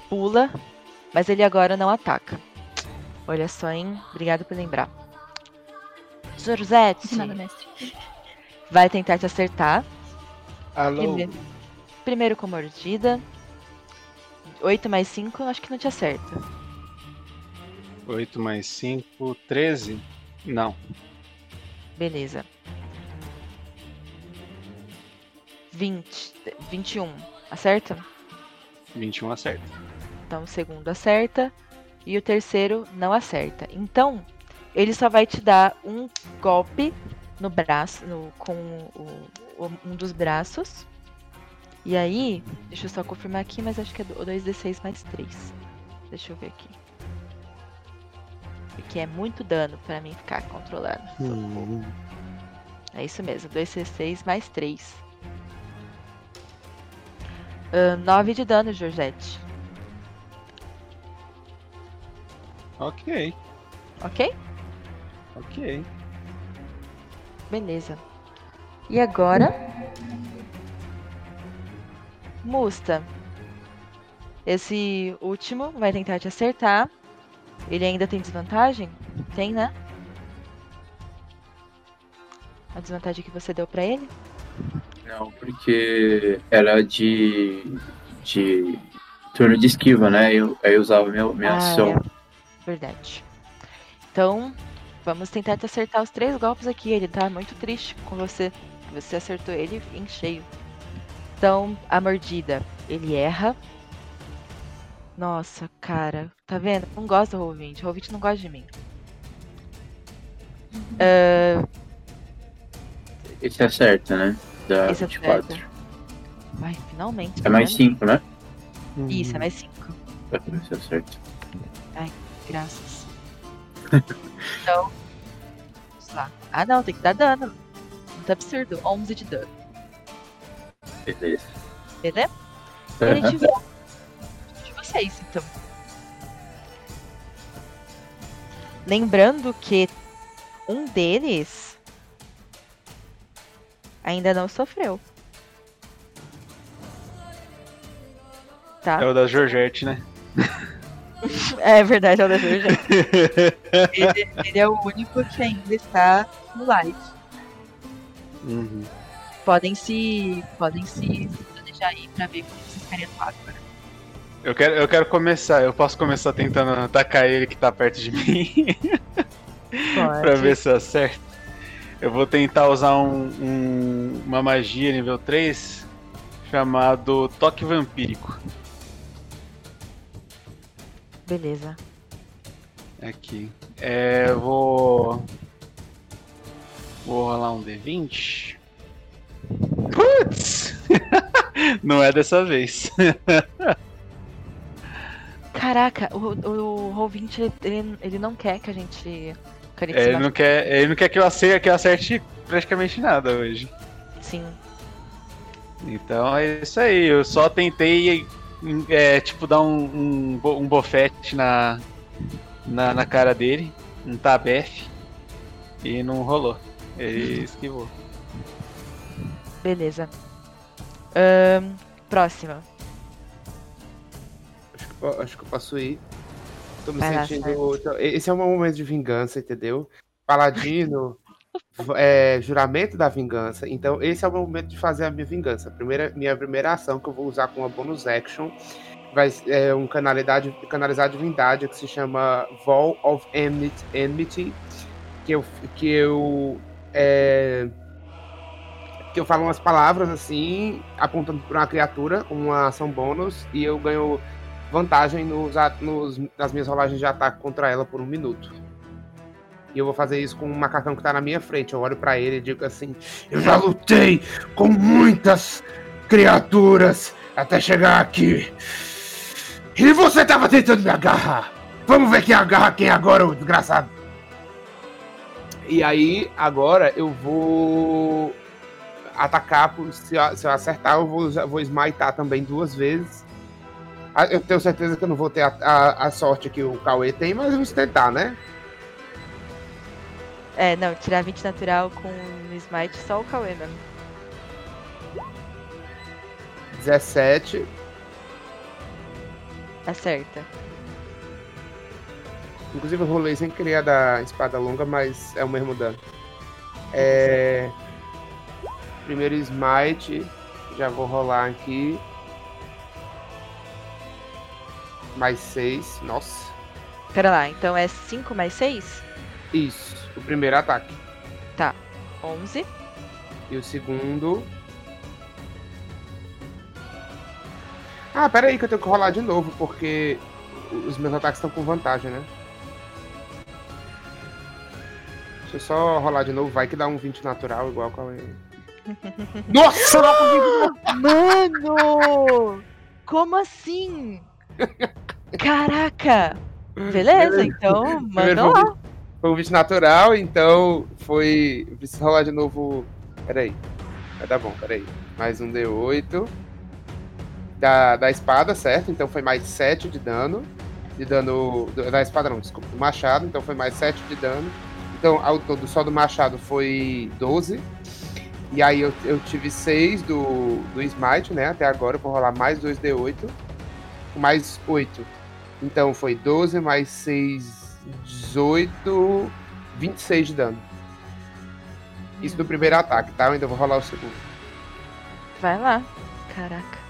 pula. Mas ele agora não ataca. Olha só, hein? Obrigado por lembrar. De nada, mestre. vai tentar te acertar. Alô? Primeiro, primeiro com mordida. 8 mais 5, acho que não te acerta. 8 mais 5, 13? Não. Beleza. 20, 21. Acerta? 21 acerta. Então o segundo acerta e o terceiro não acerta. Então, ele só vai te dar um golpe no braço, no- com o- o- um dos braços. E aí, deixa eu só confirmar aqui, mas acho que é do- 2d6 mais 3. Deixa eu ver aqui. Porque é muito dano pra mim ficar controlando. É isso mesmo, 2d6 mais 3. 9 de dano, Georgette. Ok, Ok? ok. Beleza. E agora? Musta. Esse último vai tentar te acertar. Ele ainda tem desvantagem? Tem, né? A desvantagem que você deu pra ele? Não, porque era de. de turno de esquiva, né? Eu, aí eu usava minha, minha Ah, ação. é. Verdade. Então, vamos tentar te acertar os três golpes aqui. Ele tá muito triste com você. Você acertou ele em cheio. Então, a mordida. Ele erra. Nossa, cara. Tá vendo? Não gosto do Roll20. O Roll20 não gosta de mim. Ah, Esse acerta, né? Da esse 24. acerta. Vai, finalmente. É mais vendo? 5, né? Isso, é mais 5. Pra ver se acerta. Ai, graças. então, vamos lá. Ah, não, tem que dar dano. Muito absurdo. 11 de dano. Beleza. Beleza? Aham. Ele volta. De vocês, então. Lembrando que um deles ainda não sofreu. Tá? É o da Georgette, né? É verdade, é o da Georgette. ele, ele é o único que ainda está no live. Uhum. Podem se. Podem se planejar aí pra ver como vocês querem atuar agora. Eu quero, eu quero começar. Eu posso começar tentando atacar ele que tá perto de mim. pra ver se acerta. Eu vou tentar usar um, um- uma magia nível 3 chamado Toque Vampírico. Beleza. Aqui. É, eu vou. Vou rolar um D20. Putz! Não é dessa vez. Caraca, o, o Roll20 ele, ele não quer que a gente. Ele, não quer, ele não quer que eu acerte, que eu acerte praticamente nada hoje. Sim. Então é isso aí. Eu só tentei, é, tipo, dar um, um, um bofete na, na, na cara dele, um tabefe, e não rolou. Ele esquivou. Beleza. Ahn, próxima. Acho que, eu- acho que eu posso ir. Tô me Vai sentindo. então, Esse é um momento de vingança, entendeu? Paladino, é, juramento da vingança. Então, esse é o momento de fazer a minha vingança. Primeira, minha primeira ação que eu vou usar com uma bonus action vai é, um canalidade, canalizar divindade que se chama Vol of Enmity, Enmity que eu, que eu é, que eu falo umas palavras assim, apontando para uma criatura, uma ação bônus, e eu ganho vantagem nos, nos- nas minhas rolagens de ataque contra ela por um minuto. E eu vou fazer isso com um macacão que tá na minha frente. Eu olho para ele e digo assim: Eu já lutei com muitas criaturas até chegar aqui. E você tava tentando me agarrar. Vamos ver quem agarra quem agora, ô desgraçado. E aí, agora eu vou atacar. Se eu, acertar, eu vou, vou smitar também duas vezes. Ah, Eu tenho certeza que eu não vou ter a, a- a sorte que o Cauê tem, mas vamos tentar, né? É, não, tirar 20 natural com Smite só o Cauê mesmo. 17. Acerta. Inclusive eu rolei sem querer a da espada longa, mas é o mesmo dano. É... Primeiro smite. Já vou rolar aqui. Mais 6. Nossa. Pera lá, então é 5 mais 6? Isso. O primeiro ataque. Tá. 11. E o segundo. Ah, pera aí que eu tenho que rolar de novo, porque os meus ataques estão com vantagem, né? Deixa eu só rolar de novo, vai que dá um 20 natural igual qual é. Nossa, Mano! Como assim? Caraca! Beleza, então manda lá. foi, foi um 20 natural, então foi. Eu preciso rolar de novo. Pera aí. Vai dar bom, pera aí. Mais um D8. Da, da espada, certo? Então foi mais 7 de dano. De dano. do- Da espada não, desculpa, do machado, então foi mais 7 de dano. Então, ao todo, só do machado foi 12. E aí eu, eu tive 6 do, do Smite, né? Até agora eu vou rolar mais 2 D8. Mais 8. Então foi 12 mais 6, 18, 26 de dano. Isso do primeiro ataque, tá? Eu ainda vou rolar o segundo. Vai lá. Caraca.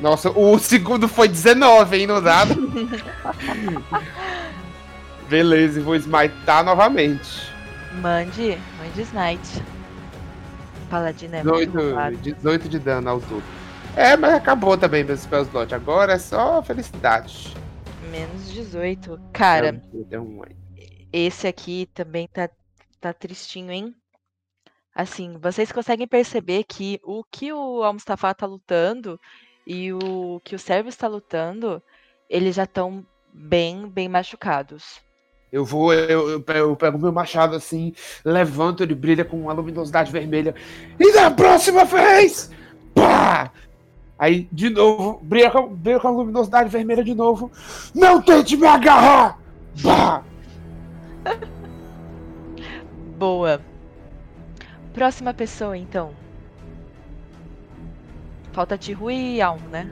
Nossa, o segundo foi 19, hein, no dado. Beleza, e vou smitar novamente. Mande, mande Smite. Paladino é muito 18, roubado. 18 de dano ao todo. É, mas acabou também meu spell slot. Agora é só felicidade. Menos 18. Cara, esse aqui também tá, tá tristinho, hein? Assim, vocês conseguem perceber que o que o Al-Mustafa tá lutando e o que o Servo está lutando, eles já estão bem, bem machucados. Eu vou, eu, eu pego- eu pego meu machado assim, levanto, ele brilha com uma luminosidade vermelha. E da próxima vez! Pá! Aí, de novo, brilha com, brilha com a luminosidade vermelha de novo. Não tente me agarrar! Pá! Boa. Próxima pessoa, então. Falta Tihu e Almo, né?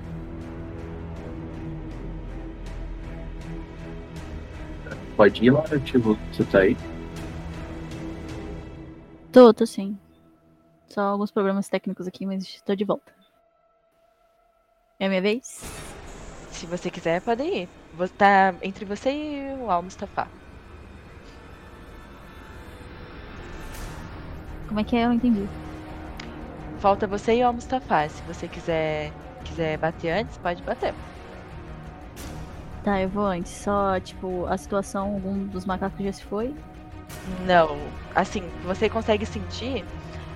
Pode ir lá, tipo, você tá aí? Tô, tô sim. Só alguns problemas técnicos aqui, mas tô de volta. É a minha vez? Se você quiser, pode ir. Vou tá entre você e o Al Mustafa. Como é que é? Eu não entendi. Falta você e o Al Mustafa. Se você quiser, quiser bater antes, pode bater. Tá, eu vou antes. Só, tipo, a situação, algum dos macacos já se foi? Não, assim, você consegue sentir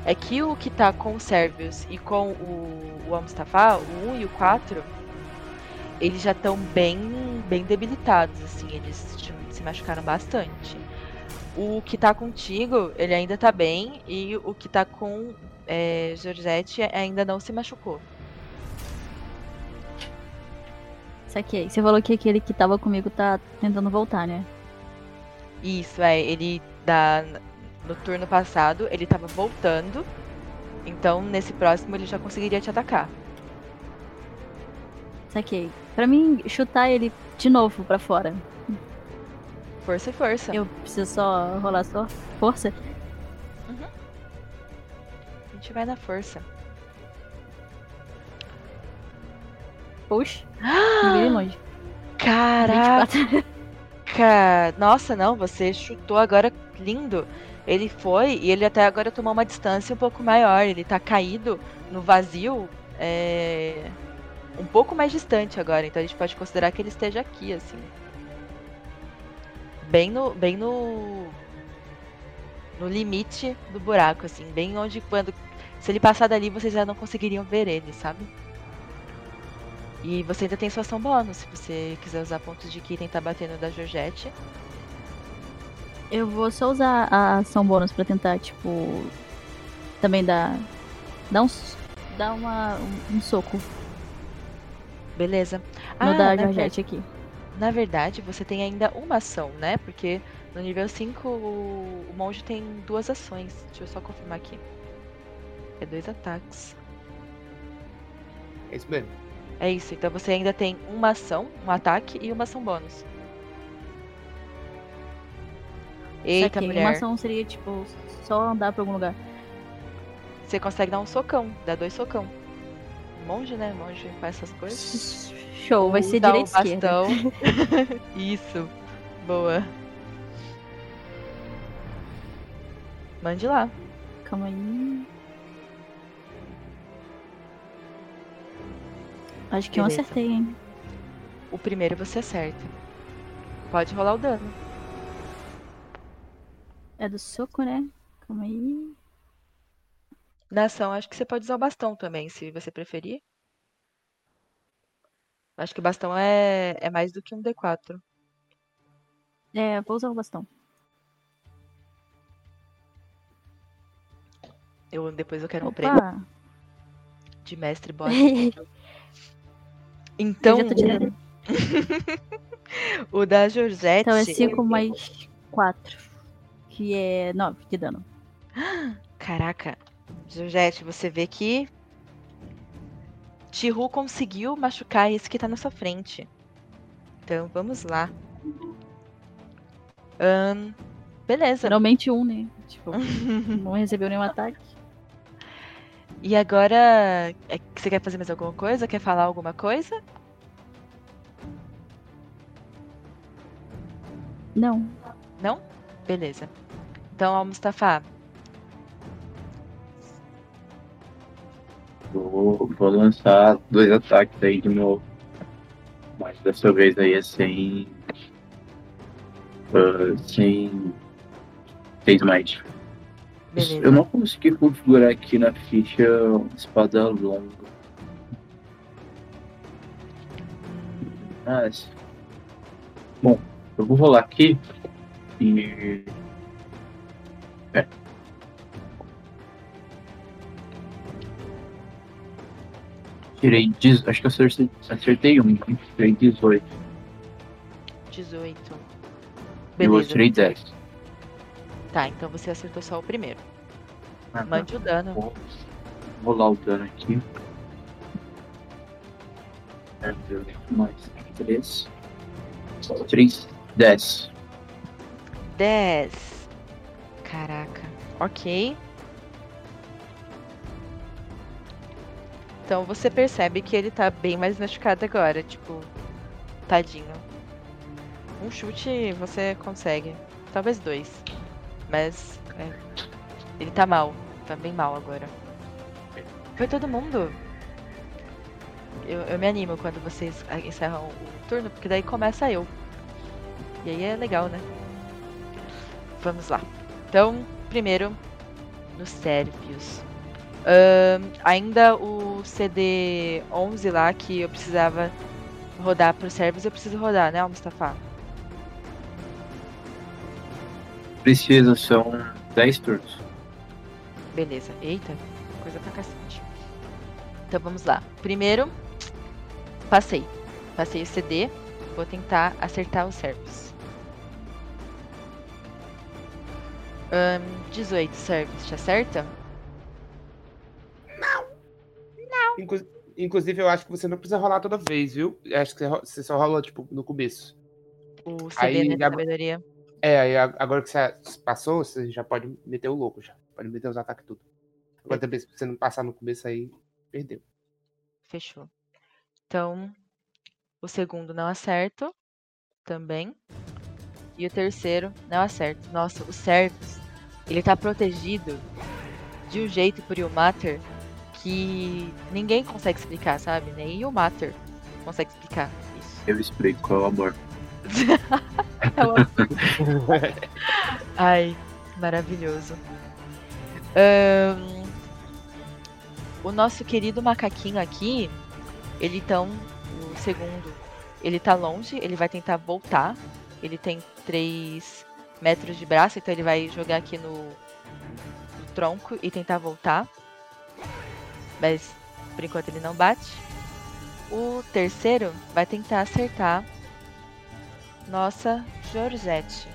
é que o que tá com o Servius e com o, o Al Mustafa, o 1 e o 4, eles já estão bem, bem debilitados, assim, eles se machucaram bastante. O que tá contigo, ele ainda tá bem, e o que tá com é, Georgette ainda não se machucou. Saquei. Você falou que aquele que tava comigo tá tentando voltar, né? Isso, é, ele da, no turno passado, ele tava voltando, então nesse próximo ele já conseguiria te atacar. Saquei. Pra mim, chutar ele de novo pra fora. Força e força. Eu preciso só rolar só força? A gente vai na força. Puxa. Ninguém longe. Caraca! Nossa, não, você chutou agora lindo. Ele foi e ele até agora tomou uma distância um pouco maior. Ele tá caído no vazio, é... um pouco mais distante agora. Então a gente pode considerar que ele esteja aqui, assim. Bem no. Bem no. No limite do buraco, assim. Bem onde quando. Se ele passar dali, vocês já não conseguiriam ver ele, sabe? E você ainda tem sua ação bônus, se você quiser usar pontos de ki e tentar bater no da Georgette. Eu vou só usar a ação bônus pra tentar, tipo. Também dar. Dar um. Dar uma, um, um soco. Beleza. No Ah, da na Georgette aqui. Na verdade, você tem ainda uma ação, né? Porque no nível 5 o o monge tem duas ações. Deixa eu só confirmar aqui. É dois ataques. É isso mesmo. É isso, então você ainda tem uma ação, um ataque e uma ação bônus. Eita, mulher. Uma ação seria, tipo, só andar pra algum lugar. Você consegue dar um socão, dá dois socão. Monge, né? Monge faz essas coisas. Show, vai ser Usa direita o e esquerda. Isso. Boa. Mande lá. Calma aí. Acho que eu Beleza. acertei, hein? O primeiro você acerta. Pode rolar o dano. É do soco, né? Calma aí. Na ação, acho que você pode usar o bastão também, se você preferir. Acho que o bastão é, é mais do que um D4. É, vou usar o bastão. Um Eu, depois eu quero um Opa! prêmio de mestre boss. Então, Eu já tô tirando. o da Georgette. Então é 5 mais 4. Que é 9 de dano. Caraca, Georgette, você vê que Tihu conseguiu machucar esse que tá na sua frente. Então vamos lá. Ahn, beleza. Finalmente um, né? Tipo, não recebeu nenhum ataque. E agora, é você quer fazer mais alguma coisa? Quer falar alguma coisa? Não. Não? Beleza. Então, ó, Mustafa, Vou, vou lançar dois ataques aí de novo. Mas dessa vez aí é sem. ah, sem. Sem smite. Beleza. Eu não consegui configurar aqui na ficha espada longa. Mas. Bom, eu vou rolar aqui e. É. Tirei. dez- Acho que eu acertei, acertei um. hein? Tirei 18. 18. E eu Beleza. tirei 10. Tá, então você acertou só o primeiro. Ah, tá. Mande o dano. Vou rolar o dano aqui. É, mais 3. 3, 10. 10. Caraca. Ok. Então você percebe que ele tá bem mais machucado agora, tipo, tadinho. Um chute você consegue. Talvez dois. Mas é, ele tá mal. Tá bem mal agora. Foi todo mundo. Eu, eu me animo quando vocês encerram o turno, porque daí começa eu. E aí é legal, né? Vamos lá. Então, primeiro, nos Sérvios. Ahn, ainda o CD 11 lá que eu precisava rodar para os servos, eu preciso rodar, né, Mustafa? Precisa, são 10 turnos. Beleza. Eita, coisa pra cacete. Então vamos lá. Primeiro, passei. Passei o CD. Vou tentar acertar os servos. Ahn, 18 servos, te acerta? Inclu- Inclusive, eu acho que você não precisa rolar toda vez, viu? Eu acho que você só rola, tipo, no começo. O CD, Aí, né, de ag- sabedoria. É, aí agora que você passou, você já pode meter o louco já. Pode meter os ataques tudo. Agora também, se você não passar no começo aí, perdeu. Fechou. Então, o segundo não acerto. Também. E o terceiro não acerto. Nossa, o Servus, ele tá protegido de um jeito por Ilmater que ninguém consegue explicar, sabe? Nem o Mater consegue explicar isso. Eu explico qual é o amor. Ai, maravilhoso. Ahn, o nosso querido macaquinho aqui, ele então, o segundo, ele tá longe, ele vai tentar voltar. Ele tem 3 metros de braço, então ele vai jogar aqui no, no tronco e tentar voltar. Mas por enquanto ele não bate. O terceiro vai tentar acertar nossa Georgette.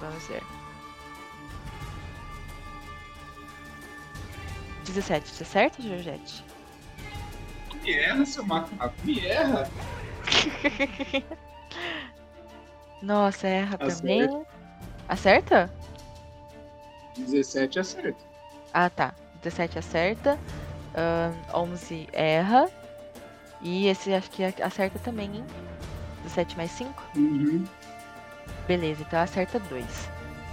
Vamos ver. 17, tá certo, Georgette? Me erra, seu macaco, me erra. Nossa, erra Acerta. também. Acerta? 17 acerta. Ah, tá. 17 acerta. ahn, 11 erra. E esse acho que acerta também, hein? 17 mais 5? Uhum. Beleza, então acerta 2.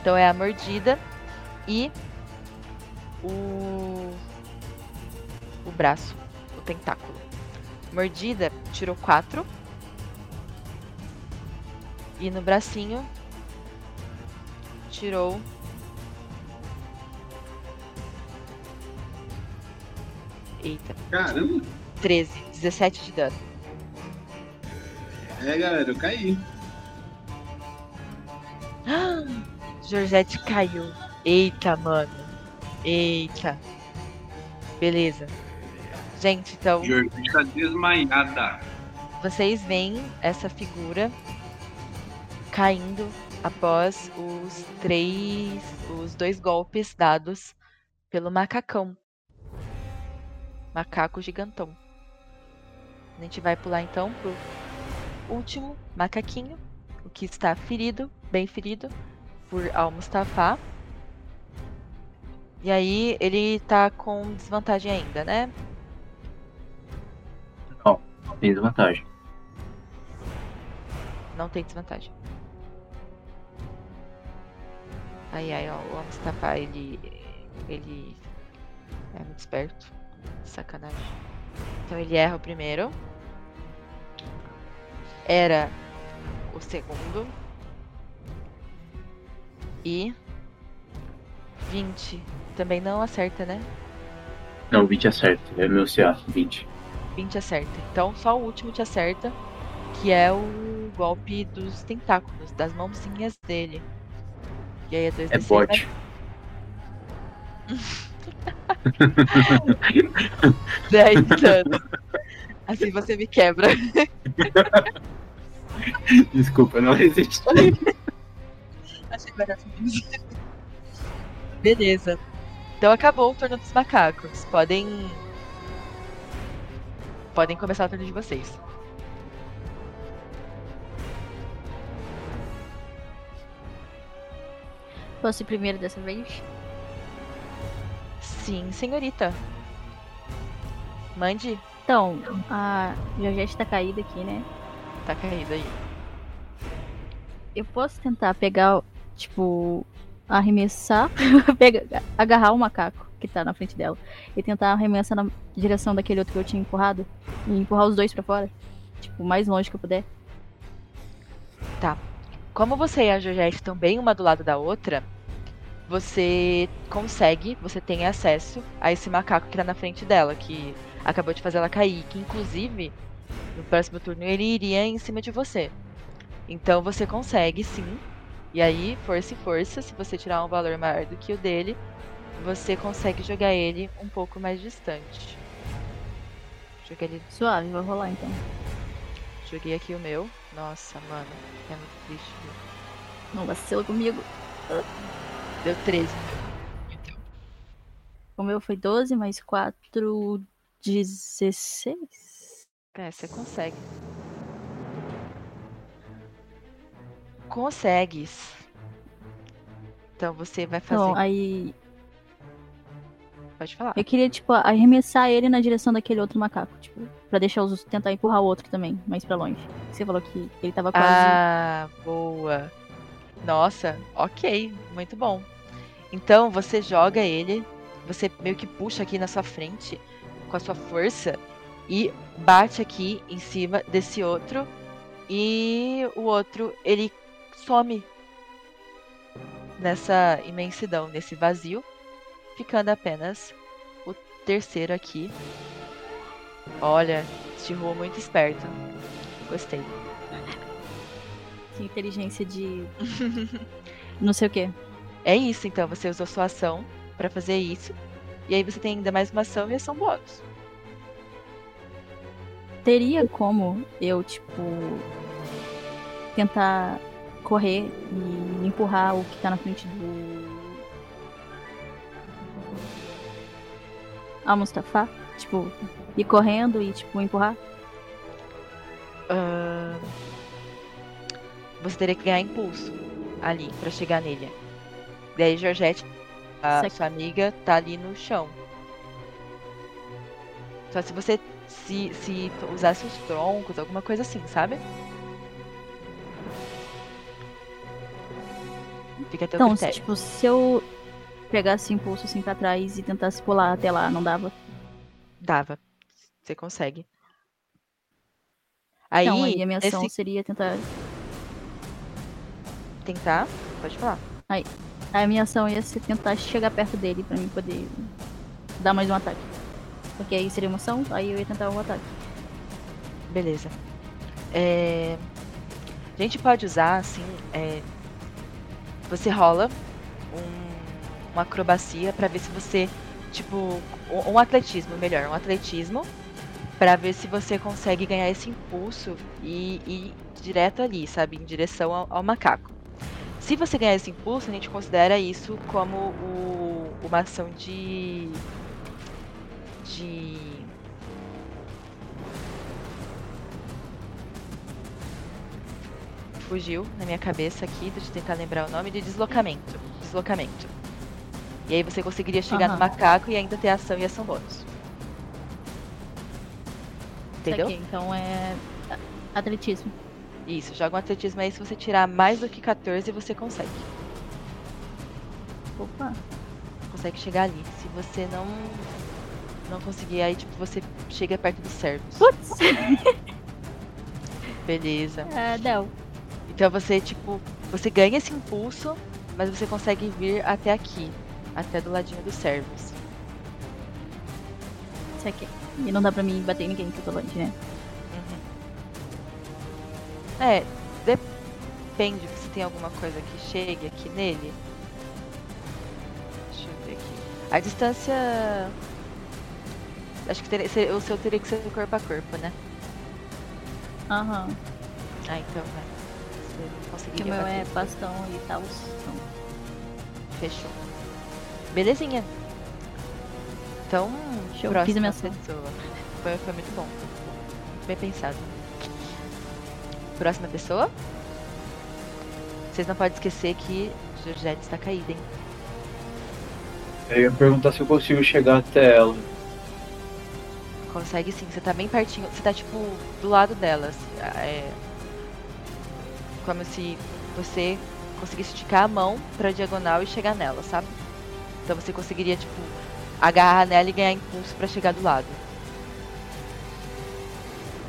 Então é a mordida e o. O braço, o tentáculo. Mordida tirou 4. E no bracinho tirou. Eita. Caramba. 13, 17 de dano. É, galera, eu caí. Georgette caiu. Eita, mano. Eita. Beleza. Gente, então. Georgette tá desmaiada. Vocês veem essa figura caindo após os três. os dois golpes dados pelo macacão. Macaco gigantão. A gente vai pular então pro último macaquinho, o que está ferido, bem ferido, por Al-Mustafa. E aí ele tá com desvantagem ainda, né? Não, tem desvantagem. Não tem desvantagem. Ai, ai, ó, o Mustafa, ele. Ele. É muito esperto. Sacanagem. Então ele erra o primeiro. Era o segundo. E. 20. Também não acerta, né? Não, 20 acerta. É meu CA, 20. 20 acerta. Então só o último te acerta. Que é o golpe dos tentáculos, das mãozinhas dele. E aí é 2 É bot. 10 dano. Assim você me quebra. Desculpa, não resisti. Achei maravilhoso. Beleza. Então acabou o turno dos macacos. Podem. Podem começar o turno de vocês. Posso ir primeiro dessa vez? Sim, senhorita. Mande. Então, a Georgette tá caída aqui, né? Tá caída aí. Eu posso tentar pegar, tipo, arremessar, pegar, agarrar o macaco que tá na frente dela e tentar arremessar na direção daquele outro que eu tinha empurrado e empurrar os dois pra fora. Tipo, o mais longe que eu puder. Tá. Como você e a Georgette estão bem uma do lado da outra, você consegue, você tem acesso a esse macaco que tá na frente dela, que acabou de fazer ela cair, que inclusive no próximo turno ele iria em cima de você. Então você consegue sim. E aí, força e força, se você tirar um valor maior do que o dele, você consegue jogar ele um pouco mais distante. Joguei ele. Suave, vou rolar então. Joguei aqui o meu. Nossa, mano, é muito triste. viu? Não vacila comigo. Deu 13. O meu foi 12 mais 4, 16. É, você consegue. Consegues. Então você vai fazer. Então, aí Pode falar. eu queria, tipo, arremessar ele na direção daquele outro macaco, tipo, pra deixar os tentar empurrar o outro também, mais pra longe. Você falou que ele tava quase. Ah, boa. Nossa, ok, muito bom. Então você joga ele, você meio que puxa aqui na sua frente com a sua força e bate aqui em cima desse outro e o outro ele some nessa imensidão, nesse vazio, ficando apenas o terceiro aqui. Olha, estirrou muito esperto. Gostei. Que inteligência de. Não sei o quê. É isso, então. Você usou sua ação pra fazer isso. E aí você tem ainda mais uma ação e ação bônus. Teria como eu, tipo. Tentar correr e empurrar o que tá na frente do. Al Mustafa? Tipo, ir correndo e, tipo, empurrar? Ahn, Você teria que ganhar impulso ali pra chegar nele. Daí, Georgette, a sua amiga, tá ali no chão. Só se você se, se usasse os troncos, alguma coisa assim, sabe? Fica até o Então, se, critério. tipo, se eu pegasse impulso assim pra trás e tentasse pular até lá, não dava? Dava. Você consegue. Aí, então, aí a minha ação nesse- seria tentar. tentar, pode falar. Aí, a minha ação ia ser tentar chegar perto dele pra mim poder dar mais um ataque. Porque aí seria uma ação, aí eu ia tentar um ataque. Beleza. É, A gente pode usar, assim, é, você rola um- uma acrobacia pra ver se você, tipo, um, atletismo, melhor, um atletismo, pra ver se você consegue ganhar esse impulso e ir direto ali, sabe, em direção ao, ao macaco. Se você ganhar esse impulso, a gente considera isso como o- uma ação de de fugiu na minha cabeça aqui, deixa eu tentar lembrar o nome, de deslocamento. Deslocamento. E aí você conseguiria chegar no Aham. macaco e ainda ter ação e ação bônus. Entendeu? Saquei, Então é atletismo. Isso, joga um atletismo aí, se você tirar mais do que 14, você consegue. Opa. Consegue chegar ali. Se você não não conseguir, aí tipo, você chega perto dos servos. Putz! Beleza. É, Del. Então você, tipo, você ganha esse impulso, mas você consegue vir até aqui, até do ladinho dos servos. Saquei. E não dá pra mim bater em ninguém que eu tô longe, né? É, depende se tem alguma coisa que chegue aqui nele. Deixa eu ver aqui. A distância. Acho que teria- o seu teria que ser corpo a corpo, né? Aham. Ah, então vai. Você Que o meu é bastão e tal. Fechou. Belezinha. Então, Show, próxima fiz a minha pessoa. Foi, foi muito bom. Muito bem pensado. Próxima pessoa. Vocês não podem esquecer que Georgette está caída, hein? Eu ia perguntar se eu consigo chegar até ela. Consegue sim, você tá bem pertinho. Você tá tipo do lado dela. assim, É... Como se você conseguisse esticar a mão pra diagonal e chegar nela, sabe? Então você conseguiria, tipo, agarrar nela e ganhar impulso pra chegar do lado.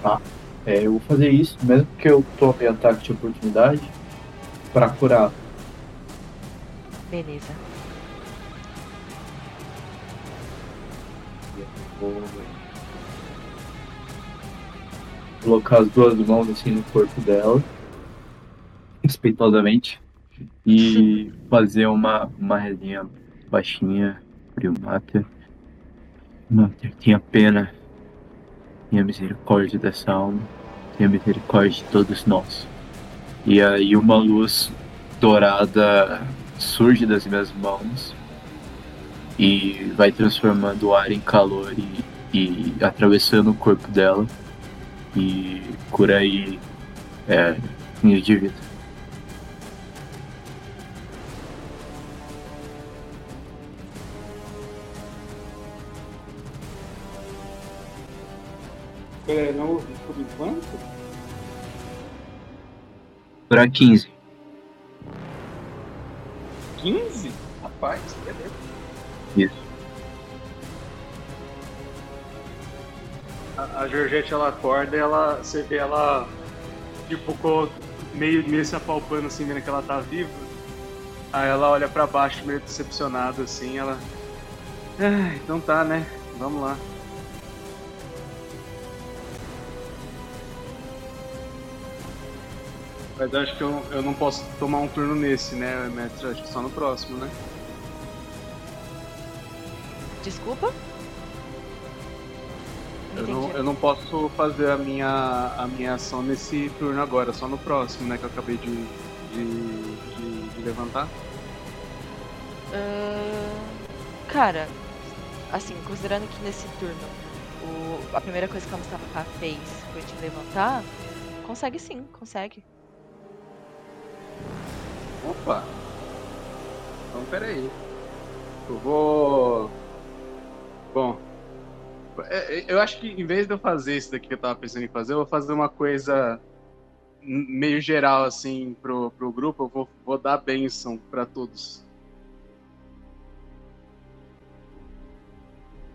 Tá. É, eu vou fazer isso, mesmo que eu tome ataque de oportunidade, pra curar. Beleza. Vou colocar as duas mãos assim no corpo dela, respeitosamente, e fazer uma, uma resinha baixinha, frio mater. Mater, tenha pena, tenha misericórdia dessa alma, tenha misericórdia de todos nós. E aí uma luz dourada surge das minhas mãos e vai transformando o ar em calor e, e atravessando o corpo dela e cura aí é, de vida. É, não por enquanto? Curar 15. 15? Rapaz, beleza. Isso. A, a Georgette ela acorda e ela, você vê ela tipo meio, meio se apalpando assim, vendo que ela tá viva. Aí ela olha pra baixo meio decepcionada assim, ela. Ah, então tá, né? Vamos lá. Mas acho que eu, eu não posso tomar um turno nesse, né, mestre? Acho que só no próximo, né? Desculpa? Eu não, eu não posso fazer a minha, a minha ação nesse turno agora, só no próximo, né? Que eu acabei de, de, de, de levantar. Ahn, cara, assim, considerando que nesse turno o- a primeira coisa que a Mustafa fez foi te levantar, consegue sim, consegue. Opa! Então peraí. Eu vou. Bom. é- é- Eu acho que em vez de eu fazer isso daqui que eu tava pensando em fazer, eu vou fazer uma coisa meio geral assim pro, pro grupo. Eu vou, vou dar bênção pra todos.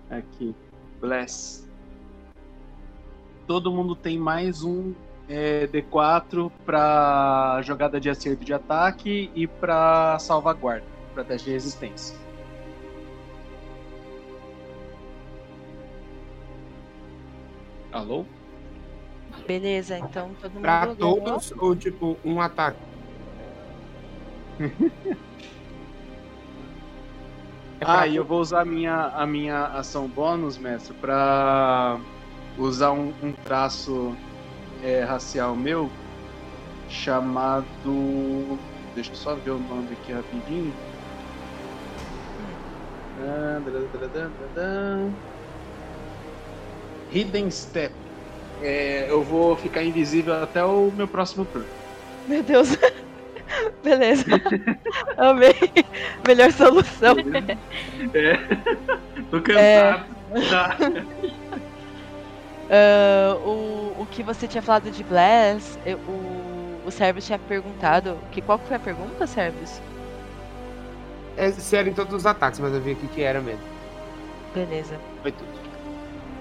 Aqui. Bless. Todo mundo tem mais um é, D4 pra jogada de acerto de ataque e pra salvaguarda, pra teste de resistência. Alô? Beleza, então todo mundo Pra ganhou. todos ou tipo um ataque? É Ah, e eu vou usar a minha, a minha ação bônus, mestre, pra usar um, um traço é, racial meu chamado. Deixa eu só ver o nome aqui rapidinho. Ah. Hidden Step. É, eu vou ficar invisível até o meu próximo turno. Meu Deus. Beleza. Amei. Melhor solução. É. Tô É. cansado. Tá. Ah, o, o que você tinha falado de Bless, eu- o, o Service tinha perguntado. Que, qual que foi a pergunta, Service? É, se era em todos os ataques, mas eu vi aqui que era mesmo. Beleza, Foi tudo.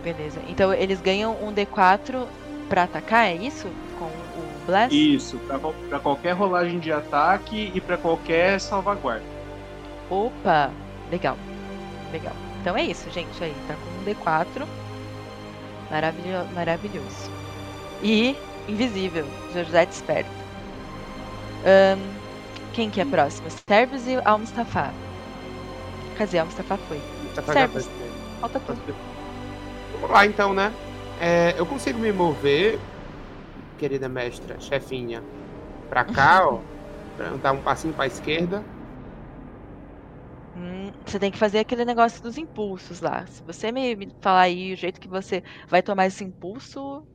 beleza. Então eles ganham um D4 pra atacar, é isso? Com o Bless? Isso, pra, pra qualquer rolagem de ataque e pra qualquer salvaguarda. Opa! Legal. Legal. Então é isso, gente. Aí, tá com um D4. Maravilho, maravilhoso. E invisível. José desperto. Ahn, quem que é próximo? Servus e Al-Mustafa. Quer dizer, Al-Mustafa foi. Servus. Falta tu. Vamos lá então, né? É, eu consigo me mover, querida mestra, chefinha, pra cá, ó. Pra dar um passinho pra esquerda. Hum, você tem que fazer aquele negócio dos impulsos lá. Se você me, me falar aí o jeito que você vai tomar esse impulso,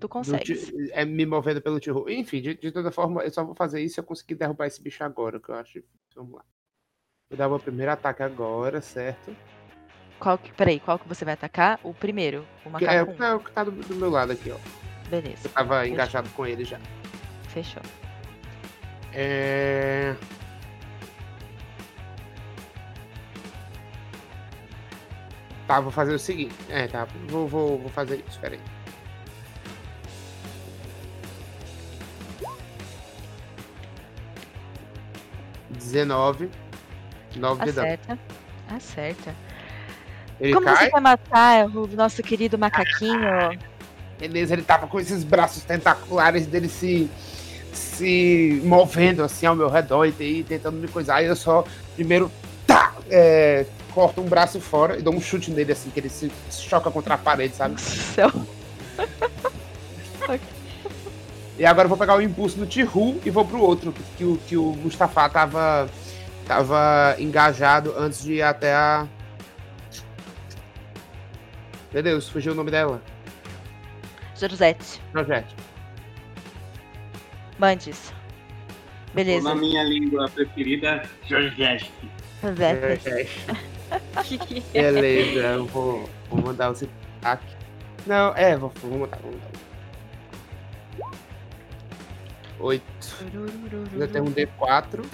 Tu consegue. é me movendo pelo tiro. Enfim, de, de toda forma, eu só vou fazer isso se eu conseguir derrubar esse bicho agora, que eu acho. Vamos lá. Vou dar o meu primeiro ataque agora, certo? Qual que, peraí, qual que você vai atacar? O primeiro, o é, macaco. é o que tá do, do meu lado aqui, ó. Beleza. Eu tava Fechou. engajado com ele já. Fechou. É... Tá, vou fazer o seguinte. É, tá. Vou, vou, vou fazer isso, peraí. Dezenove. Nove de dano. Acerta. Acerta. Ele Como cai. você vai matar o nosso querido macaquinho? Beleza, ele tava com esses braços tentaculares dele se, se movendo assim ao meu redor e te- tentando me coisar. Aí eu só, primeiro, tá, é, corto um braço fora e dou um chute nele assim, que ele se, choca contra a parede, sabe? Céu. E agora eu vou pegar o impulso no Tihu e vou pro outro, que, o, que o Mustafa tava, tava engajado antes de ir até a. Meu Deus, fugiu o nome dela. Josete. Projete. Mandes. Beleza. Na minha língua preferida, Georgette. Josete. Beleza, eu vou, vou mandar o ataque. Não, é, vou, vou mandar, vou mandar. Oito. Ainda tem um D4.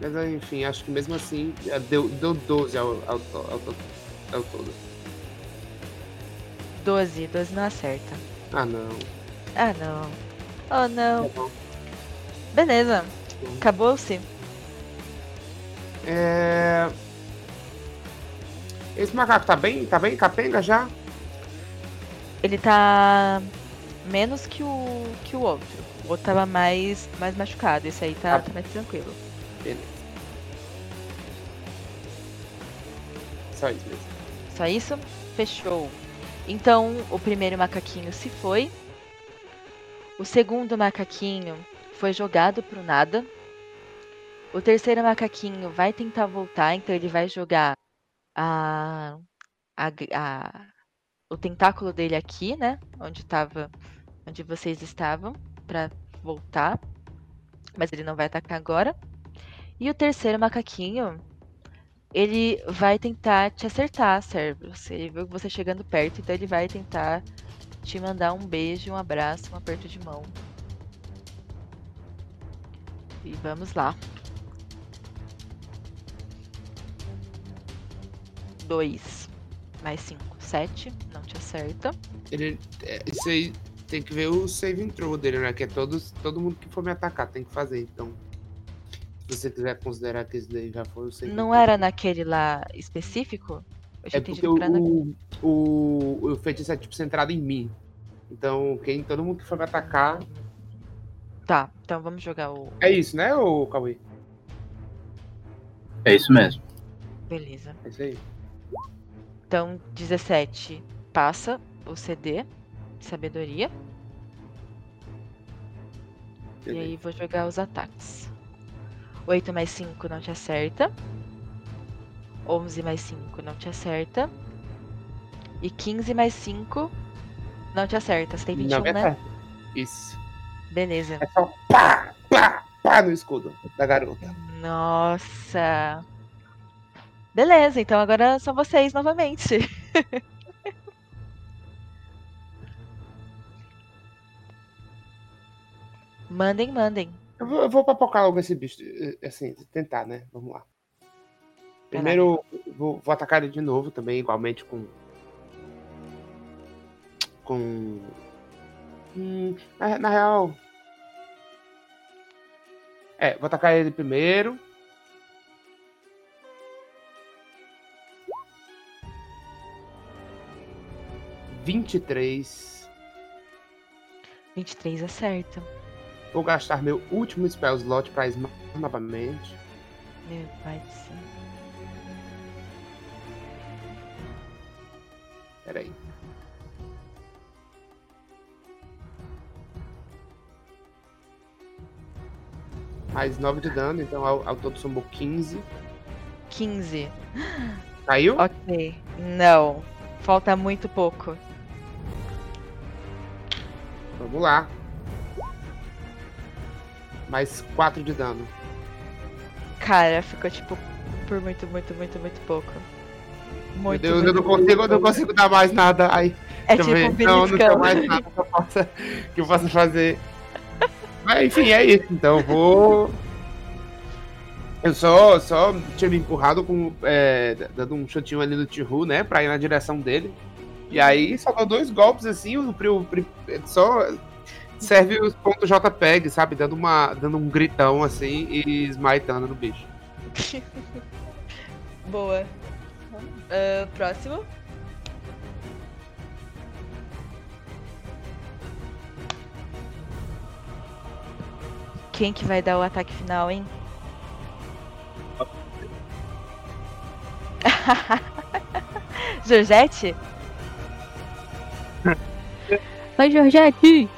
Mas enfim, acho que mesmo assim já deu, deu 12 ao, ao, ao, ao todo. 12. 12 não acerta. Ah não. Ah, não. Oh, não. Tá. Beleza. Acabou-se. É... Esse macaco tá bem? Tá bem capenga já? Ele tá menos que o, que o outro. O outro tava mais, mais machucado. Esse aí tá, tá mais tranquilo. Beleza. Só isso mesmo. Só isso? Fechou. Então, o primeiro macaquinho se foi. O segundo macaquinho foi jogado pro nada. O terceiro macaquinho vai tentar voltar, então ele vai jogar a, a, a- o tentáculo dele aqui, né? Onde tava, onde vocês estavam, pra voltar. Mas ele não vai atacar agora. E o terceiro macaquinho, ele vai tentar te acertar, Cerberus. Ele viu você chegando perto, então ele vai tentar te mandar um beijo, um abraço, um aperto de mão. E vamos lá. Dois mais cinco, sete. Não te acerta. Ele, é, isso aí tem que ver o save throw dele, né? Que é todos, todo mundo que for me atacar tem que fazer. Então, se você quiser considerar que esse daí já foi o save Não era naquele lá específico? Eu É porque na- o, o, o feitiço é tipo centrado em mim. Então, quem, todo mundo que for me atacar. Tá, então vamos jogar o. É isso, né, o Cauê? É isso mesmo. Beleza. É isso aí. Então, 17 passa o CD, sabedoria. E aí vou jogar os ataques. 8 mais 5 não te acerta. 11 mais 5 não te acerta. E 15 mais 5 não te acerta. Você tem 21, Não né? acerta. Isso. Beleza. É só pá, pá, pá no escudo da garota. Nossa. Beleza, então agora são vocês novamente. mandem, mandem. Eu vou, eu vou papocar logo esse bicho. eh, Assim, tentar, né? Vamos lá. Primeiro, vou, vou atacar ele de novo também, igualmente com. Com. Hum, na, na real. É, vou atacar ele primeiro. Vinte e três. 23 acerta. Vou gastar meu último spell slot pra esmar novamente. Meu pai do céu. Pera aí. Mais 9 de dano, então ao, ao todo somou 15. 15. Caiu? Ok. Não. Falta muito pouco. Vamos lá. Mais 4 de dano. Cara, ficou tipo por muito, muito, muito, muito pouco. Meu Deus, eu não consigo, eu não consigo dar mais nada. Ai, É eu tipo não, não tem mais nada que eu possa, que eu possa fazer. Mas enfim, é isso. Então eu vou. Eu só, só tinha me empurrado com. é, dando um chutinho ali no Tihu, né? Pra ir na direção dele. E aí só dou dois golpes assim, o, o, só serve os pontos JPEG, sabe? Dando, uma, dando um gritão assim e smitando no bicho. Boa. Ah, próximo. Quem que vai dar o ataque final, hein? Georgette? Vai, Georgette!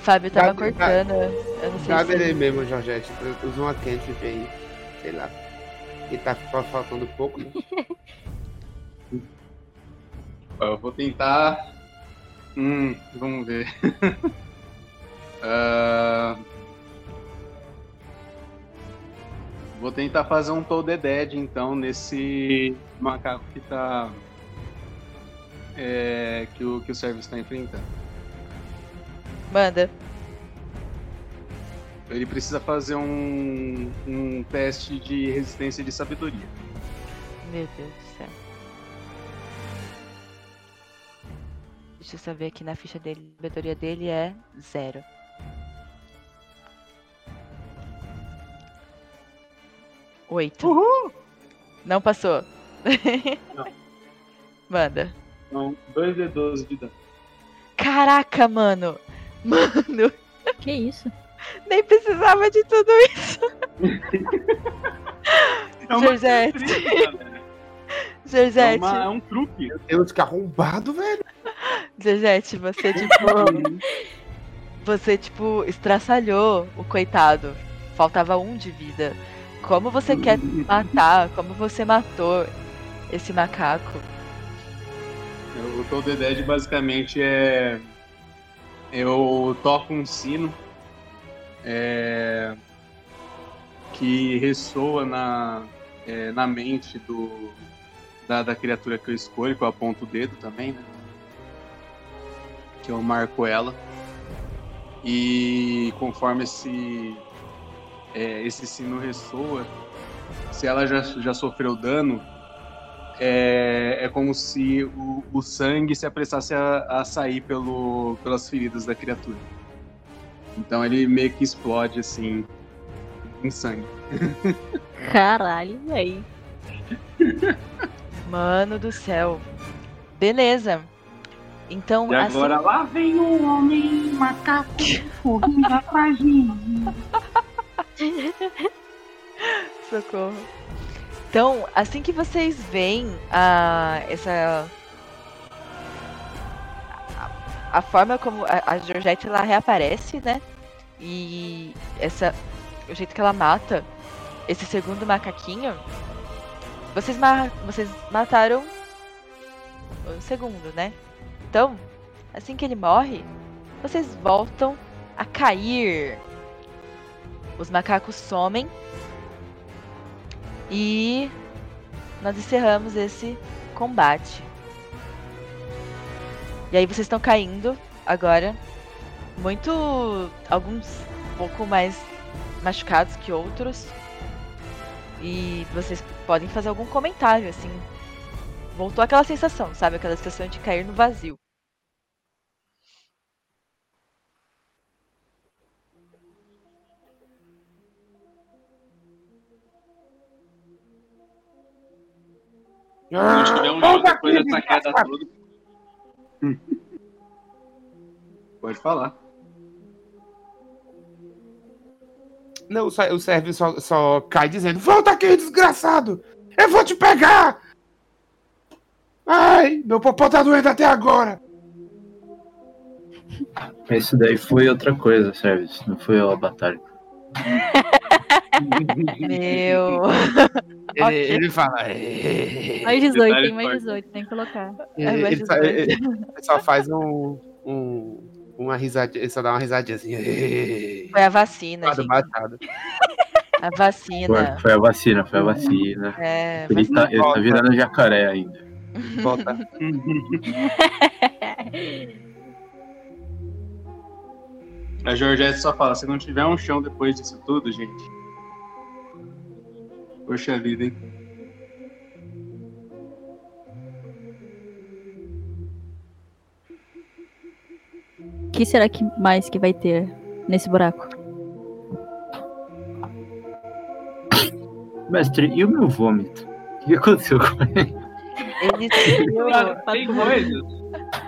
Fábio tava Dá- cortando. Eu não sei Dá se. dele mesmo, Jorgette. Usa uma cantrip aí. Sei lá. E tá fa- faltando pouco, né? Eu vou tentar. Hum, vamos ver. Ah, Vou tentar fazer um the Dead, então, nesse macaco que tá. É, que o, que o Service tá enfrentando. Manda. Ele precisa fazer um, um teste de resistência de sabedoria. Meu Deus do céu. Deixa eu só ver aqui na ficha dele. A sabedoria dele é zero. Oito. Não passou. Manda. Então, 2d12 de dano. Caraca, mano. Mano. Que isso? Nem precisava de tudo isso. É uma. Georgette. É, uma- é um truque. Meu Deus, que arrombado, velho. Georgette, você tipo. você, tipo, estraçalhou o coitado. Faltava um de vida. Como você quer matar? Como você matou esse macaco? O Toll the Dead basicamente é. Eu toco um sino é, que ressoa na, é, na mente do, da, da criatura que eu escolho, que eu aponto o dedo também, né? Que eu marco ela. E conforme esse, é, esse sino ressoa, se ela já, já sofreu dano, é, é como se o, o sangue se apressasse a, a sair pelo, pelas feridas da criatura. Então ele meio que explode assim em sangue. Caralho, véi. Mano do céu. Beleza. Então, E assim- agora lá vem o homem macaco correndo atrás de mim. Socorro. Então, assim que vocês veem a, essa. A, a forma como a, a Georgette reaparece, né? E essa. O jeito que ela mata esse segundo macaquinho. Vocês, ma vocês mataram o segundo, né? Então, assim que ele morre, vocês voltam a cair. Os macacos somem. E nós encerramos esse combate. E aí vocês estão caindo agora. Muito. Alguns um pouco mais machucados que outros. E vocês podem fazer algum comentário, assim. Voltou aquela sensação, sabe? Aquela sensação de cair no vazio. Se tiver um jeito depois dessa queda toda. Pode falar. Não, só- o Sérvio só, só cai dizendo: Volta aqui, desgraçado! Eu vou te pegar! Ai, meu popô tá doendo até agora! Isso daí foi outra coisa, Service. Não foi a batalha. Meu. Ele, Ok. ele fala. Mais 18, tem mais 18, tem que colocar. Ele, É, mais ele só, 18. ele- ele só faz um, um, uma risadinha, ele só dá uma risadinha assim. Foi a vacina, gente. machado. A Foi, vacina. foi a vacina, foi a vacina. É, Ele tá, ele tá virando jacaré ainda. Volta. A Georgette só fala, se não tiver um chão depois disso tudo, gente. Poxa vida, hein? O que será que mais que vai ter nesse buraco? Mestre, e o meu vômito? O que aconteceu com ele? ele Tem coisas.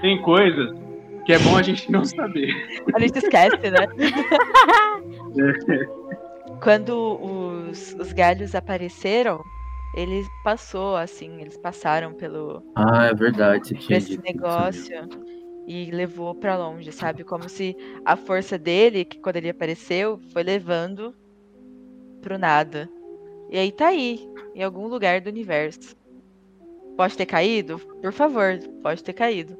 Tem coisas que é bom a gente não saber. A gente esquece, né? Quando os, os galhos apareceram, ele passou, assim, eles passaram pelo Ah, é verdade, por esse negócio e levou pra longe, sabe? Como se a força dele, que quando ele apareceu, foi levando pro nada. E aí tá aí, em algum lugar do universo. Pode ter caído? Por favor, pode ter caído.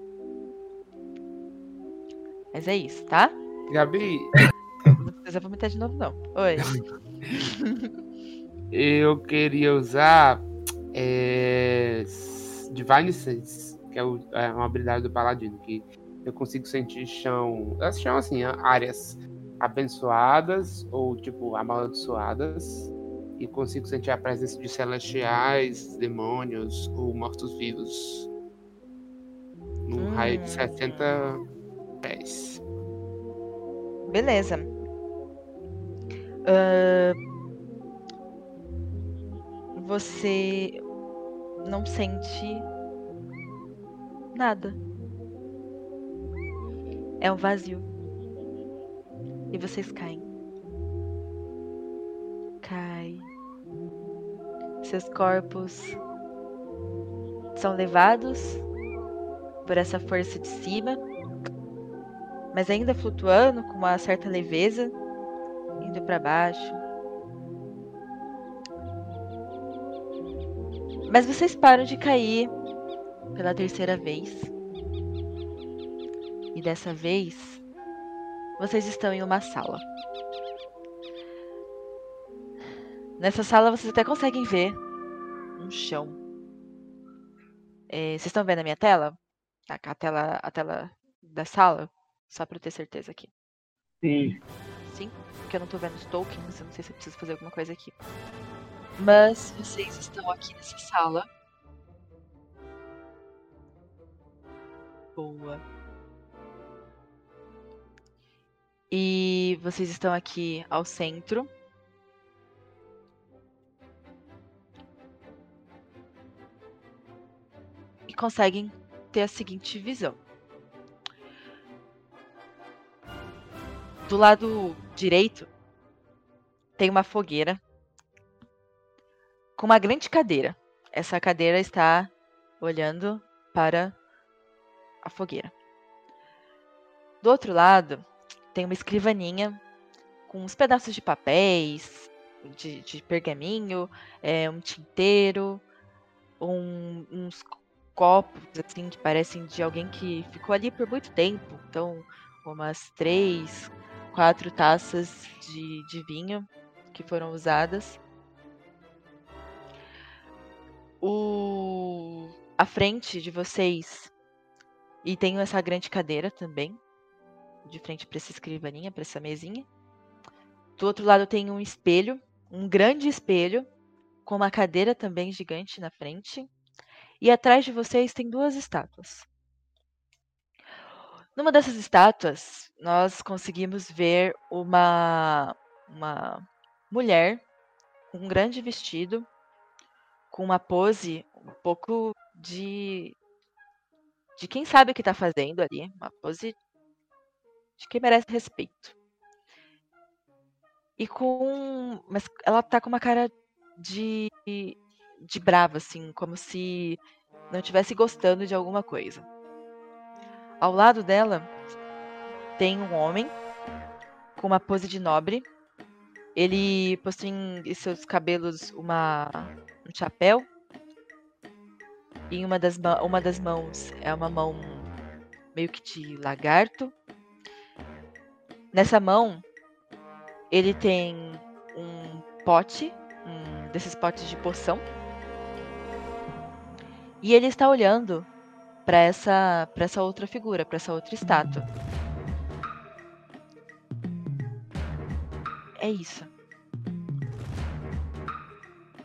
Mas é isso, tá? Gabi, Não precisa vomitar de novo, não. Oi. eu queria usar é, Divine Sense, que é, o- é uma habilidade do Paladino, que eu consigo sentir chão, elas chão assim, áreas abençoadas ou tipo amaldiçoadas, e consigo sentir a presença de celestiais, demônios ou mortos-vivos num raio de 60 pés. Beleza. Ahn, você não sente nada. É um vazio. E vocês caem. Cai. Seus corpos são levados por essa força de cima mas ainda flutuando com uma certa leveza, indo para baixo. Mas vocês param de cair pela terceira vez. E dessa vez, vocês estão em uma sala. Nessa sala vocês até conseguem ver um chão. É, vocês estão vendo a minha tela? A, a tela, a tela da sala? Só pra eu ter certeza aqui. Sim. Sim, porque eu não tô vendo os tokens, eu não sei se eu preciso fazer alguma coisa aqui. Mas vocês estão aqui nessa sala. Boa. E vocês estão aqui ao centro. E conseguem ter a seguinte visão. Do lado direito tem uma fogueira com uma grande cadeira. Essa cadeira está olhando para a fogueira. Do outro lado tem uma escrivaninha com uns pedaços de papéis, de, de pergaminho, é, um tinteiro, um- uns copos assim que parecem de alguém que ficou ali por muito tempo. Então, umas três, quatro taças de, de vinho que foram usadas. O à frente de vocês e tem essa grande cadeira também, de frente para essa escrivaninha, para essa mesinha. Do outro lado tem um espelho, um grande espelho com uma cadeira também gigante na frente. E atrás de vocês tem duas estátuas. Numa dessas estátuas, nós conseguimos ver uma, uma mulher com um grande vestido, com uma pose um pouco de. de quem sabe o que está fazendo ali. Uma pose de quem merece respeito. E com. Mas ela tá com uma cara de. de brava, assim, como se não estivesse gostando de alguma coisa. Ao lado dela tem um homem com uma pose de nobre, Ele possui em seus cabelos uma, um chapéu. E em uma das, ma- uma das mãos é uma mão meio que de lagarto. Nessa mão, ele tem um pote, um desses potes de poção. E ele está olhando para essa, essa outra figura, para essa outra estátua. É isso.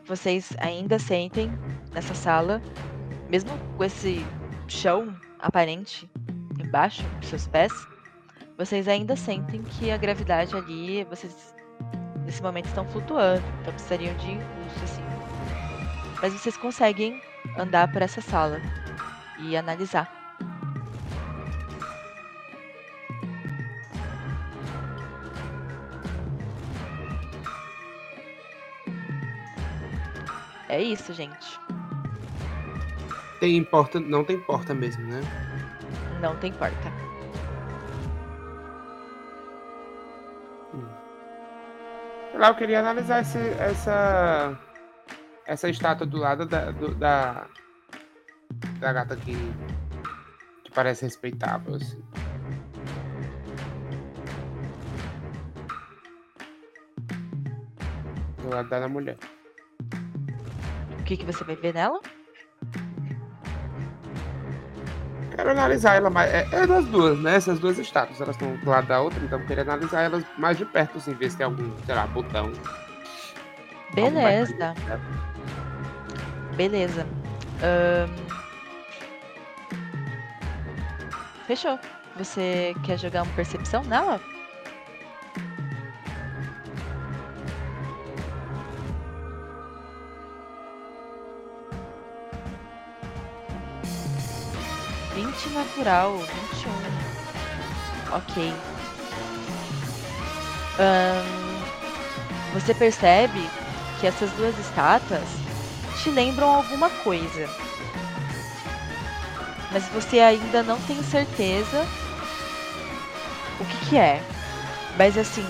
Vocês ainda sentem nessa sala, mesmo com esse chão aparente embaixo dos seus pés, vocês ainda sentem que a gravidade ali, vocês nesse momento estão flutuando, então precisariam de impulso assim. Mas vocês conseguem andar por essa sala e analisar. É isso, gente. Tem porta. Não tem porta mesmo, né? Não tem porta. Sei lá, eu queria analisar esse, essa. Essa estátua do lado da. do- da. Da gata que. Que parece respeitável, assim. Do lado da mulher. O que, que você vai ver nela? Quero analisar ela mais. É, é das duas, né? Essas duas estátuas, elas estão do lado da outra, então eu queria analisar elas mais de perto, assim, ver se tem algum, sei lá, botão. Beleza. Beleza. Ahn, Fechou. Você quer jogar uma percepção nela? Vinte natural, vinte um. Ok. Você percebe que essas duas estátuas te lembram alguma coisa. Mas você ainda não tem certeza o que, que é. Mas assim,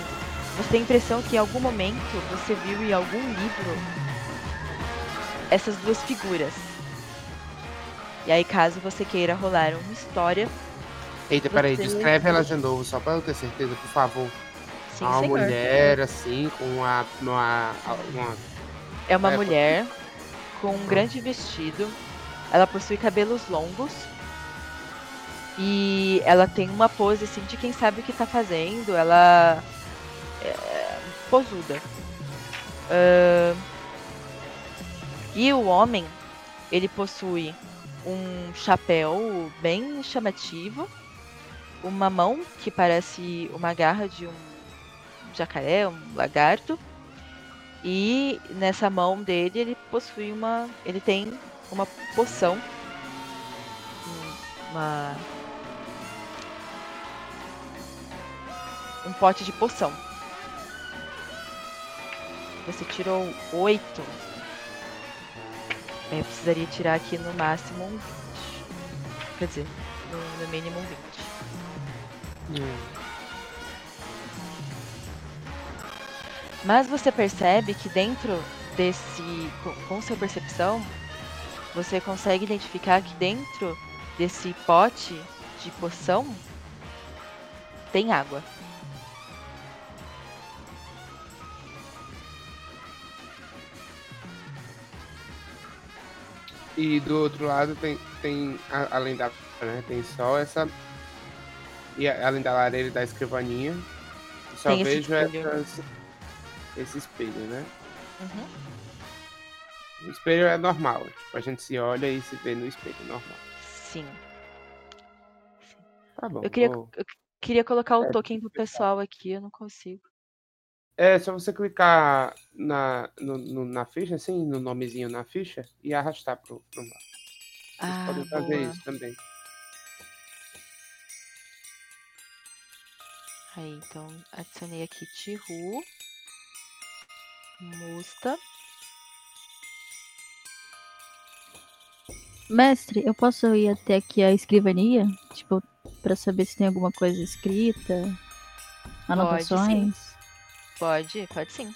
você tem a impressão que em algum momento você viu em algum livro essas duas figuras. E aí, caso você queira rolar uma história. Eita, peraí, você- descreve elas de novo, só pra eu ter certeza, por favor. Sim, uma senhor. mulher, assim, com uma. uma, uma É uma É, mulher com um grande vestido. Ela possui cabelos longos. E ela tem uma pose assim de quem sabe o que tá fazendo. Ela é posuda. Ahn, E o homem, ele possui um chapéu bem chamativo, uma mão que parece uma garra de um jacaré, um lagarto. E nessa mão dele ele possui uma. Ele tem uma poção. um- Uma. Um pote de poção. Você tirou oito. Eu precisaria tirar aqui no máximo um 20. Quer dizer, no, no mínimo um 20. Mas você percebe que dentro desse. com, com sua percepção, você consegue identificar que dentro desse pote de poção tem água. E do outro lado tem, tem a- além da né, tem só essa. E a- além da lareira e da escrivaninha, só Tem esse vejo espelho. essas- esse espelho, né? Uhum. O espelho é normal, tipo, a gente se olha e se vê no espelho, normal. Sim. Tá bom. Eu queria, vou- eu queria colocar o É, token do pessoal aqui, eu não consigo. É só você clicar na, no- no- na ficha, assim, no nomezinho na ficha, e arrastar pro, pro lado. Vocês Ah, podem fazer boa. isso também. Aí, então, adicionei aqui Tihu, Musta. Mestre, eu posso ir até aqui a escrivania? Tipo, pra saber se tem alguma coisa escrita? Anotações? Pode, pode sim.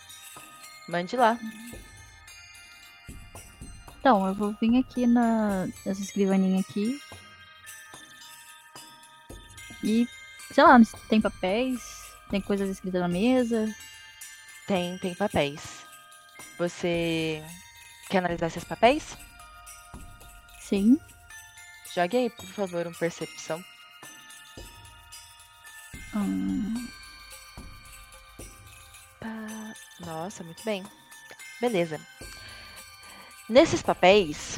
Mande lá. Então, eu vou vir aqui na, nessa escrivaninha aqui. E, sei lá, tem papéis, tem coisas escritas na mesa. Tem, tem papéis. Você quer analisar esses papéis? Sim. Jogue aí, por favor, um percepção. Hum, Nossa, muito bem. Beleza. Nesses papéis,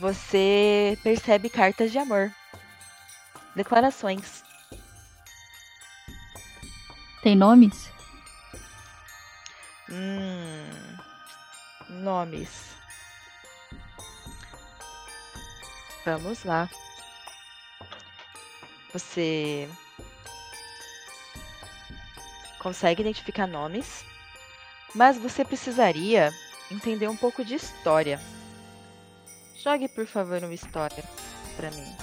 você percebe cartas de amor. Declarações. tem nomes? Hum, nomes. Vamos lá. Você consegue identificar nomes, mas você precisaria entender um pouco de história. Jogue, por favor, uma história pra mim.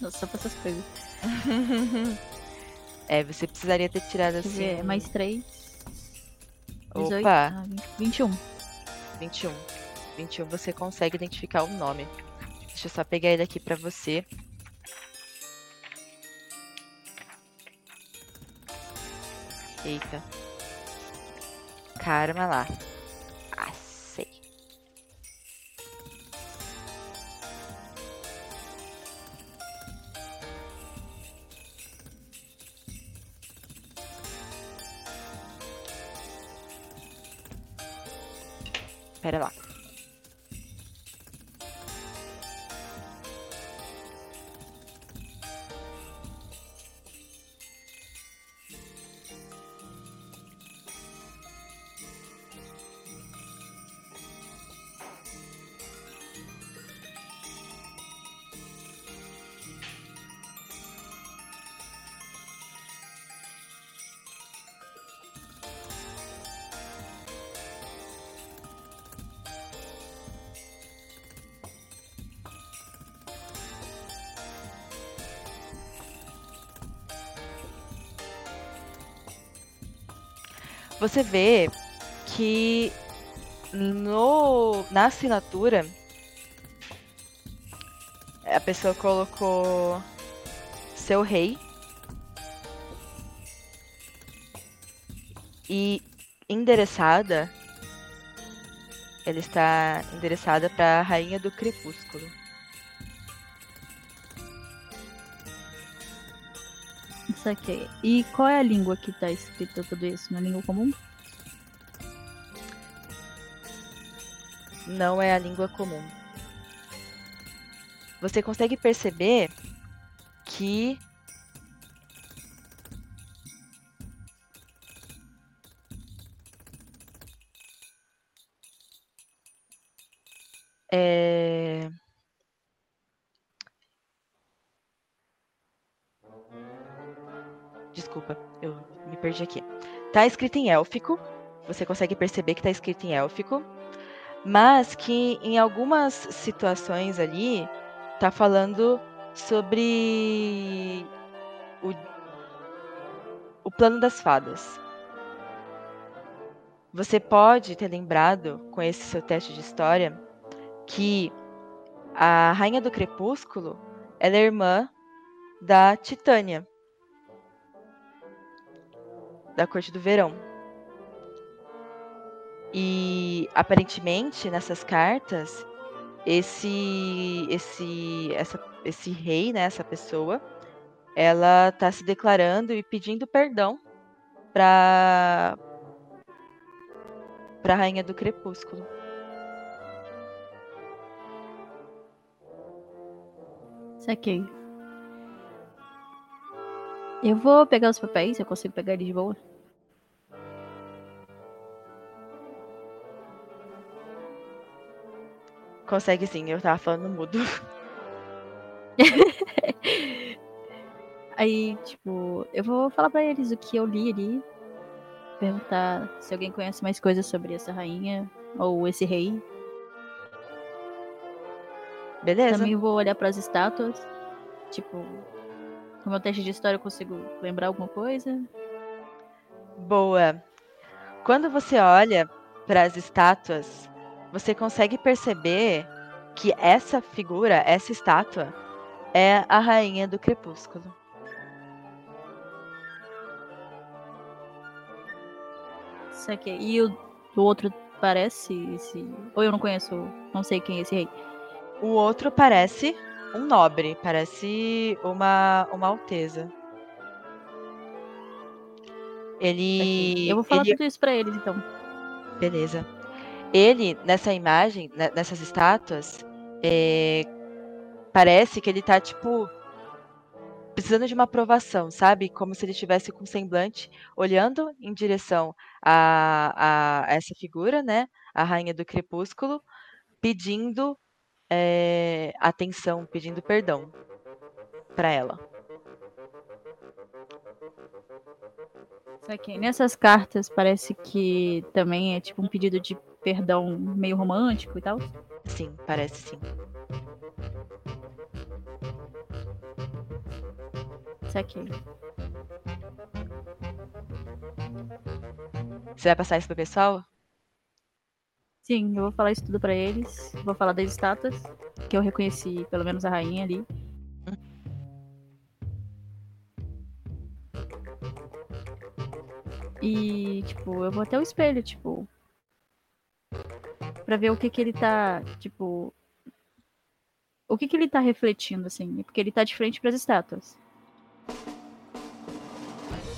Nossa, só pra essas coisas. é, você precisaria ter tirado assim. ver, mais 3. 18, Opa! ah, 21. 21. 21 você consegue identificar o nome. Deixa eu só pegar ele aqui pra você. Eita. Karma lá. Você vê que no na assinatura a pessoa colocou seu rei e endereçada ela está endereçada para a rainha do crepúsculo. Isso aqui. E qual é a língua que tá escrito tudo isso? Na língua comum? não é a língua comum. Você consegue perceber que perdi aqui. Tá escrito em élfico. Você consegue perceber que tá escrito em élfico mas que em algumas situações ali tá falando sobre o, o plano das fadas. Você pode ter lembrado com esse seu teste de história que a Rainha do Crepúsculo ela é irmã da Titânia da Corte do Verão. E aparentemente nessas cartas, esse esse essa, esse rei, né, essa pessoa, ela tá se declarando e pedindo perdão para para rainha do crepúsculo. Saquei. Eu vou pegar os papéis, eu consigo pegar eles de boa. Consegue sim, eu tava falando mudo. Aí, tipo, eu vou falar pra eles o que eu li ali. Perguntar se alguém conhece mais coisas sobre essa rainha ou esse rei. Beleza. Também vou olhar pras estátuas. Tipo, No meu teste de história eu consigo lembrar alguma coisa? Boa. Quando você olha para as estátuas, você consegue perceber que essa figura, essa estátua, é a rainha do crepúsculo. Isso aqui. E o, o outro parece esse. Ou eu não conheço, não sei quem é esse rei. O outro parece um nobre, parece uma, uma alteza. Ele. Eu vou falar ele- tudo isso pra eles, então. Beleza. Ele, nessa imagem, né, nessas estátuas, é, parece que ele tá, tipo, precisando de uma aprovação, sabe? Como se ele estivesse com semblante olhando em direção a, a essa figura, né? A rainha do crepúsculo, pedindo é, atenção, pedindo perdão para ela. Saquei. Nessas cartas parece que também é tipo um pedido de perdão meio romântico e tal. Sim, parece sim. Saquei. Você vai passar isso pro pessoal? Sim, eu vou falar isso tudo pra eles. Vou falar das estátuas, que eu reconheci pelo menos a rainha ali. E, tipo, eu vou até o espelho, tipo. Pra ver o que que ele tá, tipo. O que que ele tá refletindo, assim. Porque ele tá de frente pras estátuas.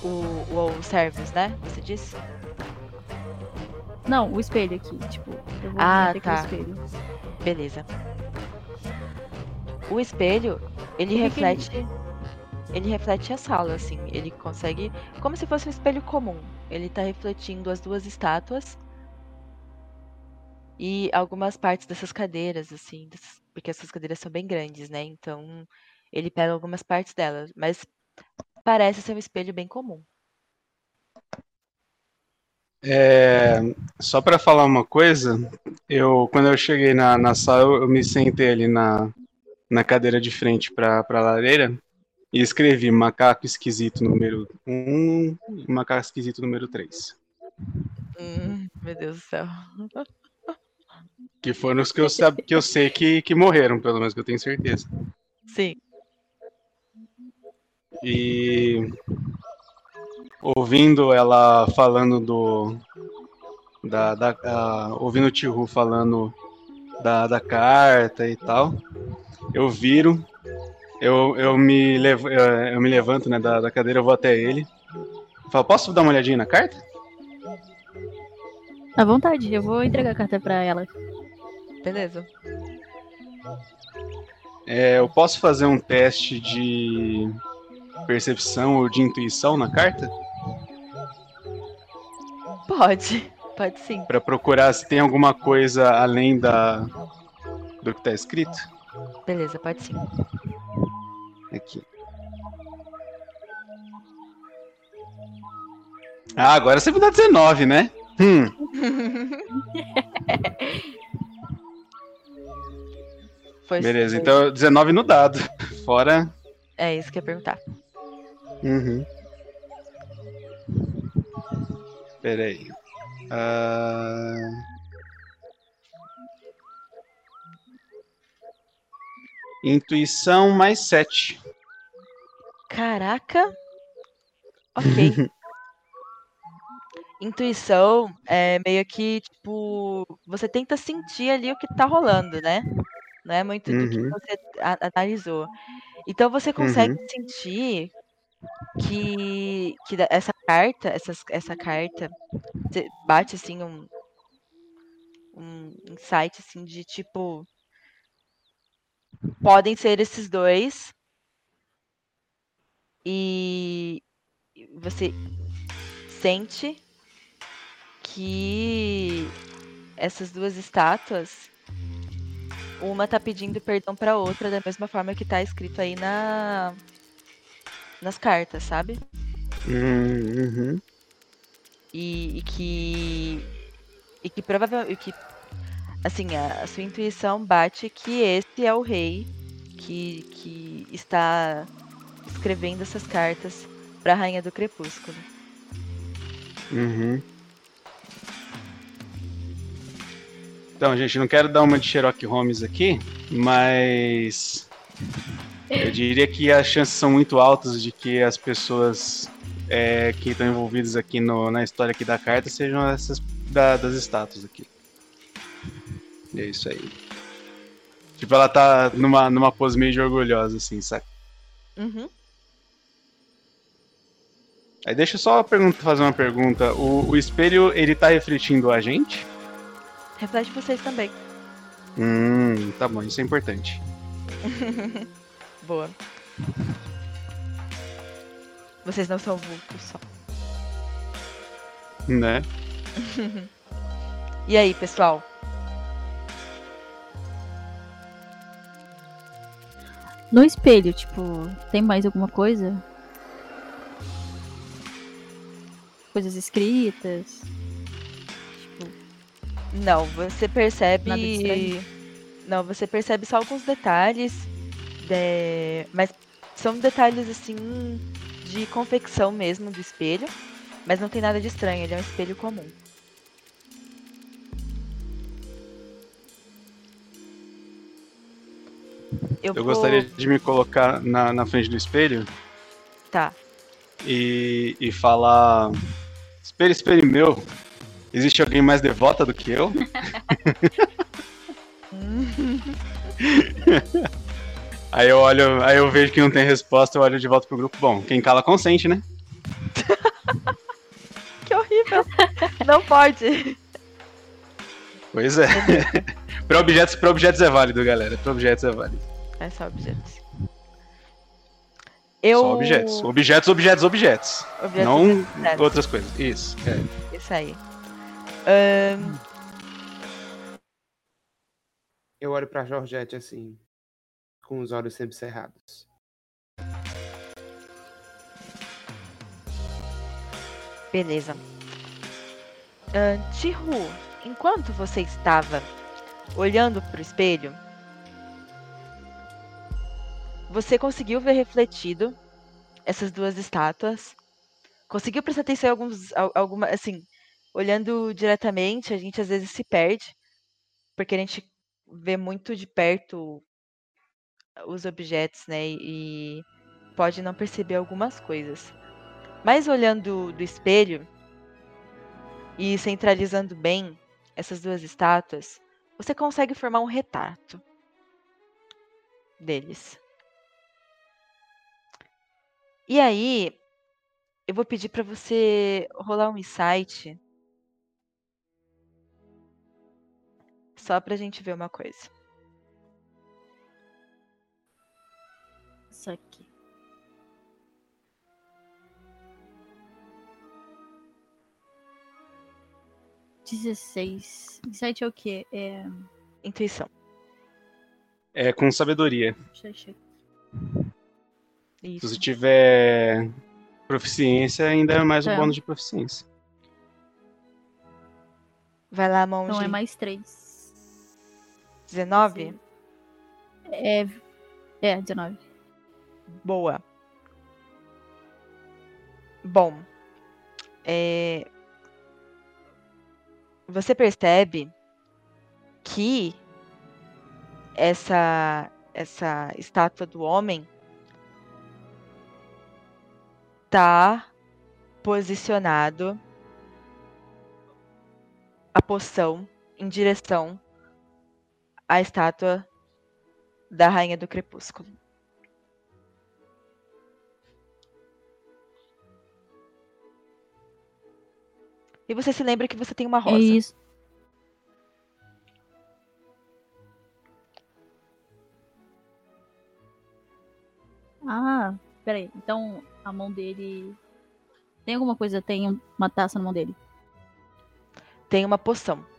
O, o, o Servus, né? Você disse? Não, o espelho aqui, tipo. Eu vou Ah, tá. espelho. Beleza. O espelho, ele que que reflete. Ele reflete a sala, assim. Ele consegue. Como se fosse um espelho comum. Ele tá refletindo as duas estátuas. E algumas partes dessas cadeiras, assim. Porque essas cadeiras são bem grandes, né? Então, ele pega algumas partes delas. Mas parece ser um espelho bem comum. É, só para falar uma coisa, eu quando eu cheguei na, na sala, eu, eu me sentei ali na, na cadeira de frente para a lareira e escrevi macaco esquisito número 1 e macaco esquisito número 3. Hum, meu Deus do céu. Que foram os que eu, sab, que eu sei que, que morreram, pelo menos que eu tenho certeza. Sim. E ouvindo ela falando do. Da, da, a- ouvindo o Tihu falando da, da carta e tal, eu viro, eu, eu, me, levo, eu, eu me levanto né, da, da cadeira, eu vou até ele. Falo, posso dar uma olhadinha na carta? À vontade, eu vou entregar a carta pra ela. Beleza. É, eu posso fazer um teste de percepção ou de intuição na carta? Pode. Pode sim. Pra procurar se tem alguma coisa além da do que tá escrito? Beleza, pode sim. Aqui. Ah, agora você me dá 19, né? Hum. Foi Beleza, foi- então 19 no dado. Fora. É isso que eu ia perguntar. Uhum. Pera aí. Ah, Intuição mais 7. Caraca. Ok. Intuição é meio que, tipo, você tenta sentir ali o que tá rolando, né? Não é muito do que Uhum. você analisou. Então você consegue Uhum. sentir que, que essa carta, essas, essa carta, bate assim um, um insight assim de tipo podem ser esses dois e você sente que essas duas estátuas uma tá pedindo perdão pra outra da mesma forma que tá escrito aí na nas cartas, sabe? Uhum. E, e que e que provavelmente que assim a, a sua intuição bate que esse é o rei que, que está escrevendo essas cartas para a Rainha do Crepúsculo. Uhum. Então, gente, não quero dar uma de Sherlock Holmes aqui, mas eu diria que as chances são muito altas de que as pessoas é, que estão envolvidas aqui no- na história aqui da carta sejam essas da- das estátuas aqui. E é isso aí. Tipo, ela tá numa, numa pose meio de orgulhosa, assim, saca? Uhum. Aí deixa eu só pergunta, fazer uma pergunta. O, o espelho, ele tá refletindo a gente? Reflete vocês também. Hum, tá bom, isso é importante. Boa. Vocês não são vultos só. Né? e aí, pessoal? No espelho, tipo, tem mais alguma coisa? Coisas escritas? Não, você percebe. Nada de estranho? Não, você percebe só alguns detalhes. de- Mas são detalhes assim de confecção mesmo do espelho. Mas não tem nada de estranho, ele é um espelho comum. Eu, Eu vou- gostaria de me colocar na, na frente do espelho Tá. e, e falar: Espelho, espelho meu, existe alguém mais devota do que eu? Aí eu olho, aí eu vejo que não tem resposta, eu olho de volta pro grupo. Bom, quem cala consente, né? que horrível! Não pode! Pois é. para objetos, pra objetos é válido, galera. Pra objetos é válido. É só objetos. Eu... Só objetos. Objetos, objetos, objetos. Objetos, não objetos. outras coisas. Isso. é. Isso aí. Ahn, Eu olho pra Georgette assim, com os olhos sempre cerrados. beleza. Ahn, Chihu, enquanto você estava olhando pro espelho, você conseguiu ver refletido essas duas estátuas? Conseguiu prestar atenção em alguns, al- alguma, assim, olhando diretamente, a gente às vezes se perde, porque a gente vê muito de perto os objetos, né? E pode não perceber algumas coisas. Mas olhando do espelho e centralizando bem essas duas estátuas, você consegue formar um retrato deles. E aí, eu vou pedir para você rolar um insight só pra gente ver uma coisa. Isso aqui. Dezesseis. Insight é o quê? É. Intuição. É com sabedoria. Deixa eu checar. Se você tiver proficiência, ainda é mais um Tá. bônus de proficiência. Vai lá, monge. Então é mais três. 19? É. É, 19. Boa. Bom, é, você percebe que essa essa estátua do homem tá posicionado a poção em direção à estátua da Rainha do Crepúsculo. E você se lembra que você tem uma rosa. É isso. Ah, peraí. Então a mão dele. Tem alguma coisa? Tem uma taça na mão dele. Tem uma poção.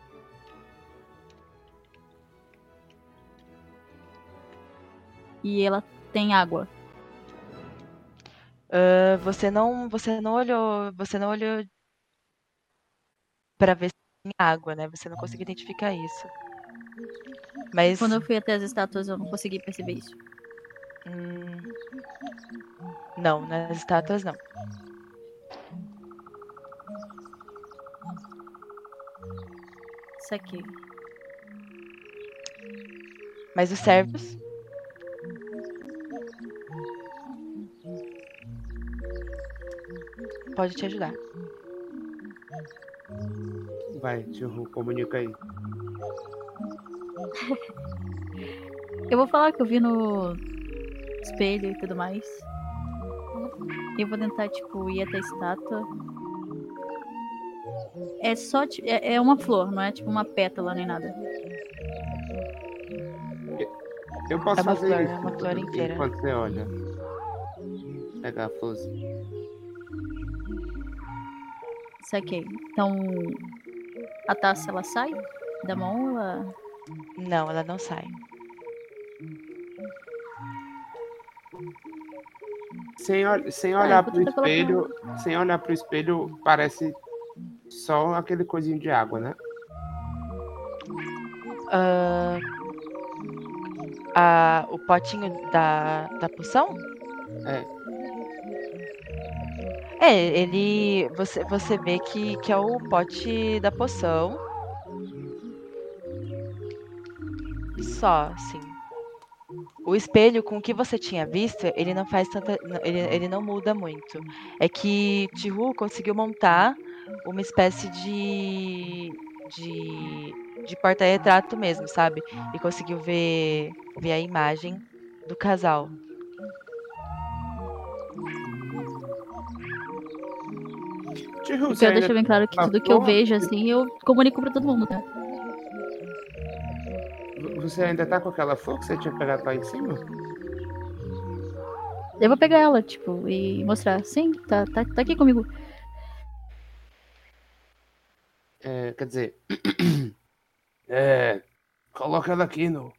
E ela tem água. Ah, você não, você não olhou, você não olhou para ver se tem água, né? Você não conseguiu identificar isso. Mas Quando eu fui até as estátuas, eu não consegui perceber isso. Hum. Não, nas estátuas não. Isso aqui. Mas os servos. Pode te ajudar. Vai, tio comunica aí. Eu vou falar que eu vi no espelho e tudo mais. Eu vou tentar, tipo, ir até a estátua. É só. É, é uma flor, não é tipo uma pétala nem nada. Eu posso É uma fazer flor, isso é uma flor inteira. enquanto você olha. Pegar a florzinha. Saquei. Então. A taça ela sai da mão ela. Não, ela não sai. Sem, ol- sem Ah, eu olhar vou pro espelho, sem olhar pro espelho, parece só aquele coisinho de água, né? Ah, a- o potinho da, da poção? É. É, ele. Você, você vê que, que é o pote da poção. Só, assim. O espelho, com o que você tinha visto, ele não faz tanta. Ele, ele não muda muito. É que Tihu conseguiu montar uma espécie de. de. de porta-retrato mesmo, sabe? E conseguiu ver, ver a imagem do casal. Eu quero deixar bem claro que tudo que eu vejo, assim, eu comunico pra todo mundo, tá? Você ainda tá com aquela flor que você tinha pegado lá em cima? Eu vou pegar ela, tipo, e mostrar. Sim, tá, tá, tá aqui comigo. É, quer dizer. É. Coloca ela aqui no.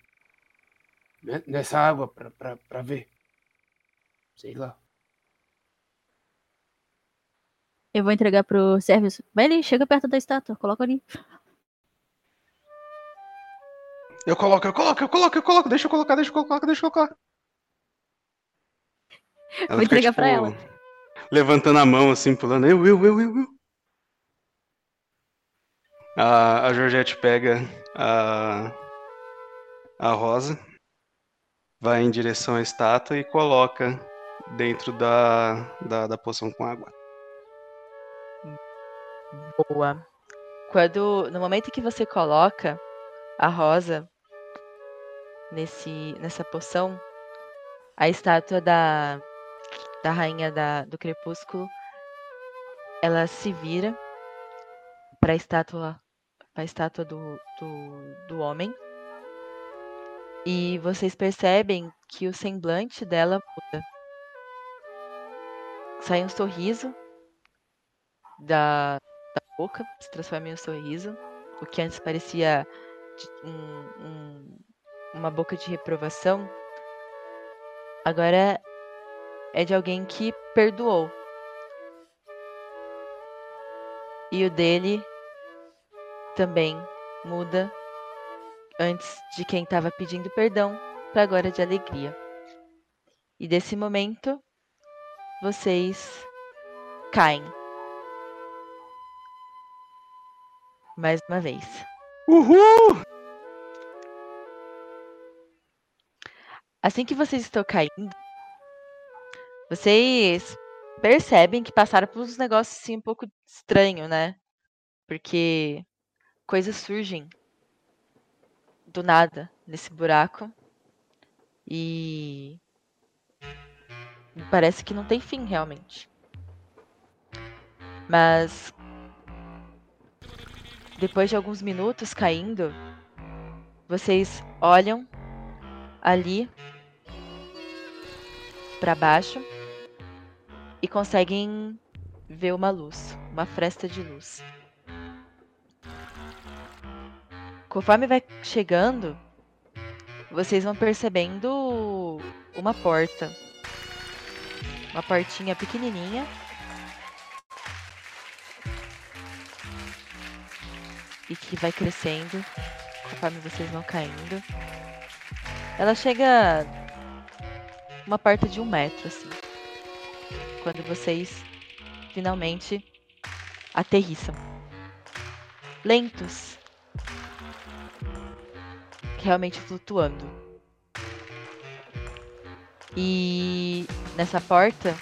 ne- Nessa água pra, pra, pra ver. Sei lá. Eu vou entregar pro serviço. Vai ali, chega perto da estátua, coloca ali. Eu coloco, eu coloco, eu coloco, eu coloco, deixa eu colocar, deixa eu colocar, deixa eu colocar. Vou entregar pra ela. Levantando a mão assim, pulando. Eu, eu, eu, eu, eu. A, a Georgette pega a, a rosa, vai em direção à estátua e coloca dentro da, da, da poção com água. Boa. Quando, no momento que você coloca a rosa nesse, nessa poção, a estátua da, da rainha da, do crepúsculo, ela se vira para a estátua, para a estátua do, do, do homem. E vocês percebem que o semblante dela muda. Sai um sorriso da, da boca, se transforma em um sorriso. O que antes parecia um- um- uma boca de reprovação, agora é de alguém que perdoou. E o dele também muda antes de quem estava pedindo perdão para agora de alegria. E desse momento vocês caem. Mais uma vez. Uhul! Assim que vocês estão caindo, vocês percebem que passaram por uns negócios assim um pouco estranho, né? Porque coisas surgem do nada nesse buraco e parece que não tem fim realmente. Mas depois de alguns minutos caindo, vocês olham ali para baixo e conseguem ver uma luz, uma fresta de luz. Conforme vai chegando, vocês vão percebendo uma porta. Uma portinha pequenininha. E que vai crescendo conforme vocês vão caindo. Ela chega uma porta de um metro, assim. quando vocês finalmente aterrissam. Lentos. Realmente flutuando. E nessa porta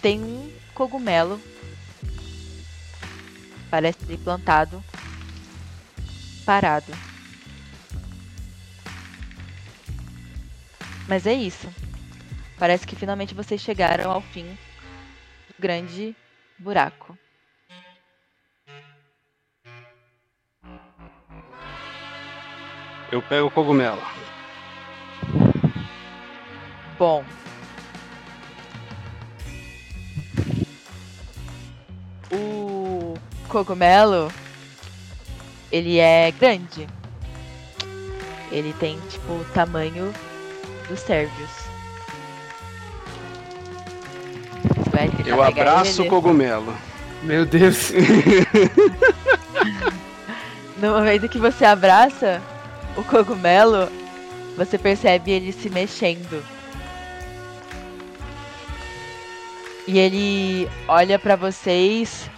tem um cogumelo. Parece plantado. Parado. Mas é isso. Parece que finalmente vocês chegaram ao fim do grande buraco. Eu pego o cogumelo. Bom. O cogumelo, ele é grande. Ele tem, tipo, o tamanho dos sérvios. Você vai tentar Eu abraço ele, o cogumelo. Meu Deus. No momento que você abraça o cogumelo, você percebe ele se mexendo. E ele olha pra vocês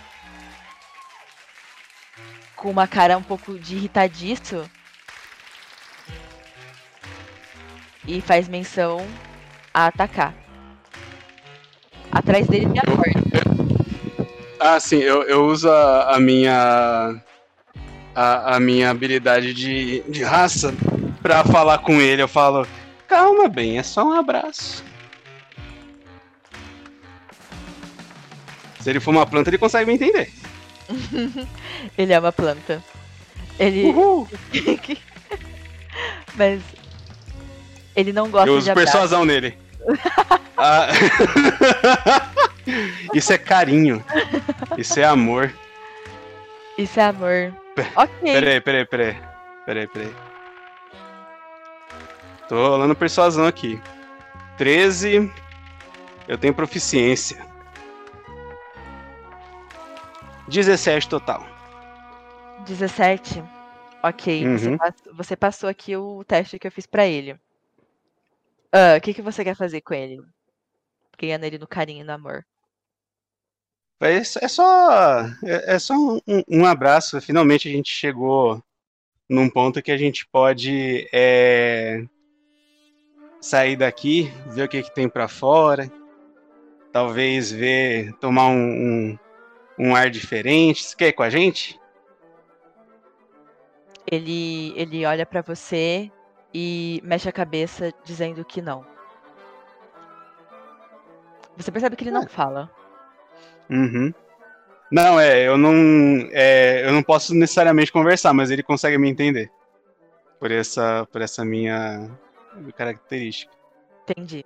com uma cara um pouco de irritadiço. E faz menção a atacar. Atrás dele tem a porta. Ah, sim, eu, eu uso a, a minha. A, a minha habilidade de, de raça pra falar com ele. Eu falo, calma, bem, é só um abraço. Se ele for uma planta, ele consegue me entender. ele é uma planta. Ele. Mas. Ele não gosta eu de uso abraço. persuasão nele. Ah, Isso é carinho. Isso é amor. Isso é amor. Ok. Peraí, peraí, peraí. Peraí, peraí. Tô rolando persuasão aqui. 13. Eu tenho proficiência. 17 total. 17. Ok. Você, Uhum. pass- você passou aqui o teste que eu fiz pra ele. Ah, O que, que você quer fazer com ele? Ganhando ele no carinho e no amor. É só- é só, é, é só um, um- abraço. Finalmente a gente chegou num ponto que a gente pode é, sair daqui, ver o que, que tem pra fora, talvez ver, tomar um, um, um ar diferente. Você quer ir com a gente? Ele, ele olha pra você e mexe a cabeça dizendo que não. Você percebe que ele não fala. Uhum. Não, é, eu não, é, eu não posso necessariamente conversar, mas ele consegue me entender por essa, por essa minha característica. Entendi.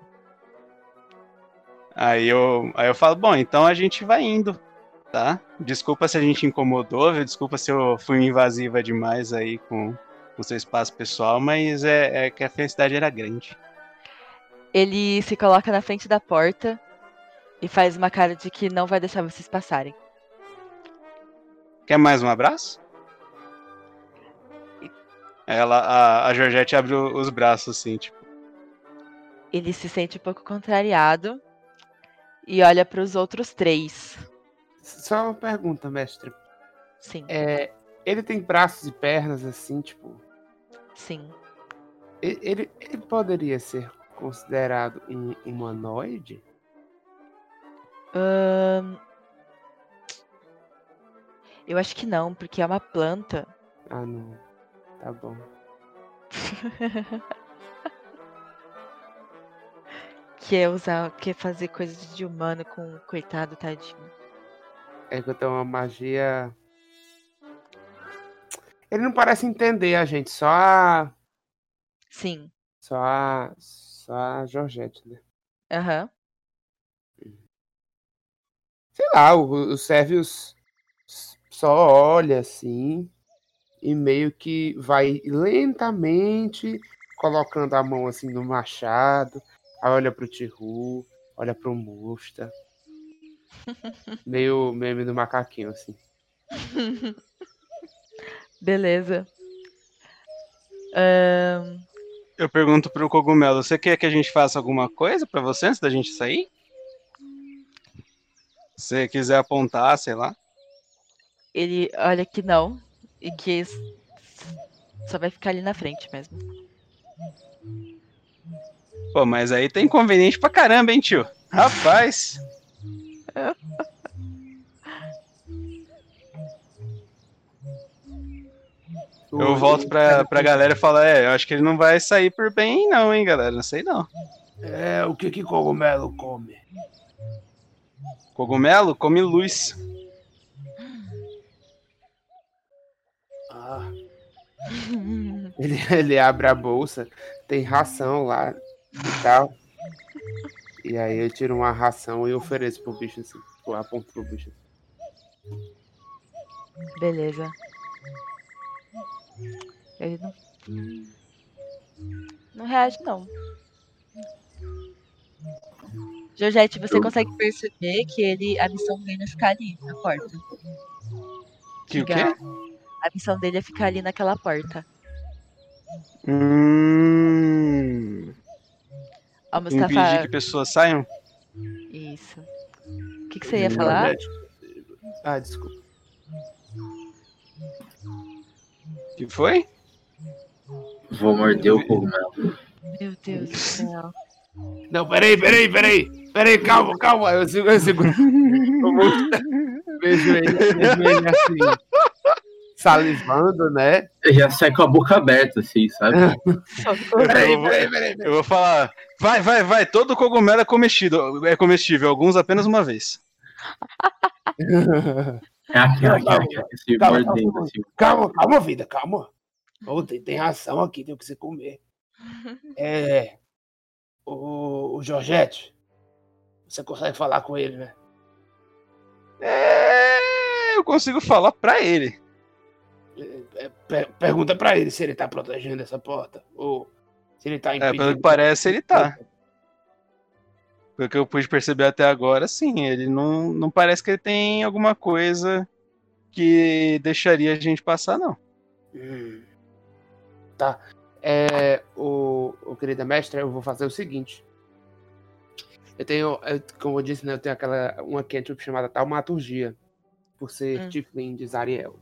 Aí eu, aí eu falo, bom, então a gente vai indo, tá? Desculpa se a gente incomodou, viu? desculpa se eu fui invasiva demais aí com o seu espaço pessoal, mas é, é que a felicidade era grande. Ele se coloca na frente da porta e faz uma cara de que não vai deixar vocês passarem. Quer mais um abraço? Ela, a, a Georgette abre os braços assim, tipo, Ele se sente um pouco contrariado e olha para os outros três. Só uma pergunta, mestre. Sim. É, ele tem braços e pernas assim, tipo. Sim. Ele, ele poderia ser considerado um humanoide? Eu acho que não, porque é uma planta. Ah, não. Tá bom. que é usar, que é fazer coisas de humano com coitado tadinho. É que eu tenho uma magia. Ele não parece entender a gente, só a. Sim. Só a. Só a Georgette, né? Aham. Sei lá, o, o Servius só olha assim e meio que vai lentamente colocando a mão assim no machado, aí olha pro Tihu, olha pro Musta. meio meme do macaquinho assim. Beleza. Ahn, Eu pergunto pro cogumelo, você quer que a gente faça alguma coisa pra você antes da gente sair? Se você quiser apontar, sei lá. Ele olha que não. E que só vai ficar ali na frente mesmo. Pô, mas aí tá inconveniente pra caramba, hein, tio? Rapaz. Eu volto pra, pra galera e falo, é, eu acho que ele não vai sair por bem, não, hein, galera. Não sei não. É, o que que cogumelo come? Cogumelo come luz. Ah. Ele, ele abre a bolsa, tem ração lá e tal. E aí eu tiro uma ração e ofereço pro bicho assim. Eu aponto pro bicho. Beleza. Ele não. Não reage, não. Georgette, você consegue perceber que ele. A missão dele é ficar ali na porta. Que o quê? A missão dele é ficar ali naquela porta. Hum. Ó, Mustafa. Impedir que pessoas saiam? Isso. O que, que você ia falar? Ah, desculpa. que foi? Vou morder o cogumelo. Meu Deus do céu. Não, peraí, peraí, peraí. Peraí, calma, calma. Eu seguro, eu seguro. Vejo ele, vejo ele assim. Salivando, né? Já sai com a boca aberta, assim, sabe? eu, vou, eu vou falar. Vai, vai, vai. Todo cogumelo é comestível, é comestível, alguns apenas uma vez. É aqui, aqui, aqui, aqui, assim, calma, calma, assim. calma, calma, vida, calma. Ô, tem, tem ração aqui, tem o que você comer. É. O, o Jorgette, você consegue falar com ele, né? É, eu consigo falar pra ele. É, per- pergunta pra ele se ele tá protegendo essa porta. Ou se ele tá É, impedindo. pelo que parece, ele tá. Pelo que eu pude perceber até agora, sim. Ele não, não parece que ele tem alguma coisa que deixaria a gente passar, não. Hum. Tá. É, o, o querida mestra, eu vou fazer o seguinte. Eu tenho, eu- como eu disse, né, eu tenho aquela uma cantrip chamada Taumaturgia, por ser Hum. Tiflin de Zariel.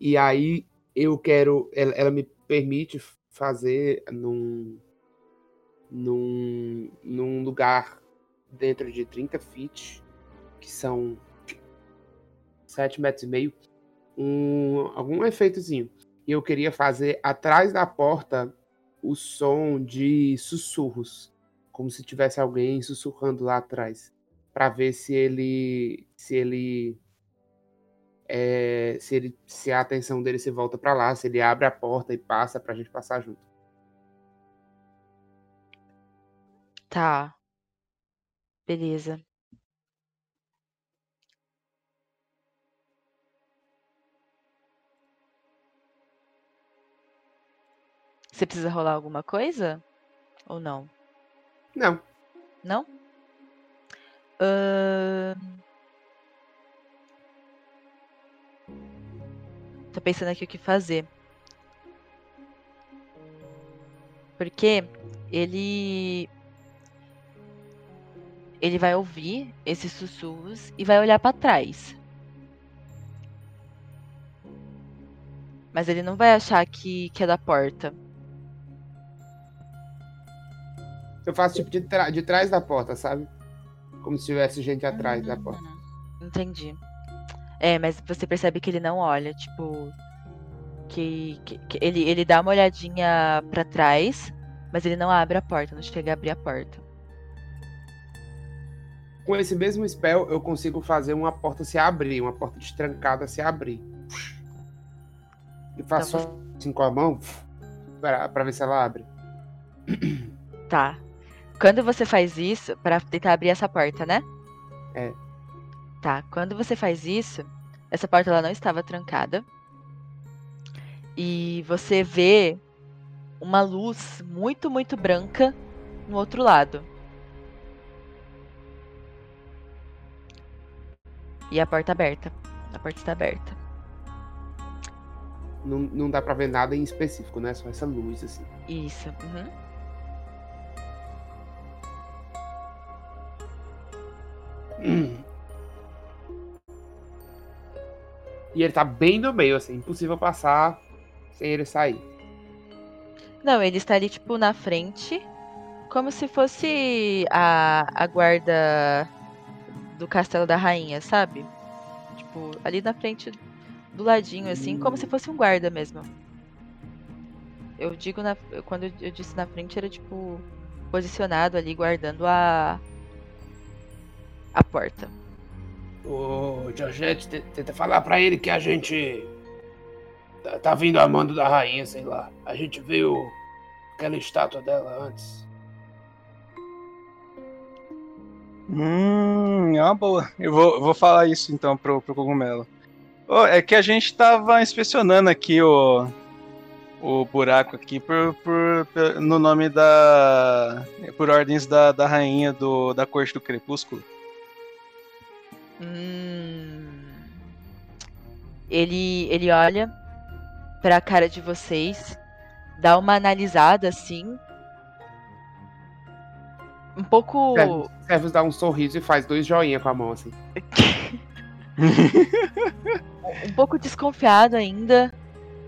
E aí eu quero, ela, ela me permite fazer num, num, num lugar dentro de 30 feet, que são 7 metros e meio, um, algum efeitozinho. E eu queria fazer atrás da porta o som de sussurros, como se tivesse alguém sussurrando lá atrás, para ver se ele se ele é, se ele se a atenção dele se volta para lá, se ele abre a porta e passa pra gente passar junto. Tá. Beleza. Você precisa rolar alguma coisa? Ou não? Não. Não? Ahn. Tô pensando aqui o que fazer. Porque ele. Ele vai ouvir esses sussurros e vai olhar pra trás. Mas ele não vai achar que, que é da porta. Eu faço tipo de, de trás da porta, sabe? Como se tivesse gente atrás da porta. Entendi. É, mas você percebe que ele não olha, tipo. Que, que- que ele, ele dá uma olhadinha pra trás, mas ele não abre a porta, não chega a abrir a porta. Com esse mesmo spell, eu consigo fazer uma porta se abrir, uma porta destrancada se abrir. E faço Então assim com a mão pra, pra ver se ela abre. Tá. Quando você faz isso, pra tentar abrir essa porta, né? É. Tá, quando você faz isso, essa porta ela não estava trancada. E você vê uma luz muito, muito branca no outro lado. E a porta aberta. A porta está aberta. Não, não dá pra ver nada em específico, né? Só essa luz, assim. Isso. Uhum. Hum. E ele tá bem no meio, assim, impossível passar sem ele sair. Não, ele está ali, tipo, na frente, como se fosse a, a guarda do castelo da rainha, sabe? Tipo, ali na frente, do ladinho, assim, como se fosse um guarda mesmo. Eu digo, na, quando eu disse na frente, era tipo, posicionado ali, guardando a. a porta. Ô, Georgette, te- tenta falar pra ele que a gente tá, tá vindo a mando da rainha, sei lá. A gente viu aquela estátua dela antes. Hum, é uma boa. Eu vou, vou falar isso então pro, pro cogumelo. Ô, é que a gente tava inspecionando aqui o, o buraco aqui por, por, por- no nome da. por ordens da, da rainha do, da corte do crepúsculo. Hum. Ele, ele olha pra cara de vocês, dá uma analisada assim. Um pouco. Servus, Servus dá um sorriso e faz dois joinha com a mão, assim. um pouco desconfiado ainda.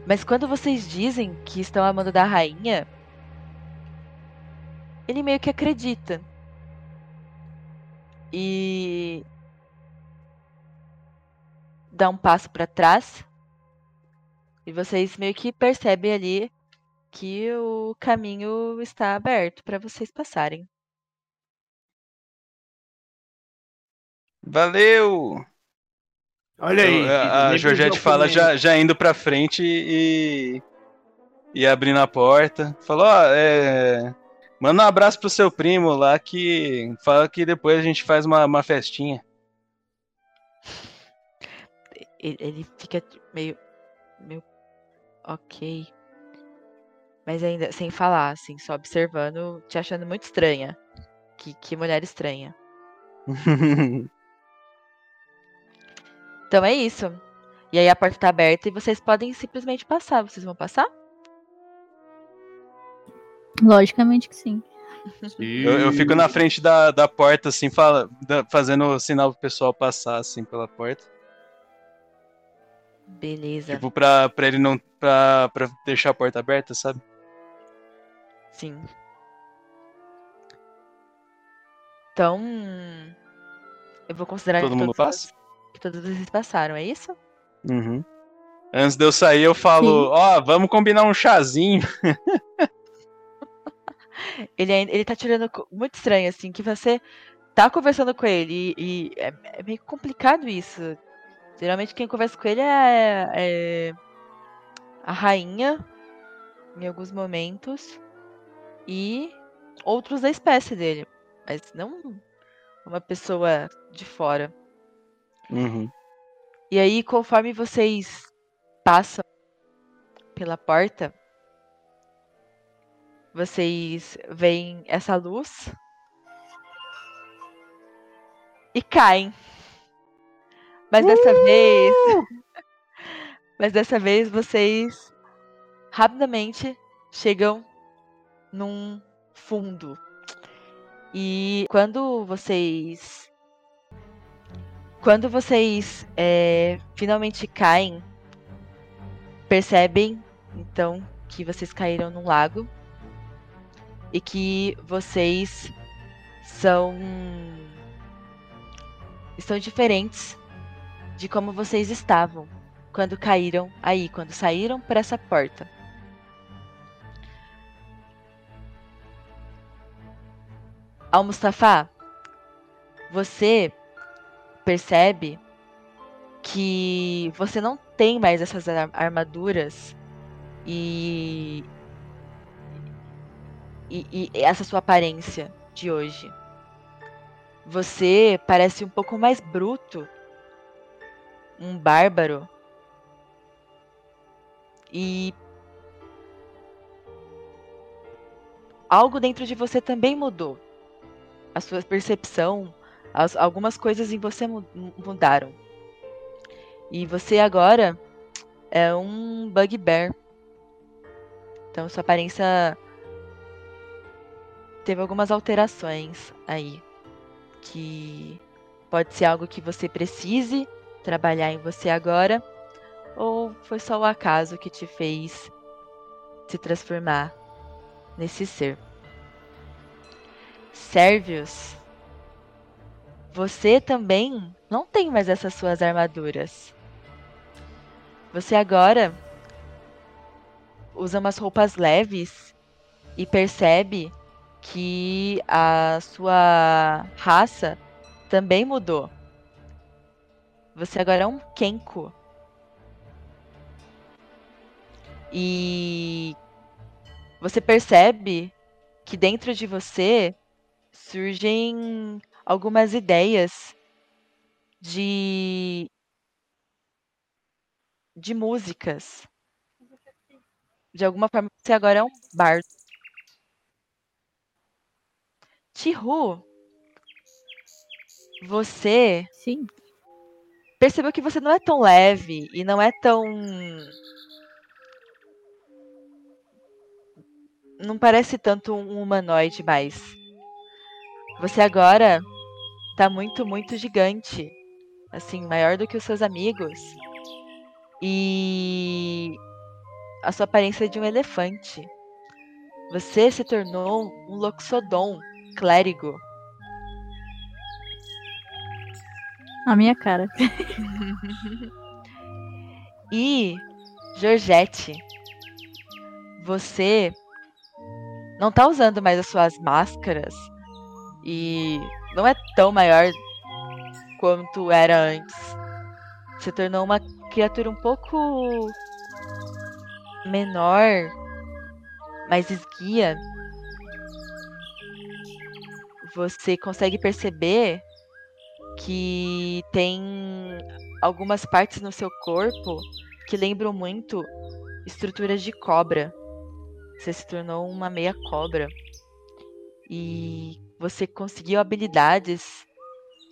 Mas quando vocês dizem que estão amando da rainha, ele meio que acredita. E dá um passo pra trás. E vocês meio que percebem ali que o caminho está aberto pra vocês passarem. Valeu! Olha aí, Eu- a- a Georgette fala já, já indo pra frente e. e abrindo a porta. Falou: Ó, é. Manda um abraço pro seu primo lá que fala que depois a gente faz uma, uma festinha. Ele, ele fica meio. meio. Ok. Mas ainda sem falar, assim, só observando, te achando muito estranha. Que, que mulher estranha. Então é isso. E aí a porta tá aberta e vocês podem simplesmente passar. Vocês vão passar? Logicamente que sim. Eu, eu fico na frente da, da porta, assim, fala, da- fazendo sinal pro pessoal passar, assim, pela porta. Beleza. Tipo, pra, pra ele não. Pra, pra deixar a porta aberta, sabe? Sim. Então. Eu vou considerar Todo que, mundo todos, passa? que todos vocês passaram, é isso? Uhum. Antes de eu sair, eu falo, ó, vamos combinar um chazinho. Ele, ele tá tirando muito estranho, assim, que você tá conversando com ele e, e é, é meio complicado isso. Geralmente quem conversa com ele é, é a rainha, em alguns momentos, e outros da espécie dele. Mas não uma pessoa de fora. Uhum. E aí, conforme vocês passam pela porta, vocês veem essa luz e caem. Mas dessa vez. Mas dessa vez vocês rapidamente chegam num fundo. E quando vocês. Quando vocês é, finalmente caem, percebem então que vocês caíram num lago e que vocês são estão diferentes de como vocês estavam quando caíram aí, quando saíram por essa porta. Al Mustafa, você percebe que você não tem mais essas ar- armaduras e, e, e essa sua aparência de hoje. Você parece um pouco mais bruto, um bárbaro. E algo dentro de você também mudou. A sua percepção, as- algumas coisas em você mu- mudaram. E você agora é um bugbear. Então sua aparência teve algumas alterações aí. Que pode ser algo que você precise trabalhar em você agora, Ou foi só o acaso que te fez se transformar nesse ser? Sérvios, você também não tem mais essas suas armaduras. Você agora usa umas roupas leves e percebe que a sua raça também mudou. Você agora é um Kenko. E você percebe que dentro de você surgem algumas ideias de de músicas. De alguma forma você agora é um bardo. Tihu, você Sim. Percebeu que você não é tão leve e não é tão não parece tanto um humanoide mais. Você agora tá muito, muito gigante. Assim, maior do que os seus amigos. E a sua aparência é de um elefante. Você se tornou um Loxodon, clérigo. A minha cara. E, Georgette, você não tá usando mais as suas máscaras e não é tão maior quanto era antes. Se tornou uma criatura um pouco menor, mais esguia. Você consegue perceber que tem algumas partes no seu corpo que lembram muito estruturas de cobra. Você se tornou uma meia cobra. E você conseguiu habilidades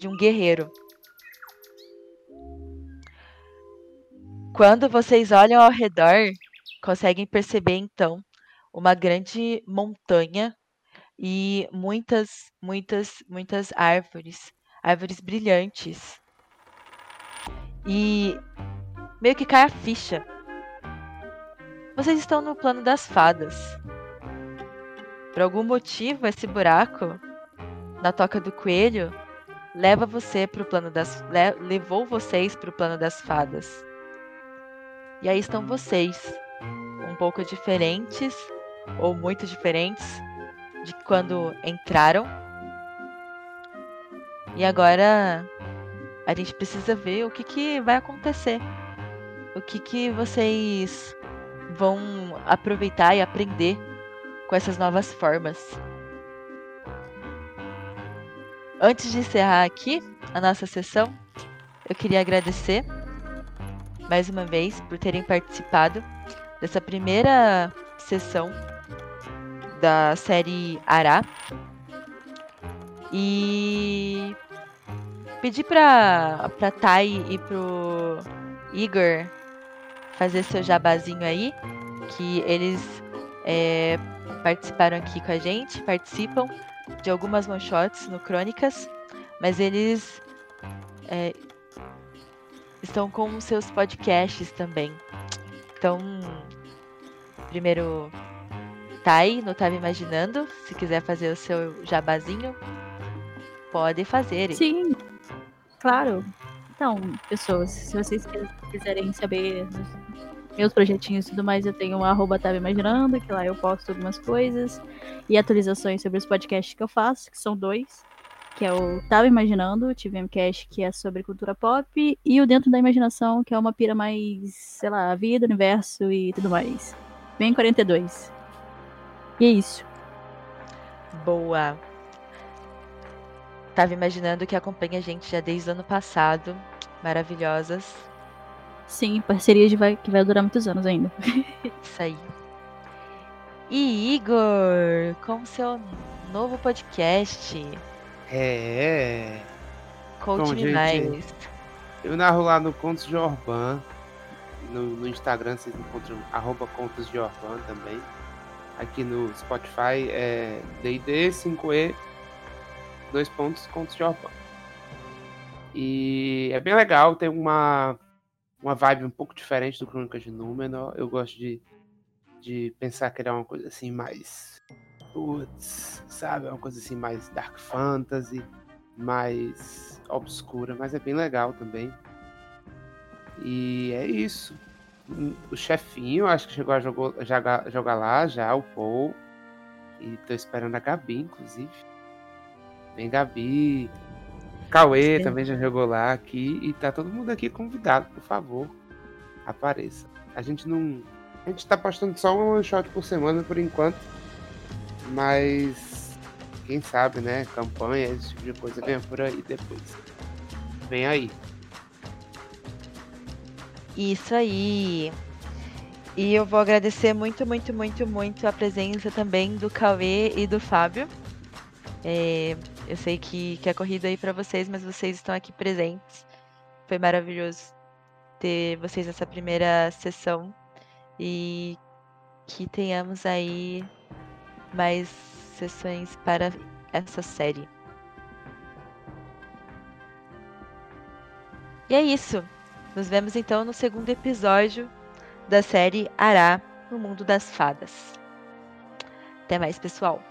de um guerreiro. Quando vocês olham ao redor, conseguem perceber então uma grande montanha e muitas, muitas, muitas árvores, árvores brilhantes. E meio que cai a ficha. Vocês estão no plano das fadas. Por algum motivo, esse buraco na toca do coelho leva você para o plano das le, levou vocês para o plano das fadas. E aí estão vocês, um pouco diferentes ou muito diferentes de quando entraram. E agora a gente precisa ver o que, que vai acontecer. O que, que vocês vão aproveitar e aprender com essas novas formas. Antes de encerrar aqui a nossa sessão, eu queria agradecer mais uma vez por terem participado dessa primeira sessão da série Ará. E pedir para pra Thay e pro Igor fazer seu jabazinho aí, que eles é, participaram aqui com a gente, participam de algumas one shots no Crônicas, mas eles é, estão com seus podcasts também. Então, primeiro aí, não estava imaginando. Se quiser fazer o seu jabazinho, pode fazer. Sim, claro. Então, pessoas, se vocês quiserem saber meus projetinhos e tudo mais, eu tenho um arroba tava imaginando, que lá eu posto algumas coisas e atualizações sobre os podcasts que eu faço, que são dois, que é o Tava Imaginando, o TVMcast, que é sobre cultura pop, e o Dentro da Imaginação, que é uma pira mais, sei lá, vida, universo e tudo mais. Bem 42. E é isso. Boa. Tava imaginando que acompanha a gente já desde o ano passado. Maravilhosas. Sim, parceria de vai, que vai durar muitos anos ainda. Isso aí. E Igor, com seu novo podcast. É. Conte-me mais. Eu narro lá no Contos de Orban. No, no Instagram vocês encontram arroba Contos de Orban também. Aqui no Spotify é DD 5E dois pontos Contos de Orban. E é bem legal, tem uma uma vibe um pouco diferente do Crônicas de Númenor. Eu gosto de, de pensar que ele é uma coisa assim mais. Putz, sabe? É uma coisa assim mais dark fantasy, mais obscura, mas é bem legal também. E é isso. O chefinho, acho que chegou a jogar, jogar lá já, o Paul. E tô esperando a Gabi, inclusive. Vem Gabi. Cauê Sim. também já jogou lá aqui. E tá todo mundo aqui convidado, por favor. Apareça. A gente não. A gente tá postando só um one shot por semana por enquanto. Mas. Quem sabe, né? Campanha, esse tipo de coisa vem por aí depois. Vem aí. Isso aí. E eu vou agradecer muito, muito, muito, muito a presença também do Cauê e do Fábio. É, eu sei que, que é corrida aí para vocês, mas vocês estão aqui presentes. Foi maravilhoso ter vocês nessa primeira sessão e que tenhamos aí mais sessões para essa série. E é isso. Nos vemos então no segundo episódio da série Ará no Mundo das Fadas. Até mais, pessoal!